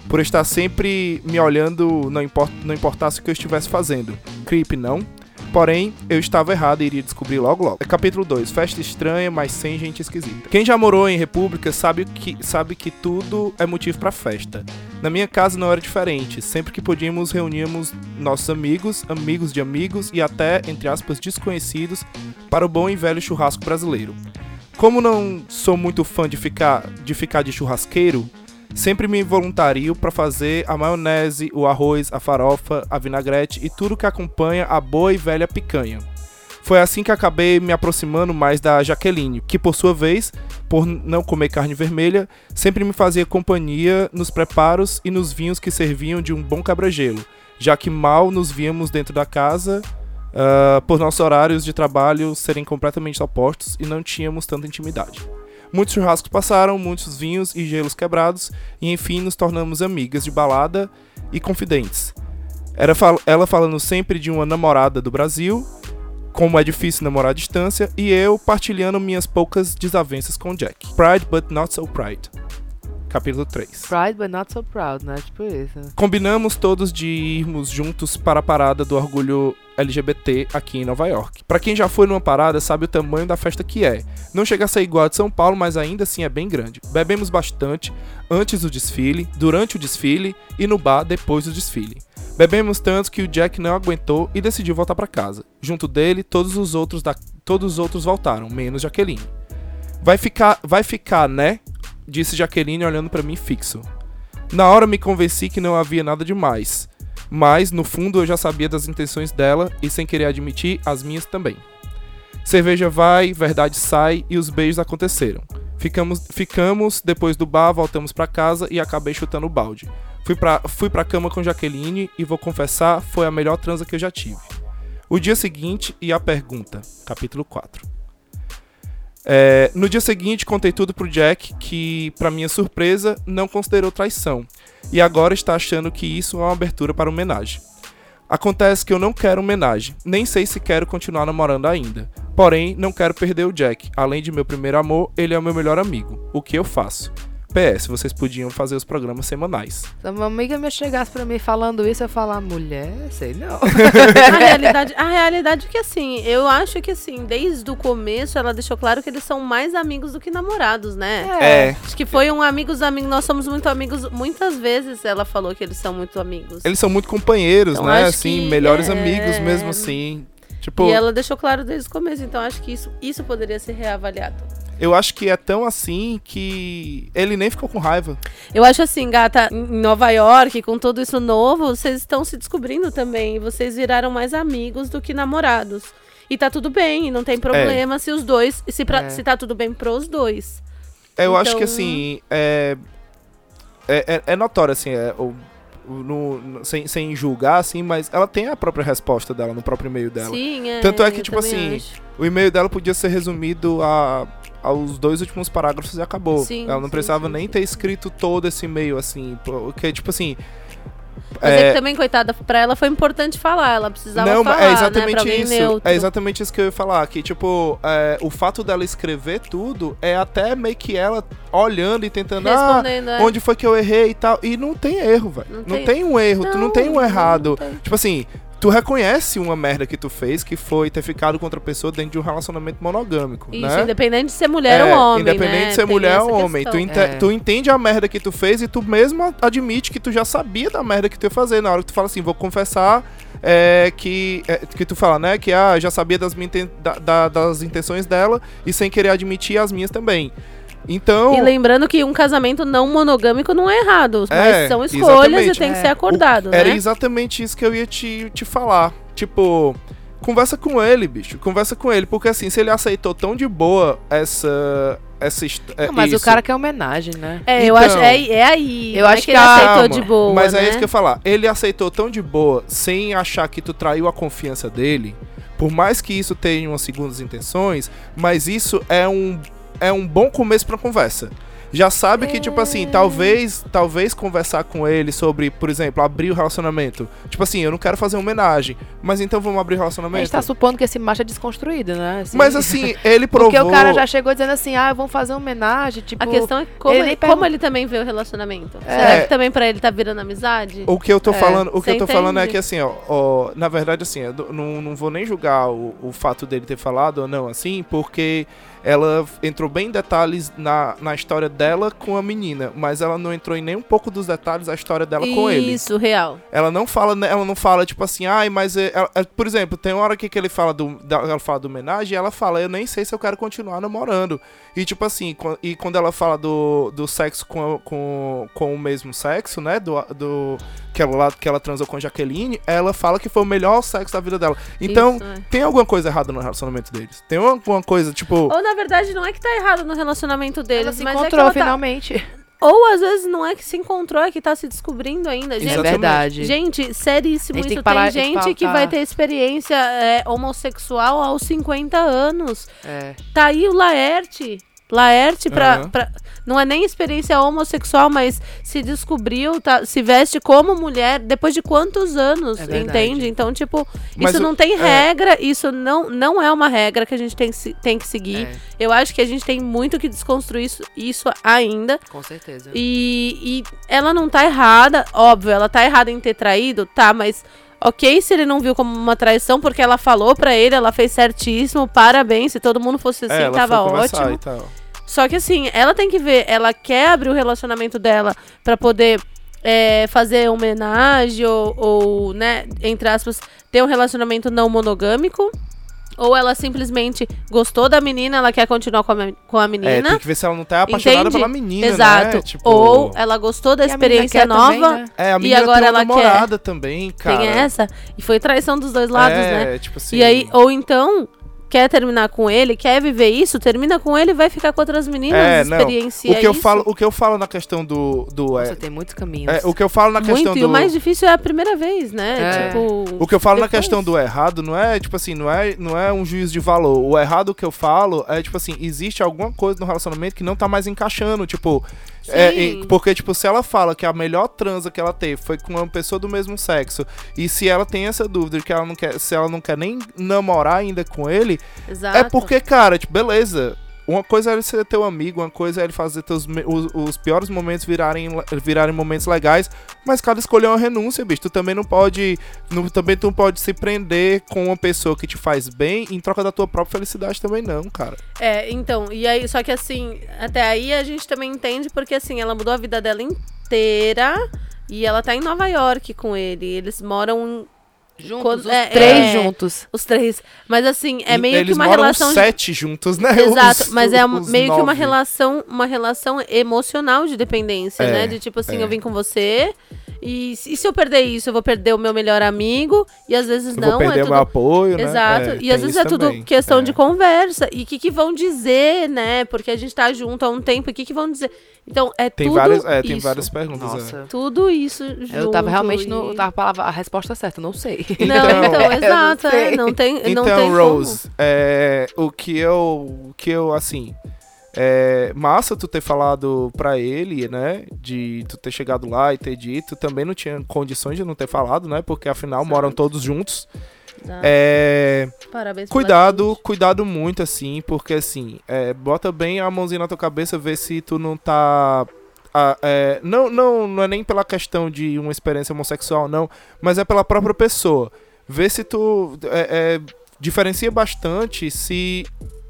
[SPEAKER 3] por estar sempre me olhando, não, import, não importasse o que eu estivesse fazendo. Creep, não? Porém, eu estava errado e iria descobrir logo logo. É Capítulo 2. Festa estranha, mas sem gente esquisita. Quem já morou em república sabe que, sabe que tudo é motivo para festa. Na minha casa não era diferente. Sempre que podíamos, reuníamos nossos amigos, amigos de amigos e até, entre aspas, desconhecidos para o bom e velho churrasco brasileiro. Como não sou muito fã de ficar de, ficar de churrasqueiro, sempre me voluntario para fazer a maionese, o arroz, a farofa, a vinagrete e tudo que acompanha a boa e velha picanha. Foi assim que acabei me aproximando mais da Jaqueline, que por sua vez, por não comer carne vermelha, sempre me fazia companhia nos preparos e nos vinhos que serviam de um bom quebra-gelo, já que mal nos víamos dentro da casa ah, por nossos horários de trabalho serem completamente opostos e não tínhamos tanta intimidade. Muitos churrascos passaram, muitos vinhos e gelos quebrados, e enfim nos tornamos amigas de balada e confidentes. Era fal- ela falando sempre de uma namorada do Brasil, como é difícil namorar à distância, e eu partilhando minhas poucas desavenças com Jack. Pride but not so pride. Capítulo 3.
[SPEAKER 2] Pride, but not so proud, né? Tipo isso.
[SPEAKER 3] Combinamos todos de irmos juntos para a parada do orgulho LGBT aqui em Nova York. Pra quem já foi numa parada, sabe o tamanho da festa que é. Não chega a ser igual a de São Paulo, mas ainda assim é bem grande. Bebemos bastante antes do desfile, durante o desfile e no bar depois do desfile. Bebemos tanto que o Jack não aguentou e decidiu voltar para casa. Junto dele, todos os outros da todos os outros voltaram, menos Jaqueline. Vai ficar, vai ficar, né? Disse Jaqueline olhando para mim fixo. Na hora me convenci que não havia nada demais, mas no fundo eu já sabia das intenções dela e sem querer admitir as minhas também. Cerveja vai, verdade sai e os beijos aconteceram. Ficamos, ficamos depois do bar, voltamos pra casa e acabei chutando o balde. Fui pra, fui pra cama com Jaqueline e vou confessar, foi a melhor transa que eu já tive. O dia seguinte e a pergunta, capítulo 4. É, no dia seguinte, contei tudo pro Jack, que, pra minha surpresa, não considerou traição, e agora está achando que isso é uma abertura para homenagem. Acontece que eu não quero homenagem, nem sei se quero continuar namorando ainda. Porém, não quero perder o Jack. Além de meu primeiro amor, ele é o meu melhor amigo. O que eu faço? PS, vocês podiam fazer os programas semanais.
[SPEAKER 2] Se uma amiga me chegasse pra mim falando isso, eu ia falar, mulher, sei não. <laughs>
[SPEAKER 1] a realidade, <laughs> a realidade é que assim, eu acho que assim, desde o começo ela deixou claro que eles são mais amigos do que namorados, né?
[SPEAKER 3] É.
[SPEAKER 1] Acho que foi um amigos amigos, nós somos muito amigos, muitas vezes ela falou que eles são muito amigos.
[SPEAKER 3] Eles são muito companheiros,
[SPEAKER 1] Então,
[SPEAKER 3] né? Assim,
[SPEAKER 1] que
[SPEAKER 3] melhores
[SPEAKER 1] é-
[SPEAKER 3] amigos mesmo assim. Tipo,
[SPEAKER 1] E ela deixou claro desde o começo, então acho que isso, isso poderia ser reavaliado.
[SPEAKER 3] Eu acho que é tão assim que ele nem ficou com raiva.
[SPEAKER 1] Eu acho assim, gata, em Nova York, com tudo isso novo, vocês estão se descobrindo também. Vocês viraram mais amigos do que namorados. E tá tudo bem, e não tem problema se os dois. Se, pra,
[SPEAKER 2] É.
[SPEAKER 1] se tá tudo bem pros dois.
[SPEAKER 3] Eu acho que
[SPEAKER 1] Então-
[SPEAKER 3] assim, é, é, é- é notório, assim, é, o- no- no- sem, sem julgar, assim, mas ela tem a própria resposta dela no próprio e-mail dela.
[SPEAKER 1] Sim, é.
[SPEAKER 3] Tanto é que, tipo assim,
[SPEAKER 1] acho.
[SPEAKER 3] O e-mail dela podia ser resumido a, aos dois últimos parágrafos e acabou.
[SPEAKER 1] Sim,
[SPEAKER 3] ela não
[SPEAKER 1] sim,
[SPEAKER 3] precisava
[SPEAKER 1] sim,
[SPEAKER 3] nem ter escrito todo esse e-mail, assim, porque, tipo assim...
[SPEAKER 1] Mas é,
[SPEAKER 3] é,
[SPEAKER 1] que também, coitada, pra ela foi importante falar. Ela precisava
[SPEAKER 3] não,
[SPEAKER 1] falar,
[SPEAKER 3] é
[SPEAKER 1] né?
[SPEAKER 3] exatamente
[SPEAKER 1] Pra alguém
[SPEAKER 3] isso.
[SPEAKER 1] neutro.
[SPEAKER 3] É exatamente isso que eu ia falar. Que, tipo, é, o fato dela escrever tudo é até meio que ela olhando e tentando. Ah,
[SPEAKER 1] é.
[SPEAKER 3] onde foi que eu errei e tal. E não tem erro, velho.
[SPEAKER 1] Não
[SPEAKER 3] Não,
[SPEAKER 1] tem-
[SPEAKER 3] tem um erro, tu não tem um
[SPEAKER 1] Não,
[SPEAKER 3] errado.
[SPEAKER 1] não tem.
[SPEAKER 3] Tipo assim, tu reconhece uma merda que tu fez, que foi ter ficado com outra pessoa dentro de um relacionamento monogâmico,
[SPEAKER 1] Isso,
[SPEAKER 3] né?
[SPEAKER 1] independente de ser mulher
[SPEAKER 3] É,
[SPEAKER 1] ou homem,
[SPEAKER 3] Independente
[SPEAKER 1] né?
[SPEAKER 3] de ser
[SPEAKER 1] Tem
[SPEAKER 3] mulher ou homem. Tu, ente-
[SPEAKER 2] É.
[SPEAKER 3] tu entende a merda que tu fez e tu mesmo admite que tu já sabia da merda que tu ia fazer. Na hora que tu fala assim, vou confessar é, que. é, que tu fala, né? Que ah, já sabia das, minha da- da- das intenções dela e sem querer admitir as minhas também. Então.
[SPEAKER 1] E lembrando que um casamento não monogâmico não é errado, mas
[SPEAKER 3] É,
[SPEAKER 1] são escolhas e
[SPEAKER 3] exatamente.
[SPEAKER 1] tem que
[SPEAKER 2] É.
[SPEAKER 1] ser acordado,
[SPEAKER 3] Era
[SPEAKER 1] né?
[SPEAKER 3] exatamente isso que eu ia te, te falar. Tipo, conversa com ele, bicho. Conversa com ele. Porque assim, se ele aceitou tão de boa essa. essa é,
[SPEAKER 2] Não, mas
[SPEAKER 3] isso,
[SPEAKER 2] o cara quer homenagem, né?
[SPEAKER 1] É, eu
[SPEAKER 3] Então,
[SPEAKER 1] acho, é, é aí.
[SPEAKER 2] eu
[SPEAKER 1] é
[SPEAKER 2] acho
[SPEAKER 1] que
[SPEAKER 2] que
[SPEAKER 1] ele aceitou de boa,
[SPEAKER 3] Mas
[SPEAKER 1] né?
[SPEAKER 3] é isso que eu ia falar. Ele aceitou tão de boa, sem achar que tu traiu a confiança dele. Por mais que isso tenha umas segundas intenções, mas isso é um, é um bom começo pra conversa. Já sabe que, tipo assim, talvez talvez conversar com ele sobre, por exemplo, abrir o relacionamento. Tipo assim, eu não quero fazer homenagem, mas então vamos abrir o
[SPEAKER 2] A
[SPEAKER 3] relacionamento.
[SPEAKER 2] gente tá supondo que esse macho é desconstruído, né? Assim,
[SPEAKER 3] Mas assim, ele provou... <laughs>
[SPEAKER 2] Porque o cara já chegou dizendo assim, ah, vamos fazer homenagem, tipo...
[SPEAKER 1] A questão é como,
[SPEAKER 2] ele
[SPEAKER 1] ele, como ele também vê o relacionamento.
[SPEAKER 2] É.
[SPEAKER 1] Será que também pra ele tá virando amizade?
[SPEAKER 3] O que eu tô
[SPEAKER 2] É,
[SPEAKER 3] falando, o que
[SPEAKER 1] você
[SPEAKER 3] eu tô falando é que assim, ó, ó, na verdade assim, eu não, não vou nem julgar o, o fato dele ter falado ou não assim, porque ela entrou bem em detalhes na, na história dela com a menina, mas ela não entrou em nem um pouco dos detalhes da história dela com ele.
[SPEAKER 1] Isso, real.
[SPEAKER 3] Ela não fala, né, ela não fala tipo assim, ai, mas é, ela- é, por exemplo, tem uma hora aqui que ele fala do, da- ela fala do homenagem, e ela fala, eu nem sei se eu quero continuar namorando. E tipo assim, e quando ela fala do, do sexo com, com, com o mesmo sexo, né, do, do que ela lá que ela transou com a Jaqueline, ela fala que foi o melhor sexo da vida dela. Então,
[SPEAKER 1] Isso, é.
[SPEAKER 3] tem alguma coisa errada no relacionamento deles? Tem alguma coisa, tipo,
[SPEAKER 1] Ou na verdade não é que tá errado no relacionamento
[SPEAKER 2] Ela
[SPEAKER 1] deles,
[SPEAKER 2] se
[SPEAKER 1] mas é que
[SPEAKER 2] encontrou
[SPEAKER 1] ela tá...
[SPEAKER 2] finalmente.
[SPEAKER 1] Ou às vezes não é que se encontrou, é que tá se descobrindo ainda. Gente,
[SPEAKER 2] É verdade.
[SPEAKER 1] Gente, seríssimo
[SPEAKER 2] tem
[SPEAKER 1] isso.
[SPEAKER 2] que parar
[SPEAKER 1] tem gente que
[SPEAKER 2] faltar.
[SPEAKER 1] vai ter experiência é, homossexual aos 50 anos.
[SPEAKER 2] É.
[SPEAKER 1] Tá aí o Laerte. Laerte pra,
[SPEAKER 3] Aham.
[SPEAKER 1] pra- Não é nem experiência homossexual, mas se descobriu, tá, se veste como mulher depois de quantos anos,
[SPEAKER 2] É
[SPEAKER 1] entende? Então, tipo,
[SPEAKER 3] Mas
[SPEAKER 1] isso
[SPEAKER 3] o-
[SPEAKER 1] não tem
[SPEAKER 3] é.
[SPEAKER 1] regra, isso não, não é uma regra que a gente tem, tem que seguir.
[SPEAKER 2] É,
[SPEAKER 1] Eu acho que a gente tem muito que desconstruir isso, isso ainda.
[SPEAKER 2] com certeza.
[SPEAKER 1] E, e ela não tá errada, óbvio, ela tá errada em ter traído, tá, mas ok se ele não viu como uma traição, porque ela falou pra ele, ela fez certíssimo, parabéns, se todo mundo fosse assim,
[SPEAKER 3] é, ela
[SPEAKER 1] tava ótimo.
[SPEAKER 3] e tal.
[SPEAKER 1] Só que assim, ela tem que ver, ela quer abrir o relacionamento dela pra poder é, fazer homenagem ou, ou, né, entre aspas, ter um relacionamento não monogâmico. Ou ela simplesmente gostou da menina, ela quer continuar com a, com a
[SPEAKER 3] É,
[SPEAKER 1] menina.
[SPEAKER 3] tem que ver se ela não tá apaixonada
[SPEAKER 1] Entende?
[SPEAKER 3] pela menina,
[SPEAKER 1] Exato.
[SPEAKER 3] né? Tipo,
[SPEAKER 1] Ou ela gostou da
[SPEAKER 2] E
[SPEAKER 1] experiência
[SPEAKER 2] quer
[SPEAKER 1] nova.
[SPEAKER 2] também, né?
[SPEAKER 3] é, a
[SPEAKER 1] e
[SPEAKER 3] menina
[SPEAKER 1] agora
[SPEAKER 3] tem uma
[SPEAKER 1] ela quer-
[SPEAKER 3] namorada também, cara.
[SPEAKER 1] Tem essa. E foi traição dos dois lados,
[SPEAKER 3] é,
[SPEAKER 1] né?
[SPEAKER 3] tipo assim,
[SPEAKER 1] E aí, ou então, quer terminar com ele, quer viver isso, termina com ele e vai ficar com outras meninas,
[SPEAKER 3] É,
[SPEAKER 1] experiencia
[SPEAKER 3] o que eu
[SPEAKER 1] isso.
[SPEAKER 3] falo, o que eu falo na questão do do é,
[SPEAKER 2] Nossa, tem muitos caminhos.
[SPEAKER 3] é, o que eu falo na questão
[SPEAKER 1] Muito,
[SPEAKER 3] do
[SPEAKER 1] e o mais difícil é a primeira vez, né?
[SPEAKER 2] É.
[SPEAKER 1] Tipo.
[SPEAKER 3] O que eu falo na
[SPEAKER 1] depois.
[SPEAKER 3] questão do errado não é, tipo assim, não é, não é um juízo de valor. O errado que eu falo é, tipo assim, existe alguma coisa no relacionamento que não tá mais encaixando, tipo... é, e- porque, tipo, se ela fala que a melhor transa que ela teve foi com uma pessoa do mesmo sexo, e se ela tem essa dúvida de que ela não quer, se ela não quer nem namorar ainda com ele,
[SPEAKER 1] Exato.
[SPEAKER 3] é porque, cara, tipo, beleza. Uma coisa é ele ser teu amigo, uma coisa é ele fazer teus, os, os piores momentos virarem, virarem momentos legais, mas cada escolha é uma renúncia, bicho. Tu também não pode. Não, também tu não pode se prender com uma pessoa que te faz bem em troca da tua própria felicidade também, não, cara.
[SPEAKER 1] É, então, e aí, só que assim, até aí a gente também entende porque assim, ela mudou a vida dela inteira e ela tá em Nova York com ele. Eles moram
[SPEAKER 2] Juntos,
[SPEAKER 1] Quando-
[SPEAKER 2] os
[SPEAKER 1] é,
[SPEAKER 2] três
[SPEAKER 1] é.
[SPEAKER 2] juntos.
[SPEAKER 1] os três. Mas assim, é meio
[SPEAKER 3] eles
[SPEAKER 1] que uma relação
[SPEAKER 3] sete juntos, né? <laughs>
[SPEAKER 1] Exato,
[SPEAKER 3] Os-
[SPEAKER 1] mas é meio que uma
[SPEAKER 3] nove.
[SPEAKER 1] relação, uma relação emocional de dependência,
[SPEAKER 3] É,
[SPEAKER 1] né? De tipo assim,
[SPEAKER 3] é.
[SPEAKER 1] eu vim com você e, se- e se eu perder isso, eu vou perder o meu melhor amigo e às vezes
[SPEAKER 3] Eu
[SPEAKER 1] não,
[SPEAKER 3] vou perder
[SPEAKER 1] é
[SPEAKER 3] o
[SPEAKER 1] tudo
[SPEAKER 3] meu apoio, né?
[SPEAKER 1] Exato.
[SPEAKER 3] É,
[SPEAKER 1] e às vezes é tudo
[SPEAKER 3] também.
[SPEAKER 1] questão
[SPEAKER 3] É.
[SPEAKER 1] de conversa. E o que, que vão dizer, né? Porque a gente tá junto há um tempo. E o que, que vão dizer? Então, é
[SPEAKER 3] Tem
[SPEAKER 1] tudo
[SPEAKER 3] várias, é, tem
[SPEAKER 1] isso.
[SPEAKER 3] várias perguntas. é.
[SPEAKER 2] Nossa.
[SPEAKER 1] Tudo isso junto.
[SPEAKER 2] Eu tava realmente no.
[SPEAKER 1] e-
[SPEAKER 2] Tava a, palavra, a resposta certa, não sei.
[SPEAKER 1] Não, <laughs>
[SPEAKER 3] Então-
[SPEAKER 1] então, <laughs>
[SPEAKER 2] não
[SPEAKER 1] exato.
[SPEAKER 2] sei.
[SPEAKER 1] é, não tem, não
[SPEAKER 3] Então,
[SPEAKER 1] tem
[SPEAKER 3] Rose, é, o que eu, o que eu, assim, é massa tu ter falado pra ele, né, de tu ter chegado lá e ter dito, também não tinha condições de não ter falado, né, porque afinal moram todos juntos.
[SPEAKER 1] Exato.
[SPEAKER 3] É,
[SPEAKER 1] Parabéns
[SPEAKER 3] cuidado, cuidado muito, assim, porque assim, é, bota bem a mãozinha na tua cabeça, vê se tu não tá... ah, é, não, não, não é nem pela questão de uma experiência homossexual, não, mas é pela própria pessoa. Vê se tu é, é, diferencia bastante se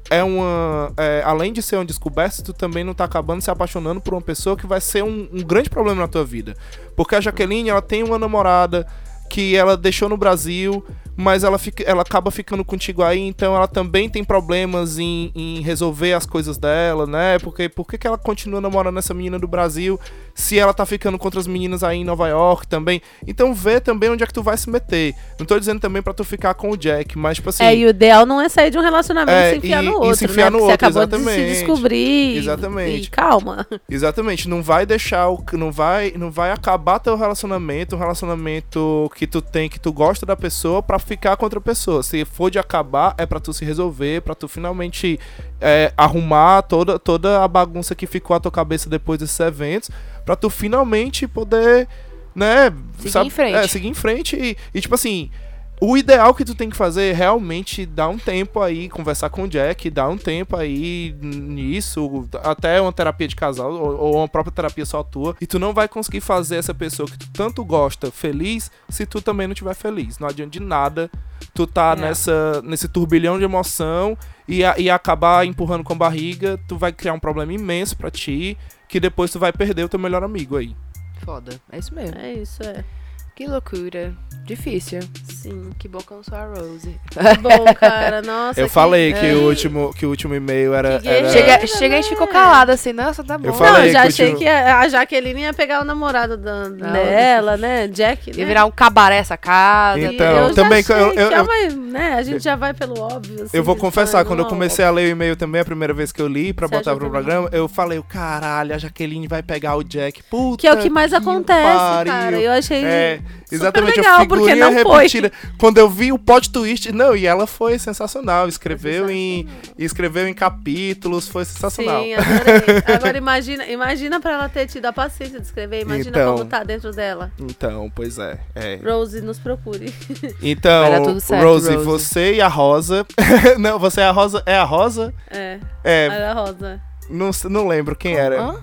[SPEAKER 3] é uma. é, além de ser uma descoberta, tu também não tá acabando se apaixonando por uma pessoa que vai ser um, um grande problema na tua vida. Porque a Jaqueline, ela tem uma namorada que ela deixou no Brasil, mas ela, fica, ela acaba ficando contigo aí, então ela também tem problemas em, em resolver as coisas dela, né? Porque por que, ela continua namorando essa menina do Brasil se ela tá ficando com outras meninas aí em Nova York também? Então vê também onde é que tu vai se meter. Não tô dizendo também pra tu ficar com o Jack, mas tipo assim.
[SPEAKER 1] É, e o ideal não é sair de um relacionamento
[SPEAKER 3] É,
[SPEAKER 1] e se enfiar
[SPEAKER 3] e-
[SPEAKER 1] no
[SPEAKER 3] e
[SPEAKER 1] outro,
[SPEAKER 3] se enfiar
[SPEAKER 1] né?
[SPEAKER 3] no
[SPEAKER 1] Porque
[SPEAKER 3] outro,
[SPEAKER 1] você acabou de
[SPEAKER 3] exatamente.
[SPEAKER 1] se descobrir. e-
[SPEAKER 3] Exatamente.
[SPEAKER 1] E, calma. <laughs>
[SPEAKER 3] Exatamente, não vai deixar o não vai, não vai acabar teu relacionamento, um relacionamento que tu tem, que tu gosta da pessoa pra ficar com outra pessoa. Se for de acabar, é pra tu se resolver, pra tu finalmente é, arrumar toda toda a bagunça que ficou à tua cabeça depois desses eventos, pra tu finalmente poder, né,
[SPEAKER 2] Seguir em frente.
[SPEAKER 3] É, seguir em frente e, e tipo assim, o ideal que tu tem que fazer é realmente dar um tempo aí, conversar com o Jack, dar um tempo aí nisso, até uma terapia de casal ou, ou uma própria terapia só tua. E tu não vai conseguir fazer essa pessoa que tu tanto gosta feliz se tu também não estiver feliz. Não adianta de nada tu tá
[SPEAKER 2] É.
[SPEAKER 3] nessa, nesse turbilhão de emoção e, a- e acabar empurrando com a barriga, tu vai criar um problema imenso pra ti, que depois tu vai perder o teu melhor amigo aí.
[SPEAKER 2] Foda. É isso mesmo.
[SPEAKER 1] É isso, é.
[SPEAKER 2] Que loucura. Difícil.
[SPEAKER 1] Sim.
[SPEAKER 2] Que bom que eu não sou a Rose. <laughs>
[SPEAKER 1] Que bom, cara. Nossa.
[SPEAKER 3] Eu
[SPEAKER 1] que-
[SPEAKER 3] falei que, o último, que o último e-mail era.
[SPEAKER 1] Que
[SPEAKER 3] era-.
[SPEAKER 2] Chega, chega, a gente ficou calado assim, nossa, tá bom.
[SPEAKER 3] Eu
[SPEAKER 1] Não,
[SPEAKER 3] falei
[SPEAKER 1] eu já
[SPEAKER 3] que
[SPEAKER 1] achei
[SPEAKER 3] tive-
[SPEAKER 1] que a Jaqueline ia pegar o namorado da, dela, né? Jack, né?
[SPEAKER 2] Ia virar um cabaré essa casa.
[SPEAKER 1] E
[SPEAKER 3] Então,
[SPEAKER 1] eu
[SPEAKER 3] também que
[SPEAKER 1] achei
[SPEAKER 3] eu- eu-
[SPEAKER 1] que é uma- né, a gente já vai pelo óbvio. assim,
[SPEAKER 3] Eu vou confessar, quando eu
[SPEAKER 1] não,
[SPEAKER 3] comecei a ler o e-mail também, a primeira vez que eu li pra
[SPEAKER 1] Você
[SPEAKER 3] botar pro
[SPEAKER 1] também?
[SPEAKER 3] programa, eu falei, caralho, a Jaqueline vai pegar o Jack. Puta
[SPEAKER 1] Que é o que mais acontece,
[SPEAKER 3] pariu.
[SPEAKER 1] cara. Eu achei
[SPEAKER 3] É, <laughs> exatamente,
[SPEAKER 1] legal,
[SPEAKER 3] a figurinha
[SPEAKER 1] não foi.
[SPEAKER 3] repetida. Quando eu vi o plot twist, não, e ela foi sensacional. Escreveu em escreveu em capítulos, foi sensacional.
[SPEAKER 1] Sim, adorei. <laughs> Agora imagina, imagina pra ela ter tido a paciência de escrever, imagina
[SPEAKER 3] Então.
[SPEAKER 1] como tá dentro dela.
[SPEAKER 3] Então, pois é. é.
[SPEAKER 1] Rose, nos procure. <laughs>
[SPEAKER 3] Então,
[SPEAKER 2] Vai dar tudo certo,
[SPEAKER 3] Rose,
[SPEAKER 2] Rose.
[SPEAKER 3] você e a Rosa. não, você é a Rosa. É a Rosa?
[SPEAKER 1] É,
[SPEAKER 3] É,
[SPEAKER 1] era rosa.
[SPEAKER 3] não, não lembro quem era.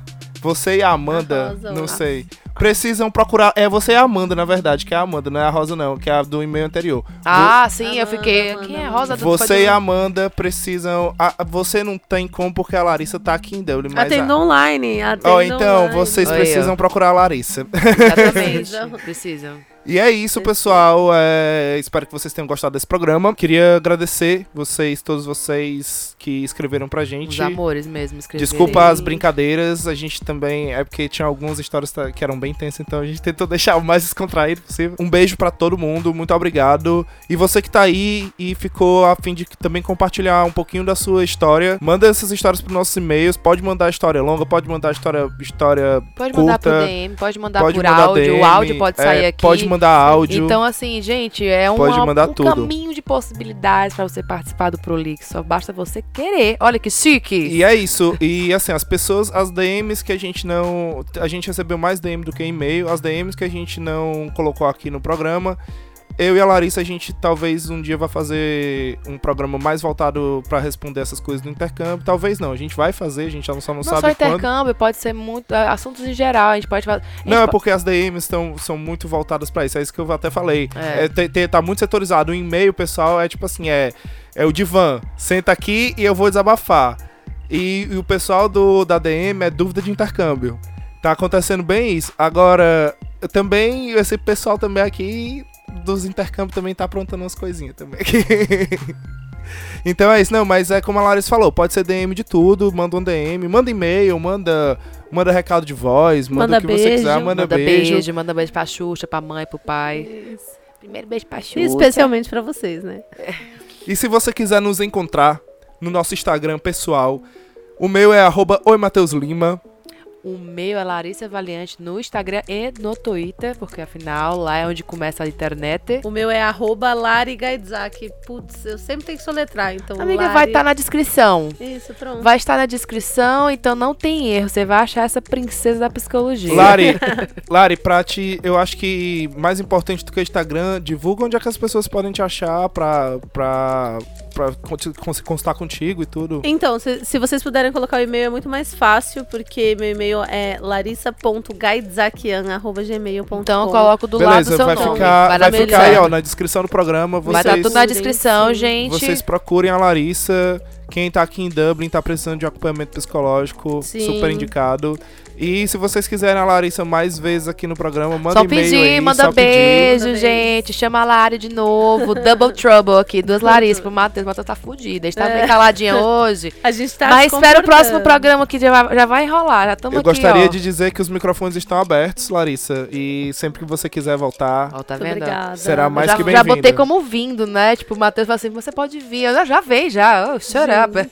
[SPEAKER 3] Você e a Amanda,
[SPEAKER 1] A Rosa,
[SPEAKER 3] não
[SPEAKER 1] a-
[SPEAKER 3] sei. Precisam procurar. É você e a Amanda, na verdade, que é a Amanda, não é a Rosa, não, que é a do e-mail anterior.
[SPEAKER 2] Ah, sim, eu
[SPEAKER 1] Amanda,
[SPEAKER 2] fiquei.
[SPEAKER 1] Amanda,
[SPEAKER 2] Quem é
[SPEAKER 1] Amanda.
[SPEAKER 2] Rosa do
[SPEAKER 3] Você e a Amanda precisam. a- a- você não tem como porque a Larissa tá aqui em Dublin, mas.
[SPEAKER 1] Atendo
[SPEAKER 3] a-
[SPEAKER 1] online. Atendo
[SPEAKER 3] Ó, então,
[SPEAKER 1] online.
[SPEAKER 3] vocês
[SPEAKER 2] Oi,
[SPEAKER 3] precisam procurar a Larissa.
[SPEAKER 2] Exatamente.
[SPEAKER 1] Precisam.
[SPEAKER 3] E é isso, pessoal. é, espero que vocês tenham gostado desse programa. Queria agradecer vocês, todos vocês que escreveram pra
[SPEAKER 2] Os
[SPEAKER 3] gente.
[SPEAKER 2] amores mesmo, escreverem.
[SPEAKER 3] Desculpa as brincadeiras, a gente também. É porque tinha algumas histórias que eram bem tensas, então a gente tentou <laughs> deixar o mais descontraído possível. Um beijo pra todo mundo, muito obrigado. E você que tá aí e ficou a fim de também compartilhar um pouquinho da sua história, manda essas histórias pros nossos e-mails. Pode mandar história longa, pode mandar história, história
[SPEAKER 2] Pode mandar
[SPEAKER 3] curta,
[SPEAKER 2] por DM, pode mandar
[SPEAKER 3] pode
[SPEAKER 2] por
[SPEAKER 3] mandar
[SPEAKER 2] áudio.
[SPEAKER 3] DM,
[SPEAKER 2] o áudio pode
[SPEAKER 3] é,
[SPEAKER 2] sair aqui.
[SPEAKER 3] Pode mandar áudio.
[SPEAKER 2] Então, assim, gente, é um,
[SPEAKER 3] Pode mandar
[SPEAKER 2] um
[SPEAKER 3] tudo.
[SPEAKER 2] caminho de possibilidades pra você participar do Prolix. Só basta você querer. Olha que chique.
[SPEAKER 3] E é isso. E assim, as pessoas, as DMs que a gente não. A gente recebeu mais DM do que e-mail. As DMs que a gente não colocou aqui no programa. Eu e a Larissa, a gente talvez um dia vai fazer um programa mais voltado pra responder essas coisas do intercâmbio. Talvez não, a gente vai fazer, a gente só não, só não,
[SPEAKER 2] Não
[SPEAKER 3] sabe
[SPEAKER 2] só
[SPEAKER 3] quando.
[SPEAKER 2] intercâmbio, pode ser muito. é, Assuntos em geral, a gente pode a gente
[SPEAKER 3] Não, é
[SPEAKER 2] po-
[SPEAKER 3] porque as DMs tão, são muito voltadas pra isso. É isso que eu até falei.
[SPEAKER 2] É.
[SPEAKER 3] É, te- te- tá muito setorizado. O e-mail, pessoal, é tipo assim, é, é o divã. Senta aqui e eu vou desabafar. E, e o pessoal do, da DM é dúvida de intercâmbio. Tá acontecendo bem isso. Agora, também, esse pessoal também aqui dos intercâmbios também tá aprontando umas coisinhas também. <laughs> então é isso, não, mas é como a Larissa falou, pode ser DM de tudo, manda um DM, manda e-mail, manda, manda recado de voz, manda,
[SPEAKER 1] Manda
[SPEAKER 3] o que você quiser,
[SPEAKER 1] beijo.
[SPEAKER 3] manda,
[SPEAKER 2] Manda
[SPEAKER 3] beijo.
[SPEAKER 2] beijo. manda beijo pra Xuxa, pra mãe, pro pai. Primeiro beijo pra Xuxa.
[SPEAKER 1] E especialmente pra vocês, né?
[SPEAKER 3] E se você quiser nos encontrar no nosso Instagram pessoal, o meu é arroba Oi Mateus Lima.
[SPEAKER 2] O meu é Larissa Valiante no Instagram e no Twitter, porque afinal lá é onde começa a internet.
[SPEAKER 1] O meu é arroba Lari Gaidzak. Putz, eu sempre tenho que soletrar, então.
[SPEAKER 2] Amiga,
[SPEAKER 1] Lari...
[SPEAKER 2] vai estar na descrição.
[SPEAKER 1] Isso, pronto.
[SPEAKER 2] Vai estar na descrição, então não tem erro. Você vai achar essa princesa da psicologia.
[SPEAKER 3] Lari, <laughs> Lari, pra ti, eu acho que mais importante do que o Instagram, divulga onde é que as pessoas podem te achar pra, pra, pra con- cons- constar contigo e tudo.
[SPEAKER 1] Então, se, se vocês puderem colocar o e-mail é muito mais fácil, porque meu e-mail é larissa.gaidzakian.gmail.com.
[SPEAKER 2] Então coloca do lado
[SPEAKER 3] Beleza,
[SPEAKER 2] do seu
[SPEAKER 3] vai
[SPEAKER 2] nome.
[SPEAKER 3] ficar,
[SPEAKER 2] vai
[SPEAKER 3] vai ficar aí, ó, na descrição do programa. Vocês,
[SPEAKER 2] Vai estar tudo na descrição,
[SPEAKER 1] sim.
[SPEAKER 2] gente.
[SPEAKER 3] vocês procurem a Larissa. Quem tá aqui em Dublin tá precisando de acompanhamento psicológico,
[SPEAKER 1] Sim.
[SPEAKER 3] super indicado. E se vocês quiserem a Larissa mais vezes aqui no programa, manda
[SPEAKER 2] Só
[SPEAKER 3] e-mail
[SPEAKER 2] pedir,
[SPEAKER 3] aí,
[SPEAKER 2] manda
[SPEAKER 3] só pedir.
[SPEAKER 2] beijo,
[SPEAKER 1] Manda
[SPEAKER 2] gente. Chama a Lari de novo. <laughs> Double trouble aqui. Duas Larissa pro Matheus. O Matheus tá fudido. A gente tá
[SPEAKER 1] É.
[SPEAKER 2] bem caladinha <laughs> hoje.
[SPEAKER 1] A gente tá
[SPEAKER 2] Mas
[SPEAKER 1] se
[SPEAKER 2] espera o próximo programa que já vai, já vai enrolar. Já estamos
[SPEAKER 3] Eu
[SPEAKER 2] aqui,
[SPEAKER 3] gostaria
[SPEAKER 2] ó.
[SPEAKER 3] de dizer que os microfones estão abertos, Larissa. E sempre que você quiser voltar,
[SPEAKER 2] Ó, tá vendo?
[SPEAKER 1] obrigada.
[SPEAKER 3] Será mais
[SPEAKER 2] já,
[SPEAKER 3] que
[SPEAKER 2] já
[SPEAKER 3] bem-vinda.
[SPEAKER 2] botei como vindo, né? Tipo, o Matheus falou assim: você pode vir. Eu já, já veio, já. Oh, shut up.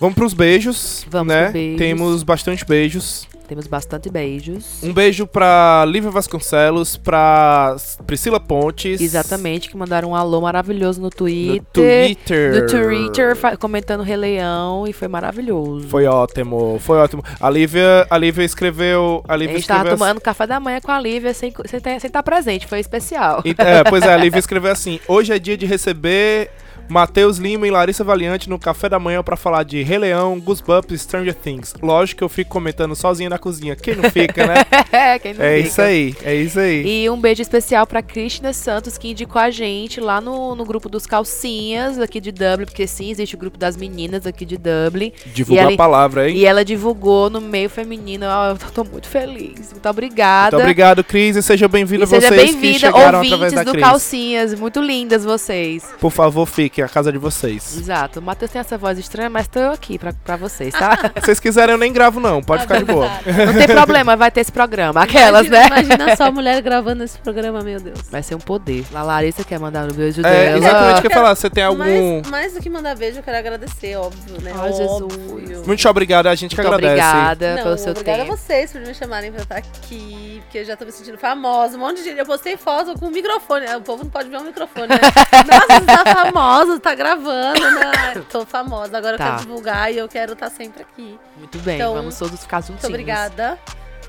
[SPEAKER 3] vamos pros beijos,
[SPEAKER 2] Vamos
[SPEAKER 3] né?
[SPEAKER 2] beijos.
[SPEAKER 3] Temos bastante beijos.
[SPEAKER 2] Temos bastante beijos.
[SPEAKER 3] Um beijo pra Lívia Vasconcelos, pra Priscila Pontes.
[SPEAKER 2] Exatamente, que mandaram um alô maravilhoso no
[SPEAKER 3] No
[SPEAKER 2] Twitter.
[SPEAKER 3] Twitter.
[SPEAKER 2] No Twitter, comentando Rei Leão e foi maravilhoso.
[SPEAKER 3] Foi ótimo, foi ótimo. A Lívia, a Lívia escreveu. A
[SPEAKER 2] A
[SPEAKER 3] Lívia
[SPEAKER 2] gente tava
[SPEAKER 3] escreveu assim-
[SPEAKER 2] tomando café da manhã com a Lívia sem estar sem, sem tá presente, foi especial.
[SPEAKER 3] É, pois é, a Lívia <laughs> escreveu assim: hoje é dia de receber Matheus Lima e Larissa Valiante no café da manhã pra falar de Rei Leão, Goosebumps e Stranger Things. Lógico que eu fico comentando sozinho na cozinha. Quem não fica, né?
[SPEAKER 2] É, <laughs> Quem não
[SPEAKER 3] é
[SPEAKER 2] fica.
[SPEAKER 3] isso aí, é isso aí.
[SPEAKER 2] E um beijo especial pra Cristina Santos, que indicou a gente lá no, no grupo dos calcinhas aqui de Dublin, porque sim, existe o grupo das meninas aqui de Dublin.
[SPEAKER 3] Divulgar
[SPEAKER 2] e ela-
[SPEAKER 3] a palavra, hein?
[SPEAKER 2] E ela divulgou no meio feminino. Ó, eu tô muito feliz. Muito obrigada.
[SPEAKER 3] Muito obrigado, Cris, e seja bem-vinda
[SPEAKER 2] E seja
[SPEAKER 3] vocês que
[SPEAKER 2] bem-vinda,
[SPEAKER 3] chegaram através da
[SPEAKER 2] do
[SPEAKER 3] Cris.
[SPEAKER 2] Calcinhas. Muito lindas vocês.
[SPEAKER 3] Por favor, fiquem, a casa de vocês.
[SPEAKER 2] Exato. O Matheus tem essa voz estranha, mas tô aqui pra, pra vocês, tá? <laughs>
[SPEAKER 3] Se vocês quiserem, eu nem gravo, não. Pode ficar de boa.
[SPEAKER 2] Não tem problema, vai ter esse programa. Aquelas,
[SPEAKER 1] imagina,
[SPEAKER 2] né?
[SPEAKER 1] Imagina só a mulher gravando esse programa, meu Deus.
[SPEAKER 2] Vai ser um poder. A Larissa quer mandar um beijo
[SPEAKER 3] É,
[SPEAKER 2] dela.
[SPEAKER 3] exatamente o que eu ia falar. Você tem algum.
[SPEAKER 1] Mais, mais do que mandar beijo, eu quero agradecer, óbvio, né?
[SPEAKER 2] Ai,
[SPEAKER 1] óbvio.
[SPEAKER 2] Jesus.
[SPEAKER 3] Muito obrigado, a gente que
[SPEAKER 2] Muito
[SPEAKER 3] agradece.
[SPEAKER 2] obrigada
[SPEAKER 1] Não,
[SPEAKER 2] pelo seu
[SPEAKER 1] obrigada
[SPEAKER 2] tempo.
[SPEAKER 1] a vocês por me chamarem pra estar aqui, porque eu já tô me sentindo famosa. Um monte de gente. Eu postei foto com o microfone. O povo não pode ver o microfone, né? <laughs> Nossa, você tá famosa, tá gravando, né? <coughs> Tô famosa. Agora
[SPEAKER 2] Tá.
[SPEAKER 1] eu quero divulgar e eu quero estar sempre aqui.
[SPEAKER 2] Muito bem,
[SPEAKER 1] Então,
[SPEAKER 2] vamos todos ficar juntinhos.
[SPEAKER 1] Muito obrigada.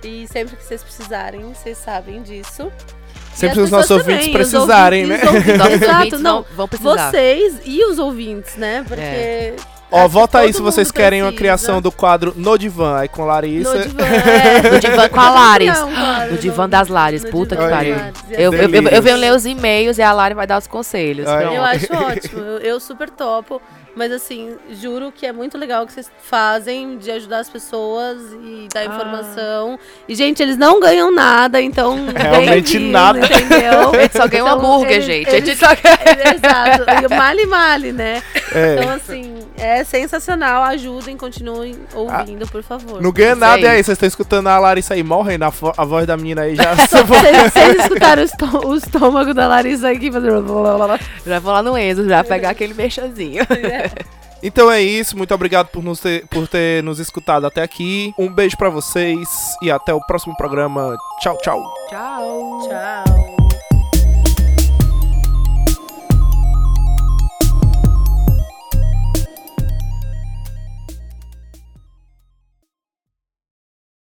[SPEAKER 1] E sempre que vocês precisarem, vocês sabem disso.
[SPEAKER 3] Sempre os nossos ouvintes
[SPEAKER 1] também, os
[SPEAKER 3] precisarem,
[SPEAKER 1] ouvintes-
[SPEAKER 3] né?
[SPEAKER 1] os ouvintes- Exato, não.
[SPEAKER 2] vão, vão precisar.
[SPEAKER 1] Vocês e os ouvintes, né? Porque.
[SPEAKER 2] É.
[SPEAKER 3] Ó,
[SPEAKER 1] que
[SPEAKER 3] volta aí se vocês querem uma criação do quadro No Divã, aí com Larissa.
[SPEAKER 1] No divã, <laughs> é.
[SPEAKER 2] No divã com a.
[SPEAKER 1] Não, claro,
[SPEAKER 2] No divã das Lares,
[SPEAKER 1] no
[SPEAKER 2] puta
[SPEAKER 3] que pariu.
[SPEAKER 2] Eu, eu, eu, eu venho ler os e-mails e a Lari vai dar os conselhos.
[SPEAKER 3] Ai.
[SPEAKER 1] Eu acho ótimo, eu, eu super topo. Mas assim, juro que é muito legal o que vocês fazem de ajudar as pessoas e dar
[SPEAKER 2] Ah.
[SPEAKER 1] informação. E, gente, eles não ganham nada, então. <laughs>
[SPEAKER 3] Realmente nada.
[SPEAKER 1] Entendeu? <laughs>
[SPEAKER 2] A gente só ganha um
[SPEAKER 1] Então,
[SPEAKER 2] hambúrguer,
[SPEAKER 1] eles-
[SPEAKER 2] gente. A gente
[SPEAKER 1] eles-
[SPEAKER 2] só <laughs> ganha...
[SPEAKER 1] Exato. E male male, né?
[SPEAKER 3] É.
[SPEAKER 1] Então, assim, é sensacional. Ajudem, continuem ouvindo, por favor.
[SPEAKER 3] Não ganha nada,
[SPEAKER 2] aí.
[SPEAKER 3] e aí? Vocês estão escutando a Larissa aí morrendo, a, a voz da menina aí já.
[SPEAKER 1] Vocês, vocês escutaram o, estô- o estômago da Larissa aqui fazendo. blá, blá, blá.
[SPEAKER 2] Já vou lá no Enzo, já pegar aquele mexazinho. <laughs>
[SPEAKER 3] então é isso, muito obrigado por, nos ter, por ter nos escutado até aqui. Um beijo pra vocês e até o próximo programa. Tchau, tchau.
[SPEAKER 2] Tchau.
[SPEAKER 1] Tchau.